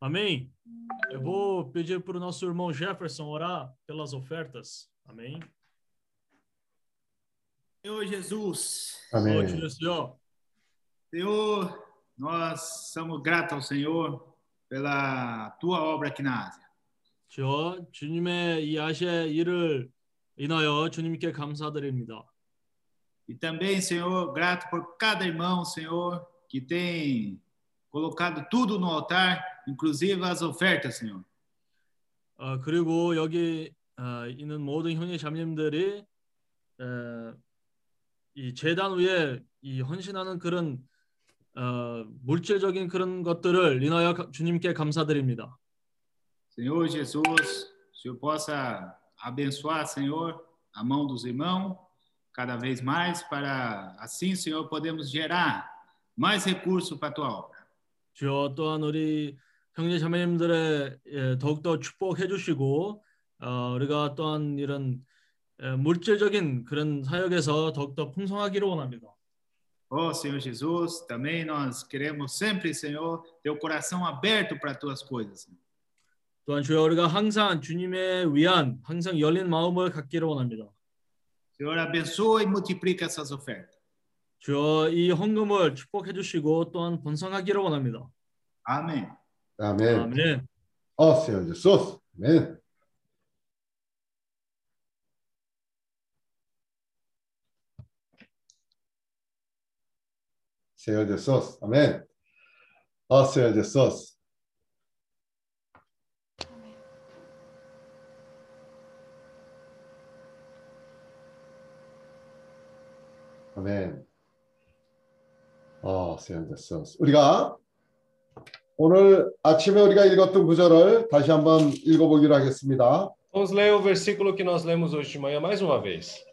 Amém? Eu vou pedir para o nosso irmão Jefferson orar pelas ofertas. Amém? Senhor Jesus. Amém. Ô, tio Senhor. Senhor, nós somos gratos ao Senhor pela tua obra aqui na Ásia. 저 주님의 이 아시아 일을 인하여 주님께 감사드립니다. E também, Senhor, grato por cada irmão, Senhor, que tem colocado tudo no altar, inclusive as ofertas, Senhor. 어, 그리고 여기 어, 있는 모든 형제 자매님들이 어, 이 재단 위에 이 헌신하는 그런 어, 물질적인 그런 것들을 인하여 가- 주님께 감사드립니다. Senhor Jesus, o Senhor possa abençoar, Senhor, a mão dos irmãos cada vez mais, para assim, Senhor, podemos gerar mais recursos para a tua obra. 주여 또한 우리 형제 자매님들의 예, 더욱더 축복해 주시고 어, 우리가 또한 이런 예, 물질적인 그런 사역에서 더욱더 풍성하기를 원합니다. Oh, Senhor Jesus, também nós queremos sempre, Senhor, ter o coração aberto para as tuas coisas. 또한 주여 우리가 항상 주님의 위한 항상 열린 마음을 갖기를 원합니다. Senhor, abençoa e multiplica essas ofertas. 주여 이 헌금을 축복해 주시고 또한 번성하기를 원합니다. Amém. 아멘. 아멘. Ó Senhor Jesus. Amém. Senhor Jesus. Amém. Ó Senhor Jesus. 아멘. 어, Senhor Jesus. 우리가 오늘 아침에 우리가 읽었던 구절을 다시 한번 읽어보기로 하겠습니다. Vamos ler o versículo que nós lemos hoje de manhã mais uma vez.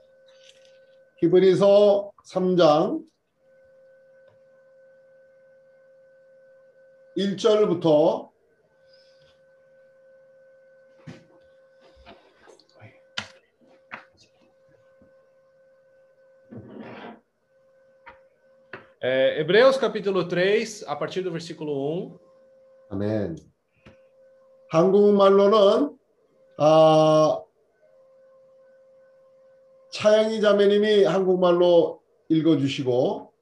히브리서 3장 1절부터 É, Hebreus capítulo 3, a partir do versículo 1. 아멘. 한국말로는 아, 차영희 자매님이 한국말로 읽어주시고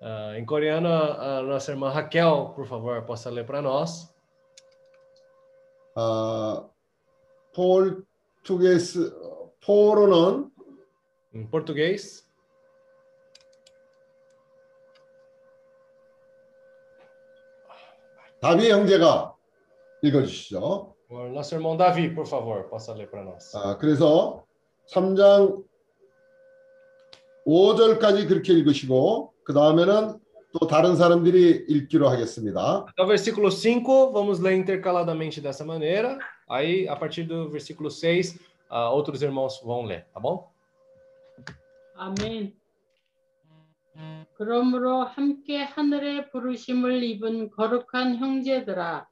Ah, em coreano, a nossa irmã Raquel, por favor, possa ler para nós. 아, 포르투게스 포로는 Em português. 다비 형제가 읽어주시죠. O nosso irmão Davi, por favor, possa ler para nós. 아, 그래서 3장 5절까지 그렇게 읽으시고 그 다음에는 또 다른 사람들이 읽기로 하겠습니다. Até o versículo 5, vamos ler intercaladamente dessa maneira. Aí, a partir do versículo 6, ah, outros irmãos vão ler, tá bom? 아멘. 그러므로 함께 하늘의 부르심을 입은 거룩한 형제들아,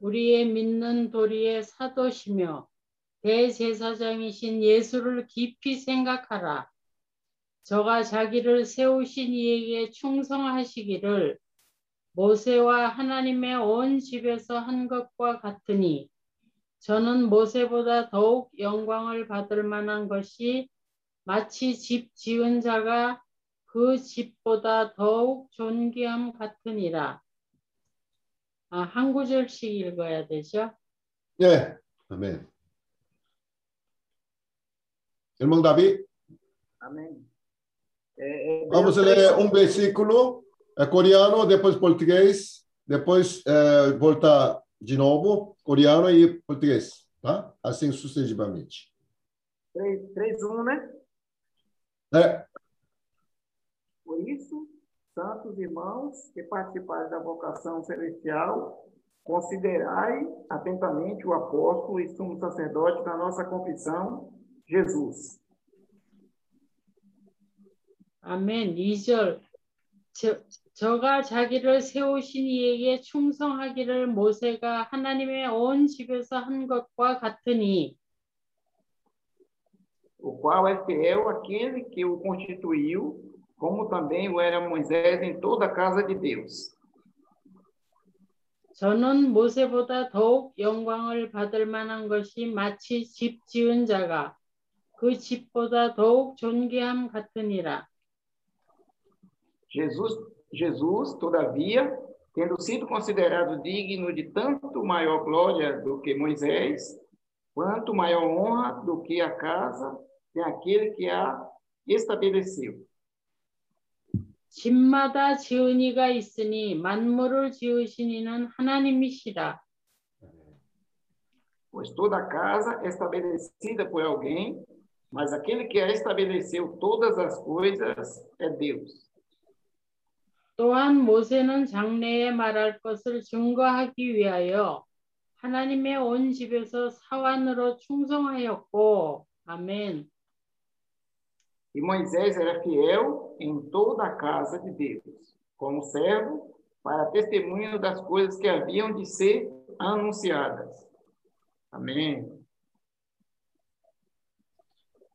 우리의 믿는 도리의 사도시며 대제사장이신 예수를 깊이 생각하라. 저가 자기를 세우신 이에게 충성하시기를 모세와 하나님의 온 집에서 한 것과 같으니 저는 모세보다 더욱 영광을 받을 만한 것이 마치 집 지은 자가 그 집보다 더욱 존귀함 같으니라. 아, 한 구절씩 읽어야 되죠? 네, 아멘. Irmão Amém. É, vamos ler um versículo é, coreano, depois português, depois é, volta de novo coreano e português, tá? Assim sucessivamente. 3, 3, 1, né? É, Por isso, santos irmãos que participaram da vocação celestial, considerai atentamente o apóstolo e sumo sacerdote da nossa confissão, Jesus. 아멘. 2절. 저, 저가 자기를 세우신 이에게 충성하기를 모세가 하나님의 온 집에서 한 것과 같으니 o qual é fiel àquele que o constituiu, como também o era Moisés em toda a casa de Deus. 저는 모세보다 더욱 영광을 받을 만한 것이 마치 집 지은 자가 그 집보다 더욱 존귀함 같으니라. Jesus, Jesus, todavia, tendo sido considerado digno de tanto maior glória do que Moisés, quanto maior honra do que a casa de aquele que a estabeleceu. 집마다 지은 이가 있으니 만물을 지으신 이는 하나님이시라. Pois toda casa é estabelecida por alguém, mas aquele que a estabeleceu todas as coisas é Deus. 또한 모세는 장래에 말할 것을 증거하기 위하여 하나님의 온 집에서 사환으로 충성하였고, 아멘. E Moisés era fiel em toda a casa de Deus, como servo, para testemunho das coisas que haviam de ser anunciadas. Amém.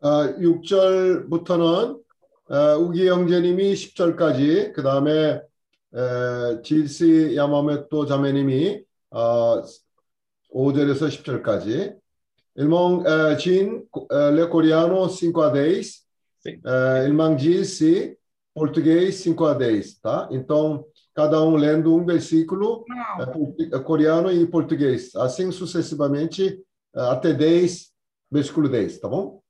어, 6절부터는 어, 우기 형제님이 10절까지 그 다음에 질시 야마메토 자매님이 어, 5절에서 10절까지 Irmão uh, Jean, uh, Le Coreano 5 a 10. Uh, irmão Gilce, português 5 a 10, tá? Então, cada um lendo um versículo uh, coreano e português. Assim sucessivamente uh, até 10, versículo 10, tá bom?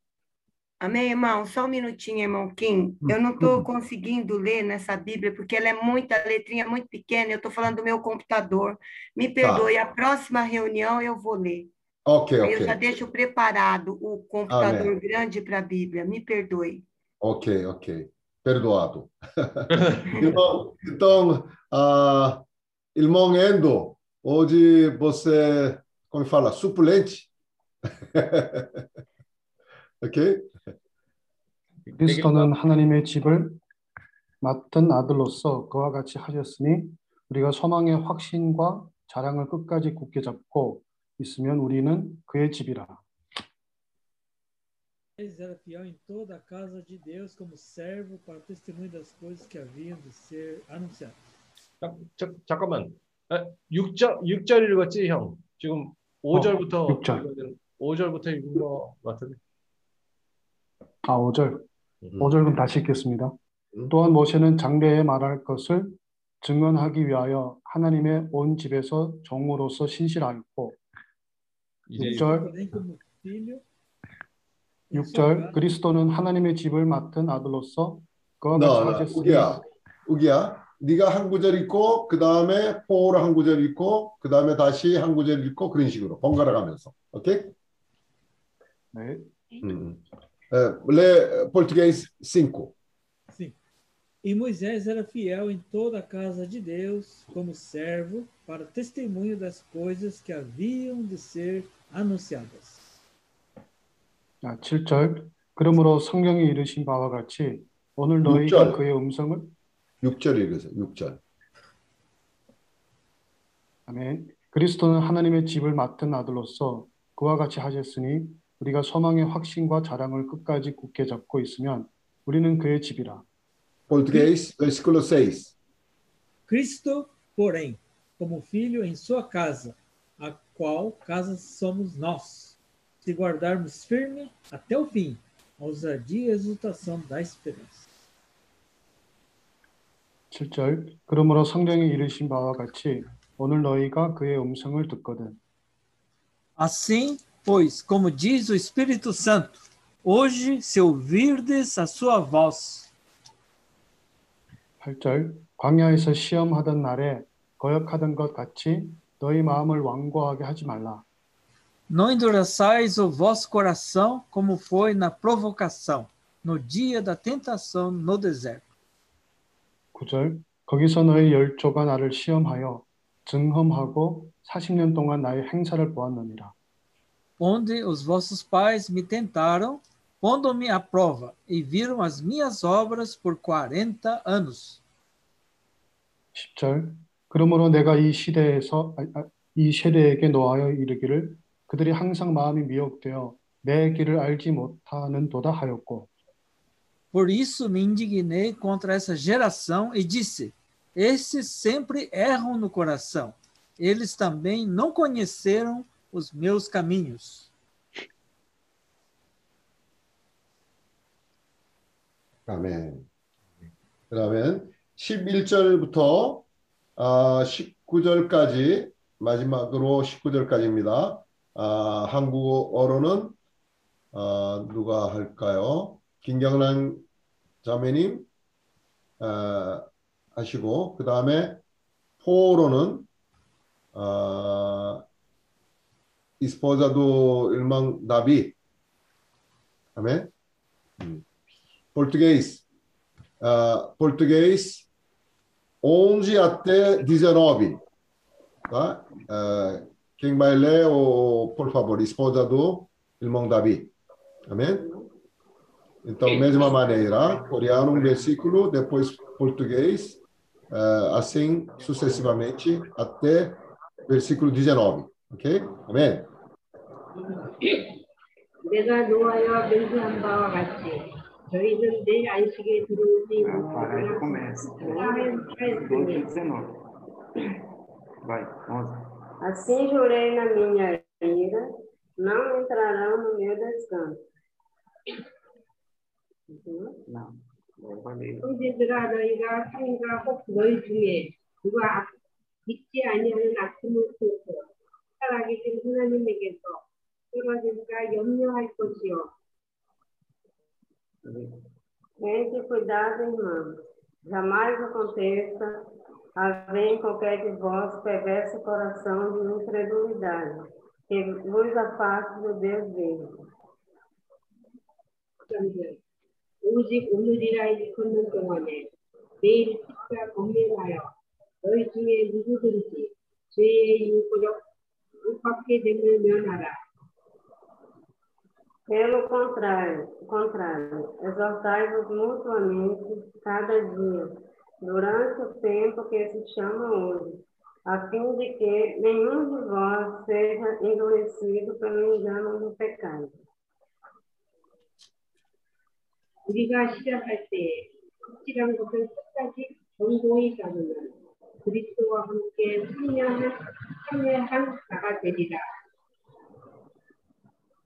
Amém, irmão? Só um minutinho, irmão Kim. Eu não estou conseguindo ler nessa Bíblia, porque ela é muita letrinha, muito pequena. Eu estou falando do meu computador. Me perdoe, a próxima reunião eu vou ler. Ok, Aí eu já ok. deixo preparado o computador grande para a Bíblia. Me perdoe. Ok, ok. Perdoado. irmão, então, ah, irmão Endo, hoje você, como fala, suplente? ok? 그리스도는 하나님의 집을 맡은 아들로서 그와 같이 하셨으니 우리가 소망의 확신과 자랑을 끝까지 굳게 잡고 있으면 우리는 그의 집이라. Moisés era fiel em toda a casa de Deus como servo para testemunho das coisas que haviam de ser anunciadas. 잠깐만. 6절 6절 읽었지, 형? 지금 5절부터 육 절. 5절부터 읽은 거 같은데. 아, 5절. 5절 그럼 다시 읽겠습니다. 또한 모세는 장래에 말할 것을 증언하기 위하여 하나님의 온 집에서 종으로서 신실하였고 6절 Porém, como filho, 6절 그리스도는 하나님의 집을 맡은 아들로서 그와 같이 하셨으니 우기야, 우기야. 네가 한 구절 읽고 그 다음에 포로 한 구절 읽고 그 다음에 다시 한 구절 읽고 그런 식으로 번갈아 가면서. 오케이? 네. 음. 에, lê português 5. E Moisés era fiel em toda a casa de Deus como servo para testemunho das coisas que haviam de ser anunciadas. 아, 7절 그러므로 성경이 이르신 바와 같이 오늘 너희가 절. 그의 음성을 6절 읽으세요. 6절. 아멘. 그리스도는 하나님의 집을 맡은 아들로서 그와 같이 하셨으니 우리가 소망의 확신과 자랑을 끝까지 굳게 잡고 있으면 우리는 그의 집이라. Português, versículo 6. Cristo, porém, como filho em sua casa, a qual casa somos nós, se guardarmos firme até o fim, a ousadia e exultação da esperança. 7절 그러므로 성경이 이르신 바와 같이 오늘 너희가 그의 음성을 듣거든 Assim, pois, como diz o Espírito Santo, hoje, se ouvirdes a sua voz, 8절 광야에서 시험하던 날에 거역하던 것 같이 너희 마음을 완고하게 하지 말라. não endureçais o vosso coração, como foi na provocação, no dia da tentação no deserto. 9절 거기서 너희 열조가 나를 시험하여 증험하고 40년 동안 나의 행사를 보았느니라. onde os vossos pais me tentaram, pondo-me à prova, e viram as minhas obras por quarenta anos. 10절 그러므로 내가 이 시대에서 아, 아, 이 세대에게 노하여 이르기를 그들이 항상 마음이 미혹되어 내 길을 알지 못하는도다 하였고 Por isso me indignei contra essa geração e disse: Esses sempre erram no coração. Eles também não conheceram os meus caminhos. 아멘. 그러면 11절부터 아, 19절까지 마지막으로 19절까지입니다. 아, 한국어로는 아, 누가 할까요? 김경란 자매님 아, 하시고 그 다음에 포로는 아, do irmão Davi. Amém? Hum. Português. Ah, português 11 até 19. Tá? Ah, quem vai ler, o, por favor, esposa do irmão Davi. Amém? Então, mesma maneira, coreano um versículo, depois português, ah, assim sucessivamente até versículo 19. Ok? Amém? 내가 노하여 맹세한 바와 같이 reason they istigate to the... Agora ele começa. 19. Vai, 11. Assim jurei na minha ira, não entrarão no meu descanso. Não. Considerada engraça, engraça dois meses. Dua, dikti hanya nasmu suku. Kalau kita guna ni mungkin tu, kalau kita yang nyawa ikut siapa. Tente cuidado, irmãos. Jamais aconteça haver em qualquer de vós perverso coração de incredulidade, que vos afaste do Deus vivo. 오직 오늘이라 일컫는 동안에 매일 십자 검명하여 너희 중에 누구든지 죄의 유고력 윽박게 됨을 면하라. Pelo contrário, contrário, exortai-vos mutuamente cada dia, durante o tempo que se chama hoje, a fim de que nenhum de vós seja endurecido pelo engano do pecado. 우리가 시작할 때 확실한 것을 끝까지 견고히 잡으면 그리스도와 함께 참여한, 참여한 자가 되리라.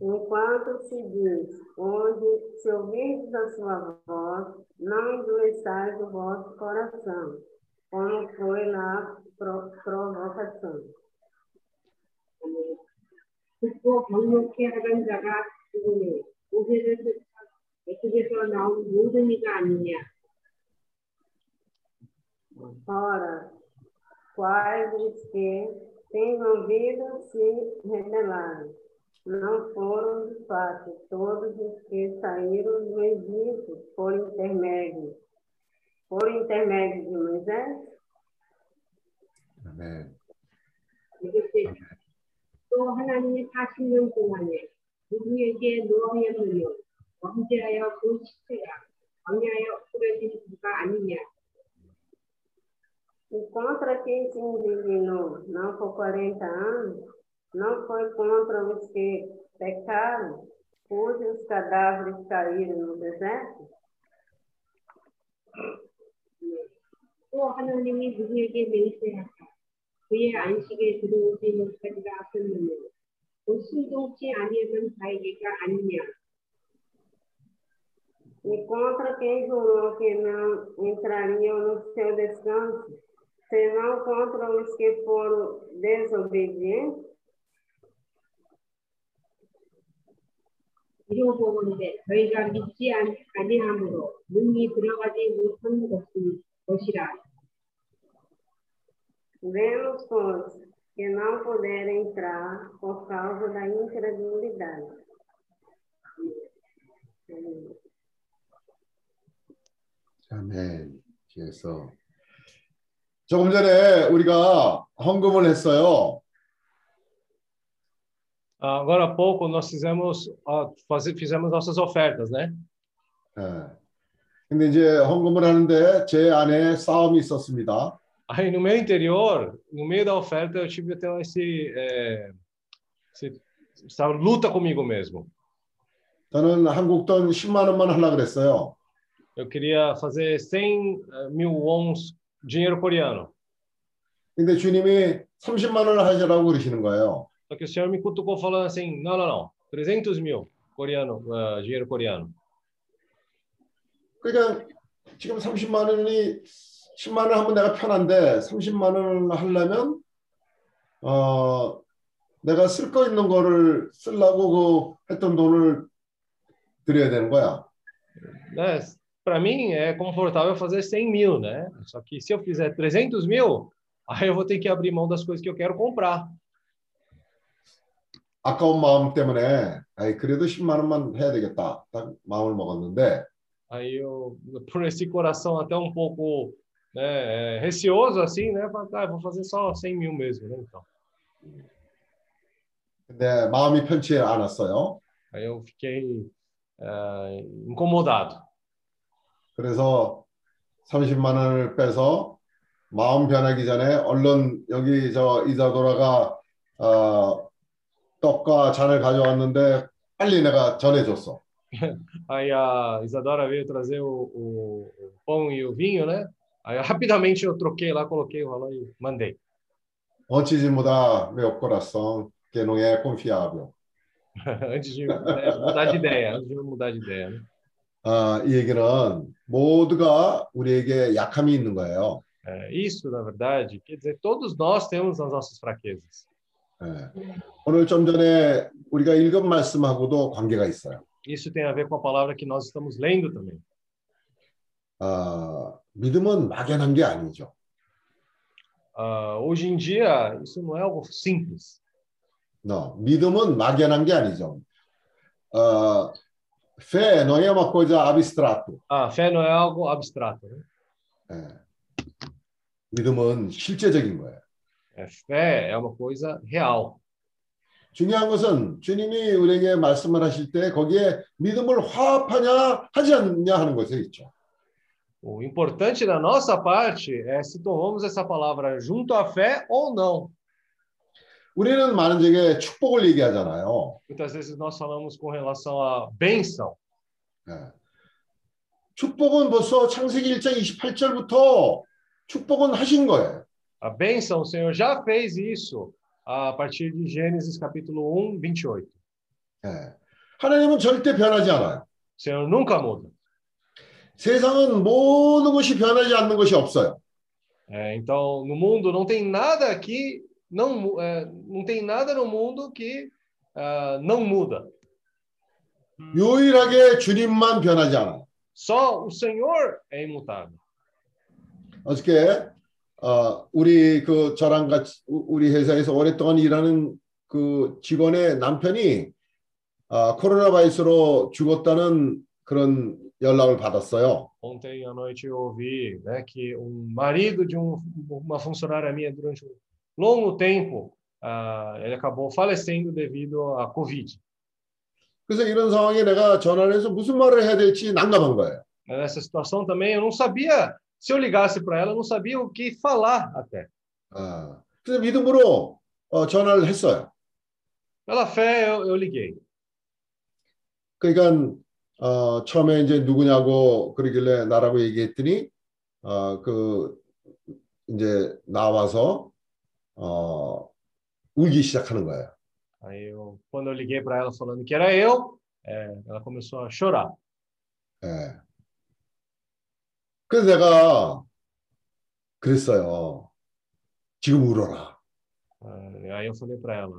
Enquanto se diz, onde se ouvirdes a sua voz, não endureçais o vosso coração, como foi na pro, provocação. Desculpa, eu quero ganhar o meu. O regional muda me ganha. Ora, quais os que têm ouvido se rebelaram? Não foram, de fato, todos os que saíram do Egito por intermédio, por intermédio de Moisés? 아멘. 이것이 또 하나님이 40년 동안에 누구에게 노하였느냐 언제하여 그 시체가 광야에 뿌려진 그가 아니냐 E contra quem se indignou, não por 40 anos, não foi contra os que pecaram, cujos cadáveres caíram no deserto? 또 하나님이 누구에게 맹세하사 그의 안식에 들어오지 못하리라 하셨느냐 그 순종치 아니하던 자에게가 아니냐 E contra quem jurou que não entrariam no seu descanso, senão contra os que foram desobedientes? 이루어보건대 저희가 믿지 아니- 아니함으로 능히 들어가지 못한 것이 것이라 Vemos, pois, que não puderam entrar por causa da incredulidade. 아멘. 그래서 조금 전에 우리가 헌금을 했어요. Ah, Agora há pouco nós fizemos, ah, faze- fizemos nossas ofertas, né? 예. 근데 이제 헌금을 하는데 제 안에 싸움이 있었습니다. Aí no meu interior, no meio da oferta, eu tive até esse, é, esse- essa luta comigo mesmo. 저는 한국 돈 10만 원만 하려고 그랬어요. Eu queria fazer 100 eh, mil wons, dinheiro coreano. 근데 주님이 30만 원을 하시라고 그러시는 거예요. Só que o senhor me cutucou falando assim, não, não, não, 300 mil coreano, ah, dinheiro coreano. 그러니까 지금 30만 원이 10만 원 하면 내가 편한데 30만 원을 하려면 어 내가 쓸 거 있는 거를 쓰려고 그 했던 돈을 드려야 되는 거야. Né? Para mim é confortável fazer 100 mil, né? Só que se eu fizer 300 mil, aí eu vou ter que abrir mão das coisas que eu quero comprar. 아까운 마음 때문에 아이 그래도 10만 원만 해야 되겠다. 딱 마음을 먹었는데 eu, por esse coração até um pouco né, receoso assim, né? Ah, vou fazer só 100 mil mesmo, né? Então. 근데 마음이 편치 않았어요. Aí eu fiquei ah, incomodado. 그래서 30만 원을 빼서 마음 변하기 전에 얼른 여기 저 이사도라가 어, 떡과 잔을 가져왔는데 빨리 내가 전해줬어. Aí a Isadora veio trazer o, o- o pão e o vinho, né? Aí rapidamente eu troquei lá, coloquei o valor e mandei. Antes de mudar meu coração, que não é confiável. antes de é, mudar de ideia, antes de mudar de ideia. Né? 아, 이 얘기는 모두가 우리에게 약함이 있는 거예요. É, isso, na verdade, quer dizer, todos nós temos as nossas fraquezas. 예. 오늘 좀 전에 우리가 읽은 말씀하고도 관계가 있어요. Isso tem a ver com a palavra que nós estamos lendo também. 아, 믿음은 막연한 게 아니죠. Ah, hoje em dia, isso não é algo simples. No, 믿음은 막연한 게 아니죠. 어, fé não é uma coisa abstrata. A fé não é algo abstrato. Né? 예. 믿음은 실제적인 거예요. É, fé é uma coisa real. 중요한 것은 주님이 우리에게 말씀을 하실 때 거기에 믿음을 화합하냐 하지 않냐 하는 것에 있죠. O importante da nossa parte é se tomamos essa palavra junto à fé ou não. 우리는 많은 적에 축복을 얘기하잖아요. Muitas vezes nós falamos com relação à bênção. 예. 축복은 벌써 창세기 1장 28절부터 축복은 하신 거예요. A bênção, o Senhor já fez isso a partir de Gênesis capítulo 1, 28. 예. 하나님은 절대 변하지 않아요. O Senhor nunca muda. 세상은 모든 것이 변하지 않는 것이 없어요. É, então, no mundo não tem nada que não mu- é, não tem nada no mundo que ah, não muda. 유일하게 주님만 변하지 않아요. Só o Senhor é imutável. 어저께 어, 우리 그 저랑 같이 우- 우리 회사에서 오랫동안 일하는 그 직원의 남편이 아, 코로나 바이러스로 죽었다는 그런 연락을 받았어요. Ontem à noite eu ouvi né, que um marido de um- uma funcionária minha durante um longo tempo ah, ele acabou falecendo devido à Covid. 그래서 이런 상황에 내가 전화를 해서 무슨 말을 해야 될지 난감한 거예요. Nessa situação também eu não sabia se eu ligasse para ela, eu não sabia o que falar até. 아, 그래서 믿음으로 어, 전화를 했어요. Pela fé eu, eu liguei. 그러니까 어, 처음에 이제 누구냐고 그러길래 나라고 얘기했더니 어, 그 이제 나와서 어, 울기 시작하는 거예요. Aí eu, quando eu liguei para ela falando que era eu, é, ela começou a chorar. 예. 그래서 내가 그랬어요. 지금 울어라. Ah, aí eu falei para ela,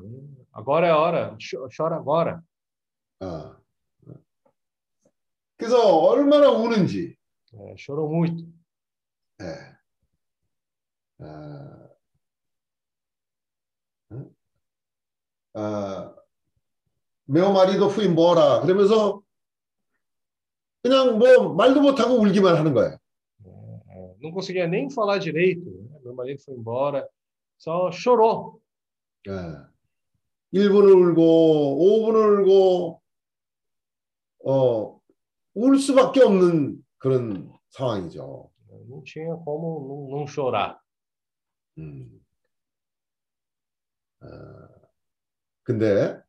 agora é a hora, cho- chora agora. 어. 그래서 얼마나 우는지. É, chorou muito. 예. 아, 응? 아, meu marido fui embora. 그러면서 그냥 뭐 말도 못하고 울기만 하는 거예요. Não conseguia nem falar direito. né? Meu marido foi embora, só chorou. 예. 1분을 울고 5분을 울고 어, 울 수밖에 없는 그런 상황이죠. Não tinha como não, não chorar. 음. 어, 근데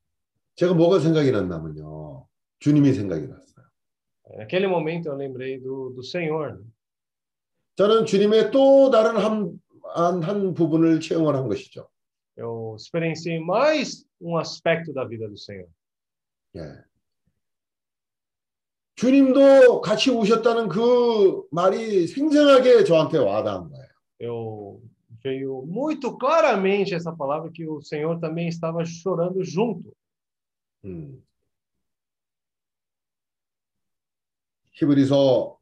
제가 뭐가 생각이 났냐면요. 주님이 생각이 났어요. Naquele momento eu lembrei do, do Senhor. né? 저는 주님의 또 다른 한, 한, 한 부분을 체험을 한 것이죠. Eu experienciei mais um aspecto da vida do Senhor. 예. 주님도 같이 우셨다는 그 말이 생생하게 저한테 와닿은 거예요. Eu veio muito claramente essa palavra que o Senhor também estava chorando junto. 음. 히브리서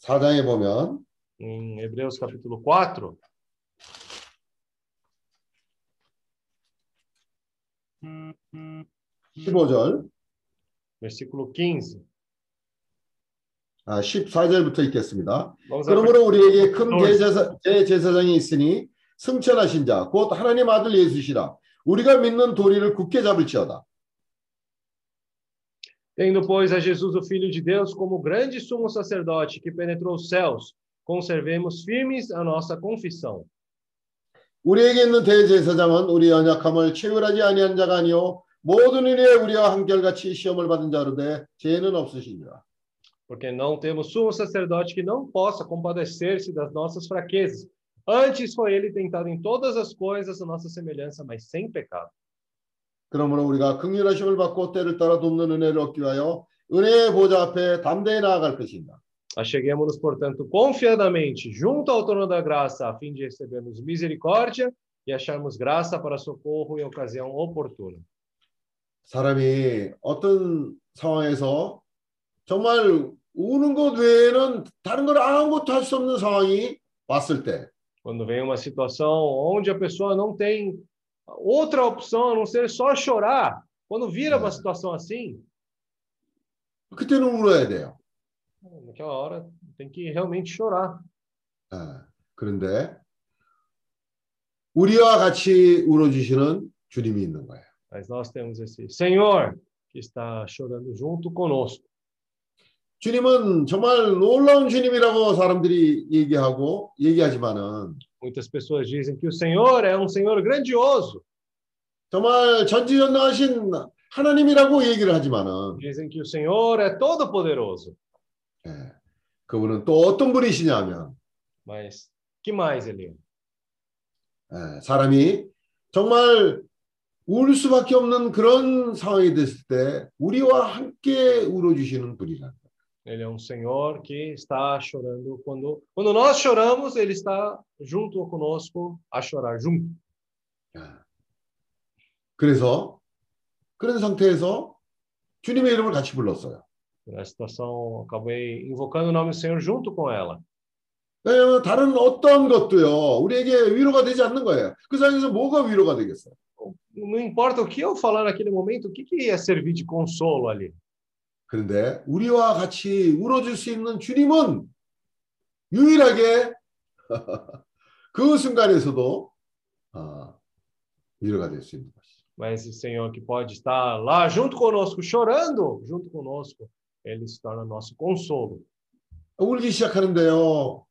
4장에 보면 Em Hebreus capítulo 4, 15절, versículo 15. 아, 14절부터 읽겠습니다. 그러므로 우리에게 큰. 대제사, 대제사장이 있으니 승천하신 자, 곧 하나님 아들 예수시라. 우리가 믿는 도리를 굳게 잡을지어다. Tendo, pois, a Jesus, o Filho de Deus, como grande sumo sacerdote que penetrou os céus, conservemos firmes a nossa confissão. 우리에게 있는 대제사장은 우리 연약함을 체휼하지 아니한 자가 아니요 모든 일에 우리와 한결같이 시험을 받은 자로되 죄는 없으시니라. Porque não temos sumo sacerdote que não possa compadecer-se das nossas fraquezas. Antes foi ele tentado em todas as coisas a nossa semelhança, mas sem pecado. 그러므로 우리가 극률하심을 받고 때를 따라 돕는 은혜를 얻기 위하여 은혜의 보좌 앞에 담대히 나아갈 것입니다. Acheguemos-nos, portanto, confiadamente junto ao trono da graça, a fim de recebermos misericórdia e acharmos graça para socorro em ocasião oportuna. 사람이 어떤 상황에서 정말 우는 것 외에는 다른 걸 아무것도 할 수 없는 상황이 왔을 때 Quando vem uma situação onde a pessoa não tem outra opção a não ser só chorar, quando vira uma situação assim, 그때는 울어야 돼요. naquela hora tem que realmente chorar. 아, 그런데 우리와 같이 울어주시는 주님이 있는 거예요. Mas nós temos esse Senhor que está chorando junto conosco. 주님은 정말 놀라운 주님이라고 사람들이 얘기하고 얘기하지만은 Muitas pessoas dizem que o Senhor é um Senhor grandioso. 정말 전지전능하신 하나님이라고 얘기를 하지만은 Dizem que o Senhor é todo poderoso. 예, 그분은 또 어떤 분이시냐면 Mas que mais, Elias? 예, 사람이 정말 울 수밖에 없는 그런 상황이 됐을 때 우리와 함께 울어주시는 분이라. Ele é um Senhor que está chorando quando quando nós choramos, ele está junto conosco a chorar junto. 그래서 그런 상태에서 주님의 이름을 같이 불렀어요. Na situação, acabei invocando o nome do Senhor junto com ela. 왜냐하면 다른 어떤 것도요 우리에게 위로가 되지 않는 거예요. 그 상황에서 뭐가 위로가 되겠어요? Não importa o que eu falar naquele momento, o que, que ia servir de consolo ali? 그런데 우리와 같이 울어줄 수 있는 주님은 유일하게 그 순간에서도 아, 위로가 될 수 있는 것이죠. Mas o Senhor que pode estar lá junto conosco, chorando junto conosco, ele se torna nosso consolo. 울기 시작하는데요.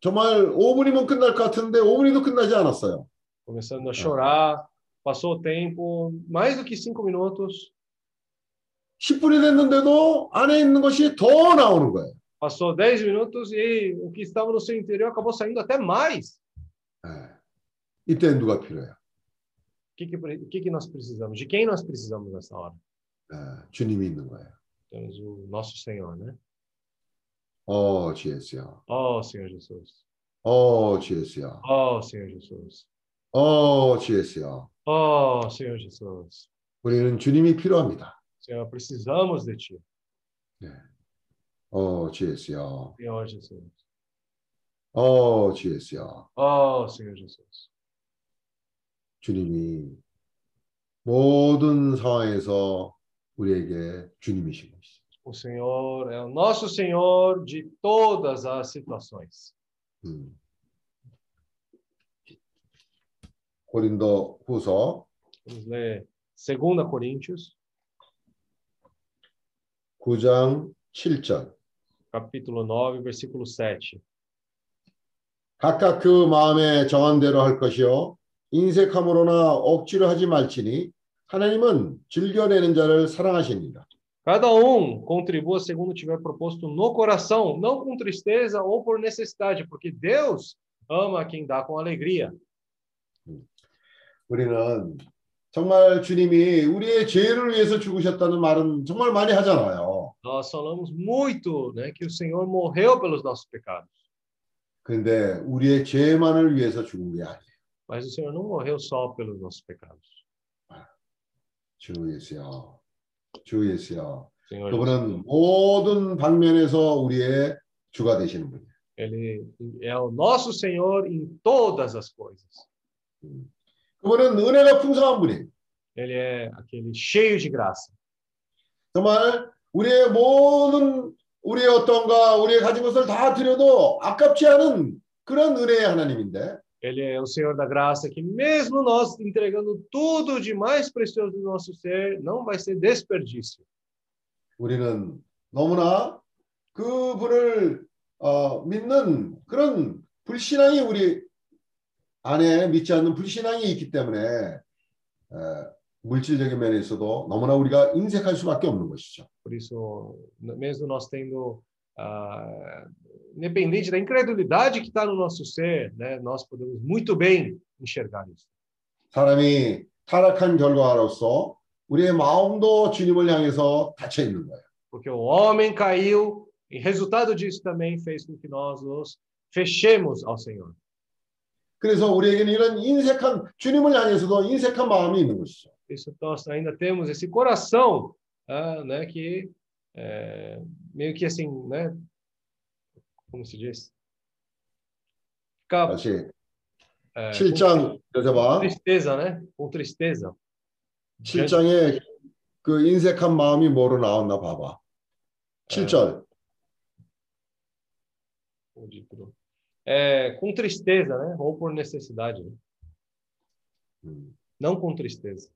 정말 5분이면 끝날 것 같은데 5분이도 끝나지 않았어요. Começando a chorar, passou o tempo, mais do que cinco minutos, 10분이 됐는데도 안에 있는 것이 더 나오는 거예요. passou 10 minutos e o que estava no seu interior acabou saindo até mais. 이때 누가 필요해요? O que, que, o que, que nós precisamos? De quem nós precisamos nessa hora? 예, 주님이 있는 거예요. Temos o nosso Senhor, né? 어, 주 예수야. Oh, Senhor Jesus. 어, 주 예수야. Oh, Senhor Jesus. 어, 주 예수야. Oh, Senhor Jesus. 우리는 주님이 필요합니다. Senhor, precisamos de Ti. 어, 주 예수야. Senhor Jesus. 어, 주 예수야. Oh, Senhor Jesus. 주님이 모든 상황에서 우리에게 주님이신 것이죠. O Senhor é o nosso Senhor de todas as situações. 음. 고린도 후서 Vamos ler 2 Coríntios, 9장 7절. capítulo 9, versículo 7. 각각 그 마음에 정한 대로 할 것이요 인색함으로나 억지로 하지 말지니 하나님은 즐겨내는 자를 사랑하십니다. Cada um contribua segundo tiver proposto no coração, não com tristeza ou por necessidade, porque Deus ama quem dá com alegria. 우리는 정말 주님이 우리의 죄를 위해서 죽으셨다는 말은 정말 많이 하잖아요. Nós falamos muito né, que o Senhor morreu pelos nossos pecados, 그런데 우리의 죄만을 위해서 죽은 게 아니에요. mas o Senhor não morreu só pelos nossos pecados. 주 예수야. 주. Senhor 그분은 모든 방면에서 우리의 주가 되시는 분이에요. Ele é o nosso Senhor em todas as coisas. 그분은 은혜가 풍성한 분이에요. Ele é aquele cheio de graça. 정말 우리의 모든 우리의 어떤가 우리의 가진 것을 다 드려도 아깝지 않은 그런 은혜의 하나님인데 Ele é o Senhor da graça que mesmo nós entregando tudo de mais precioso do nosso ser, não vai ser desperdício. 우리는 너무나 그분을 어, 믿는 그런 불신앙이 우리 안에 믿지 않는 불신앙이 있기 때문에 에, 물질적인 면에 있어도 너무나 우리가 인색할 수밖에 없는 것이죠. Por isso, mesmo nós tendo, ah, independente da incredulidade que está no nosso ser, né, nós podemos muito bem enxergar isso. 사람이 타락한 결과로서 우리의 마음도 주님을 향해서 닫혀 있는 거예요. Porque o homem caiu e resultado disso também fez com que nós nos fechemos ao Senhor. 그래서 우리에게는 이런 인색한 주님을 향해서도 인색한 마음이 있는 것이죠. Por isso nós ainda temos esse coração, ah, né, que é, meio que assim, né, como se diz? Fica, 다시 é, 7장 com 여자봐 tristeza, né? Com tristeza. 7장에 그 인색한 마음이 뭐로 나왔나 봐봐. 7절 Onde tudo. É, com tristeza, né? Ou por necessidade. né? Não com tristeza.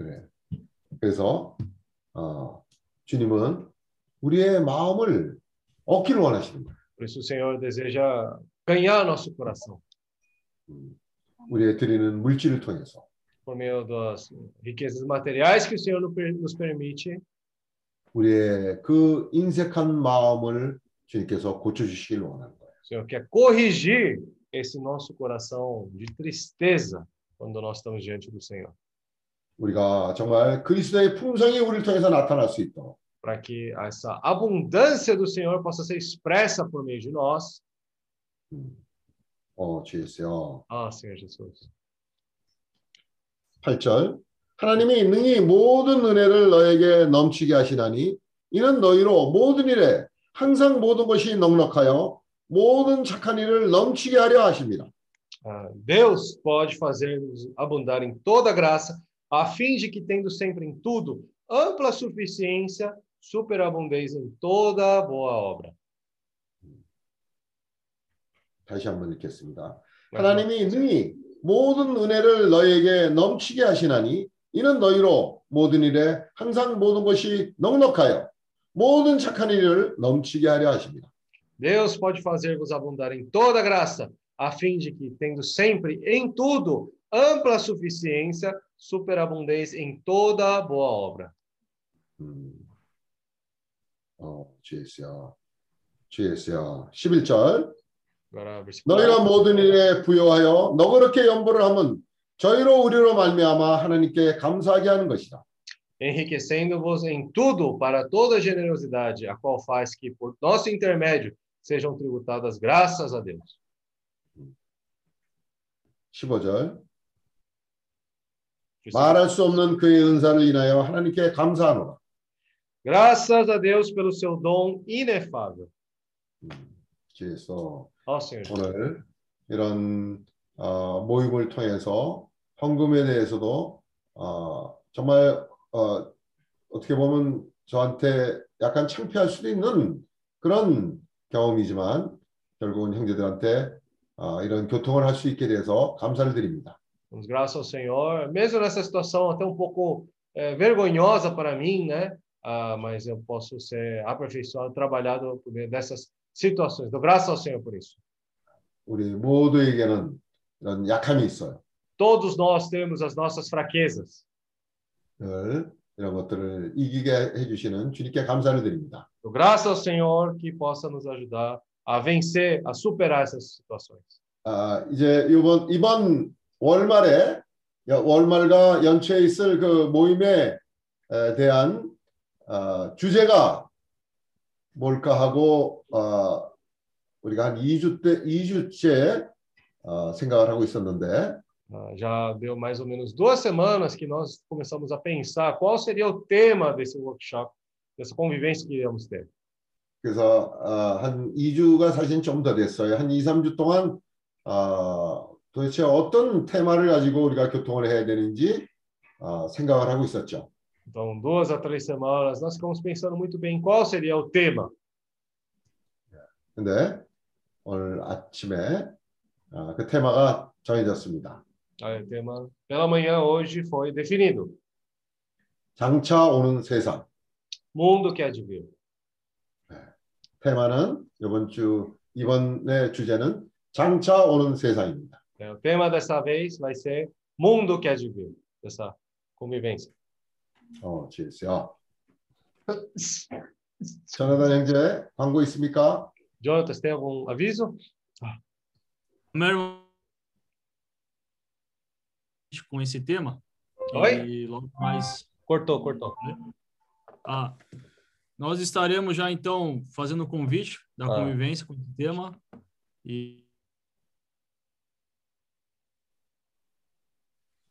그래. 그래서 어, 주님은 우리의 마음을 얻기를 원하시는 거예요. Por isso o Senhor deseja ganhar nosso coração 우리의 드리는 물질을 통해서 por meio das riquezas materiais que o Senhor no- nos permite. 우리의 그 인색한 마음을 주님께서 고쳐주시길 원하는 거예요. O Senhor quer corrigir esse nosso coração de tristeza quando nós estamos diante do Senhor, 우리가 정말 그리스도의 풍성이 우리를 통해서 나타날 수 있도록 para que essa abundância do Senhor possa ser expressa por meio de nós. 어, 주였어요. Ah, Senhor Jesus. 8절 하나님이 능히 모든 은혜를 너에게 넘치게 하시나니 이는 너희로 모든 일에 항상 모든 것이 넉넉하여 모든 착한 일을 넘치게 하려 하십니다. Ah, Deus pode fazer-nos abundar em toda graça, a fim de que, tendo sempre em tudo ampla suficiência, superabundez em toda boa obra. 다시 한번 읽겠습니다. 하나님이 능히 모든 은혜를 너희에게 넘치게 하시나니 이는 너희로 모든 일에 항상 모든 것이 넉넉하여 모든 착한 일을 넘치게 하려 하십니다. Deus pode fazer-vos abundar em toda graça, a fim de que, tendo sempre em tudo ampla suficiência, superabundez em toda boa obra. 어, 주예수야. 주예수야. 11절 Agora, versículo 너희가 모든 일에 부여하여 너그럽게 연보를 하면 저희로 우리로 말미암아 하나님께 감사하게 하는 것이다. enriquecendo-vos em tudo para toda generosidade, a qual faz que, por nosso intermédio, sejam tributadas graças a Deus. 15절 말할 수 없는 그의 은사를 인하여 하나님께 감사하노라. Graças a Deus pelo seu dom inefável. 그래서 Ó Senhor. 오늘 이런 어, 모임을 통해서 헌금에 대해서도 어, 정말 어, 어떻게 보면 저한테 약간 창피할 수도 있는 그런 경험이지만 결국은 형제들한테 어, 이런 교통을 할 수 있게 돼서 감사를 드립니다. Damos graças ao Senhor, mesmo nessa situação até um pouco eh, vergonhosa para mim, né? Ah, mas eu posso ser aperfeiçoado, trabalhado por meio dessas situações. Dou graças ao Senhor por isso. 우리 모두에게는 이런 약함이 있어요. Todos nós temos as nossas fraquezas. 늘 이런 것들을 이기게 해주시는 주님께 감사를 드립니다. Dou graças ao Senhor que possa nos ajudar a vencer, a superar essas situações. 아, 이제 이번 이번 월말에 여- 월말과 연초에 있을 그 모임에 에, 대한 어, 주제가 뭘까 하고 어, 우리가 한 2주 때 2주째 어, 생각을 하고 있었는데 Ah, já deu mais ou menos duas semanas que nós começamos a pensar qual seria o tema desse workshop, dessa convivência que iríamos ter. 그래서 어, 한 2주가 사실 좀 더 됐어요. 한 2, 3주 동안 어, 도대체 어떤 테마를 가지고 우리가 교통을 해야 되는지 어, 생각을 하고 있었죠. Então, duas a três semanas, nós ficamos pensando muito bem qual seria o tema. 근데 오늘 아침에 어, 그 테마가 정해졌습니다. Aí, o tema pela manhã hoje foi definido: 장차 오는 세상. mundo que há de vir. 테마는 이번 주 이번의 주제는 장차 오는 세상입니다. É, o tema dessa vez vai ser mundo que há de vir, dessa convivência. 어, 지혜요. 전하단 형제, 광고 있습니까? Jonatas, tem algum aviso? Meu irmão, com esse tema. Oi? E logo mais. Cortou, cortou. Ah, nós estaremos já então fazendo o convite da Ah. convivência com esse tema. E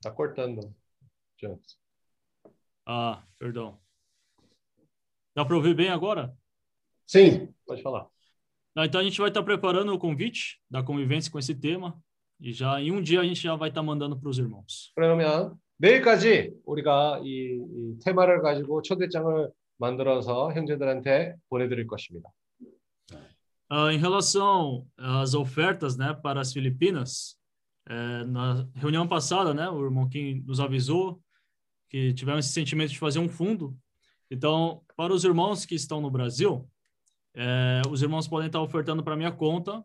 Tá cortando, Jonatas. ah, perdão. Dá para ouvir bem agora? Sim. Pode falar. Ah, então a gente vai estar preparando o convite da convivência com esse tema e já em um dia a gente já vai estar mandando para os irmãos. 그러면 내일까지 우리가 이, 이 테마를 가지고 초대장을 만들어서 형제들한테 보내드릴 것입니다. Ah, em relação às ofertas, né, para as Filipinas, eh, na reunião passada, né, o irmão Kim nos avisou que tivemos esse sentimento de fazer um fundo. Então, para os irmãos que estão no Brasil, eh, os irmãos podem estar ofertando para minha conta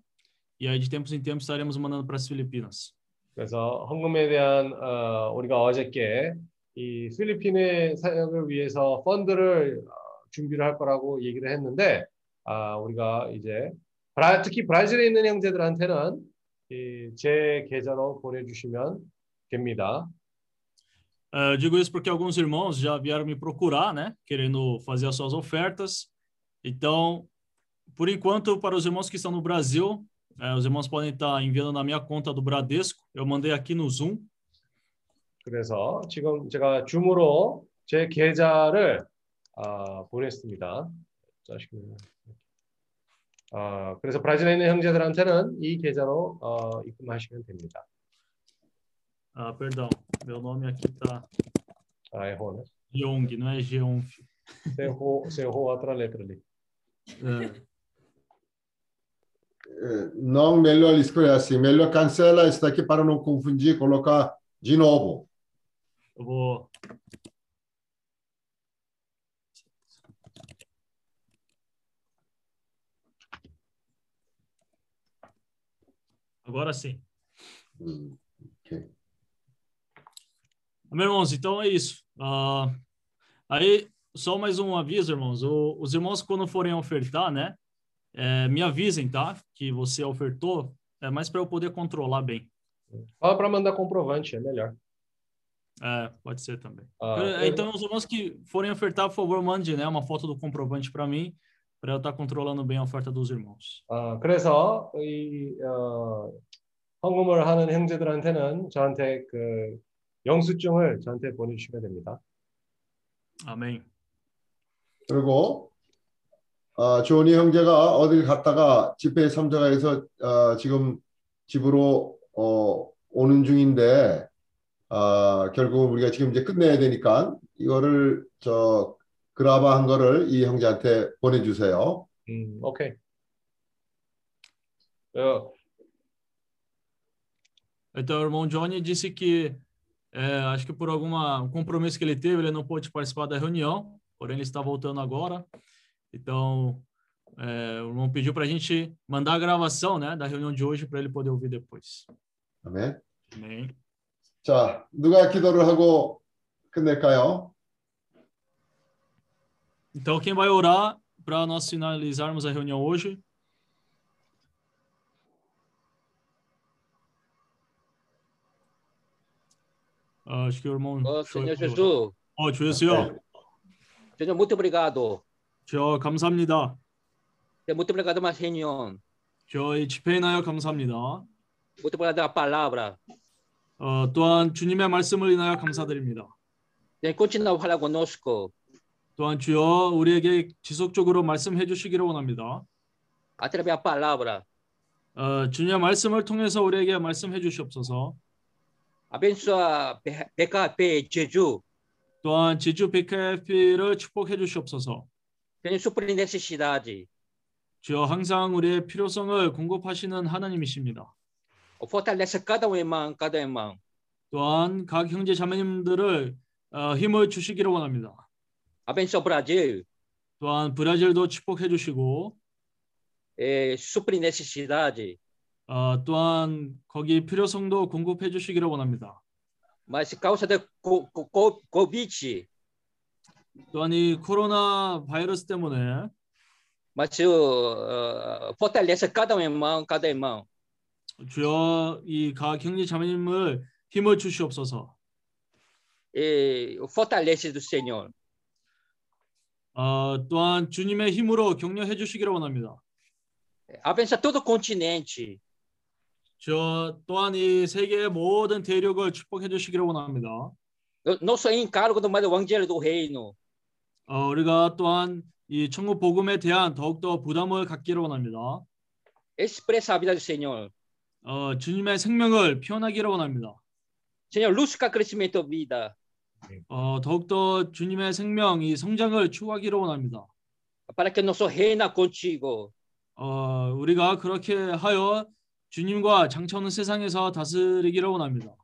e aí de tempos em tempos estaremos mandando para as Filipinas. 그래서 헌금에 대한 어, 우리가 어저께 이 필리핀의 사역을 위해서 펀드를 어, 준비를 할 거라고 얘기를 했는데 아, 우리가 이제 브라, 특히 브라질에 있는 형제들한테는 이, 제 계좌로 보내주시면 됩니다. Eh, eu digo isso porque alguns irmãos já vieram me procurar, né, querendo fazer as suas ofertas. Então, por enquanto, para os irmãos que estão no Brasil, eh, os irmãos podem estar enviando na minha conta do Bradesco. Eu mandei aqui no Zoom. 그래서 지금 제가 줌으로 제 계좌를 아, 보냈습니다. 자식들. 아, 그래서 브라질에 있는 형제들한테는 이 계좌로 어, 입금하시면 됩니다. Ah, perdão, meu nome aqui tá Ah, errou, né? Jeong, não é Jeonf. Você errou, você errou outra letra ali. É. Eh, não melhor escolher assim. Melhor cancela isso daqui para não confundir, colocar de novo. Eu vou. Agora sim. Hum, ok. Irmãos, então é isso. Ah, aí, só mais um aviso, irmãos. O- os irmãos, quando forem ofertar, né? eh, me avisem, tá? Que você ofertou. É mais para eu poder controlar bem. Fala para mandar comprovante, é melhor. É, pode ser também. Ah, então, os irmãos que forem ofertar, por favor, mande né, uma foto do comprovante para mim, para estar controlando bem a oferta dos irmãos. 아, 그래서 이 어, 헌금을 하는 형제들한테는 저한테 그 영수증을 저한테 보내주시면 됩니다. Amém. 그리고 어, 조니 형제가 어딜 갔다가 집회에 참석해서 어, 지금 집으로 어, 오는 중인데 어, 결국 우리가 지금 이제 끝내야 되니까 이거를 저 그라바 한 거를 이 형제한테 보내주세요. 음, ok. Eu, Então, o irmão Johnny disse que, é, acho que por algum compromisso que ele teve, ele não pôde participar da reunião, porém ele está voltando agora. Então, é, o irmão pediu para a gente mandar a gravação né, da reunião de hoje para ele poder ouvir depois. 아멘. Amém. 자, 누가 기도를 하고 끝낼까요? Então, quem vai orar para nós finalizarmos a reunião hoje? Ah, acho que o irmão. Choi Senhor. Jesus. Ó, 주여, Senhor, muito obrigado. 저 감사합니다. Senhor, muito obrigado mais reunião. 저희 집회에 인하여 감사합니다. Muito obrigado a palavra. 어, 또한 주님의 말씀을 인하여 감사드립니다. Senhor, continua a falar conosco. 또한 주여 우리에게 지속적으로 말씀해 주시기를 원합니다. Através da palavra. 어, 주님의 말씀을 통해서 우리에게 말씀해 주시옵소서. Abençoa PKP Jesus. 또한 지주 BKF를 축복해 주시옵소서. Senhor, suprir necessidade. 주여 항상 우리의 필요성을 공급하시는 하나님이십니다. Fortalece cada um irmão, cada irmão. 또한 각 형제 자매님들을 어, 힘을 주시기를 원합니다. Abençoa o Brasil. 또한 브라질도 축복해 주시고 Eh, suprir necessidade. 어, 또한 거기 필요성도 공급해 주시기를 원합니다. Mas causa da co- co- co- Covid, 또한 이 코로나 바이러스 때문에 mas uh, fortalece cada um irmão, cada irmão. 주여 이각 형제 자매님을 힘을 주시옵소서. E fortalece do Senhor. 어, 또한 주님의 힘으로 격려해 주시기를 원합니다. Abençoa todo o continente. 저 또한 이 세계의 모든 대륙을 축복해 주시기를 원합니다. Não sou encargo do evangelho do reino. 어, 우리가 또한 이 천국 복음에 대한 더욱더 부담을 갖기를 원합니다. Expressa a vida do Senhor. 어, 주님의 생명을 표현하기를 원합니다. Senhor, busca crescimento vida. 어, 더욱더 주님의 생명, 이 성장을 추구하기를 원합니다. Para que nosso reina contigo. 어, 우리가 그렇게 하여 주님과 장차오는 세상에서 다스리기를 원합니다.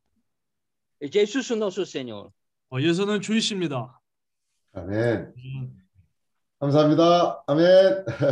Jesus nosso Senhor. 어, 예수는 주이십니다. 아멘. 감사합니다. 아멘.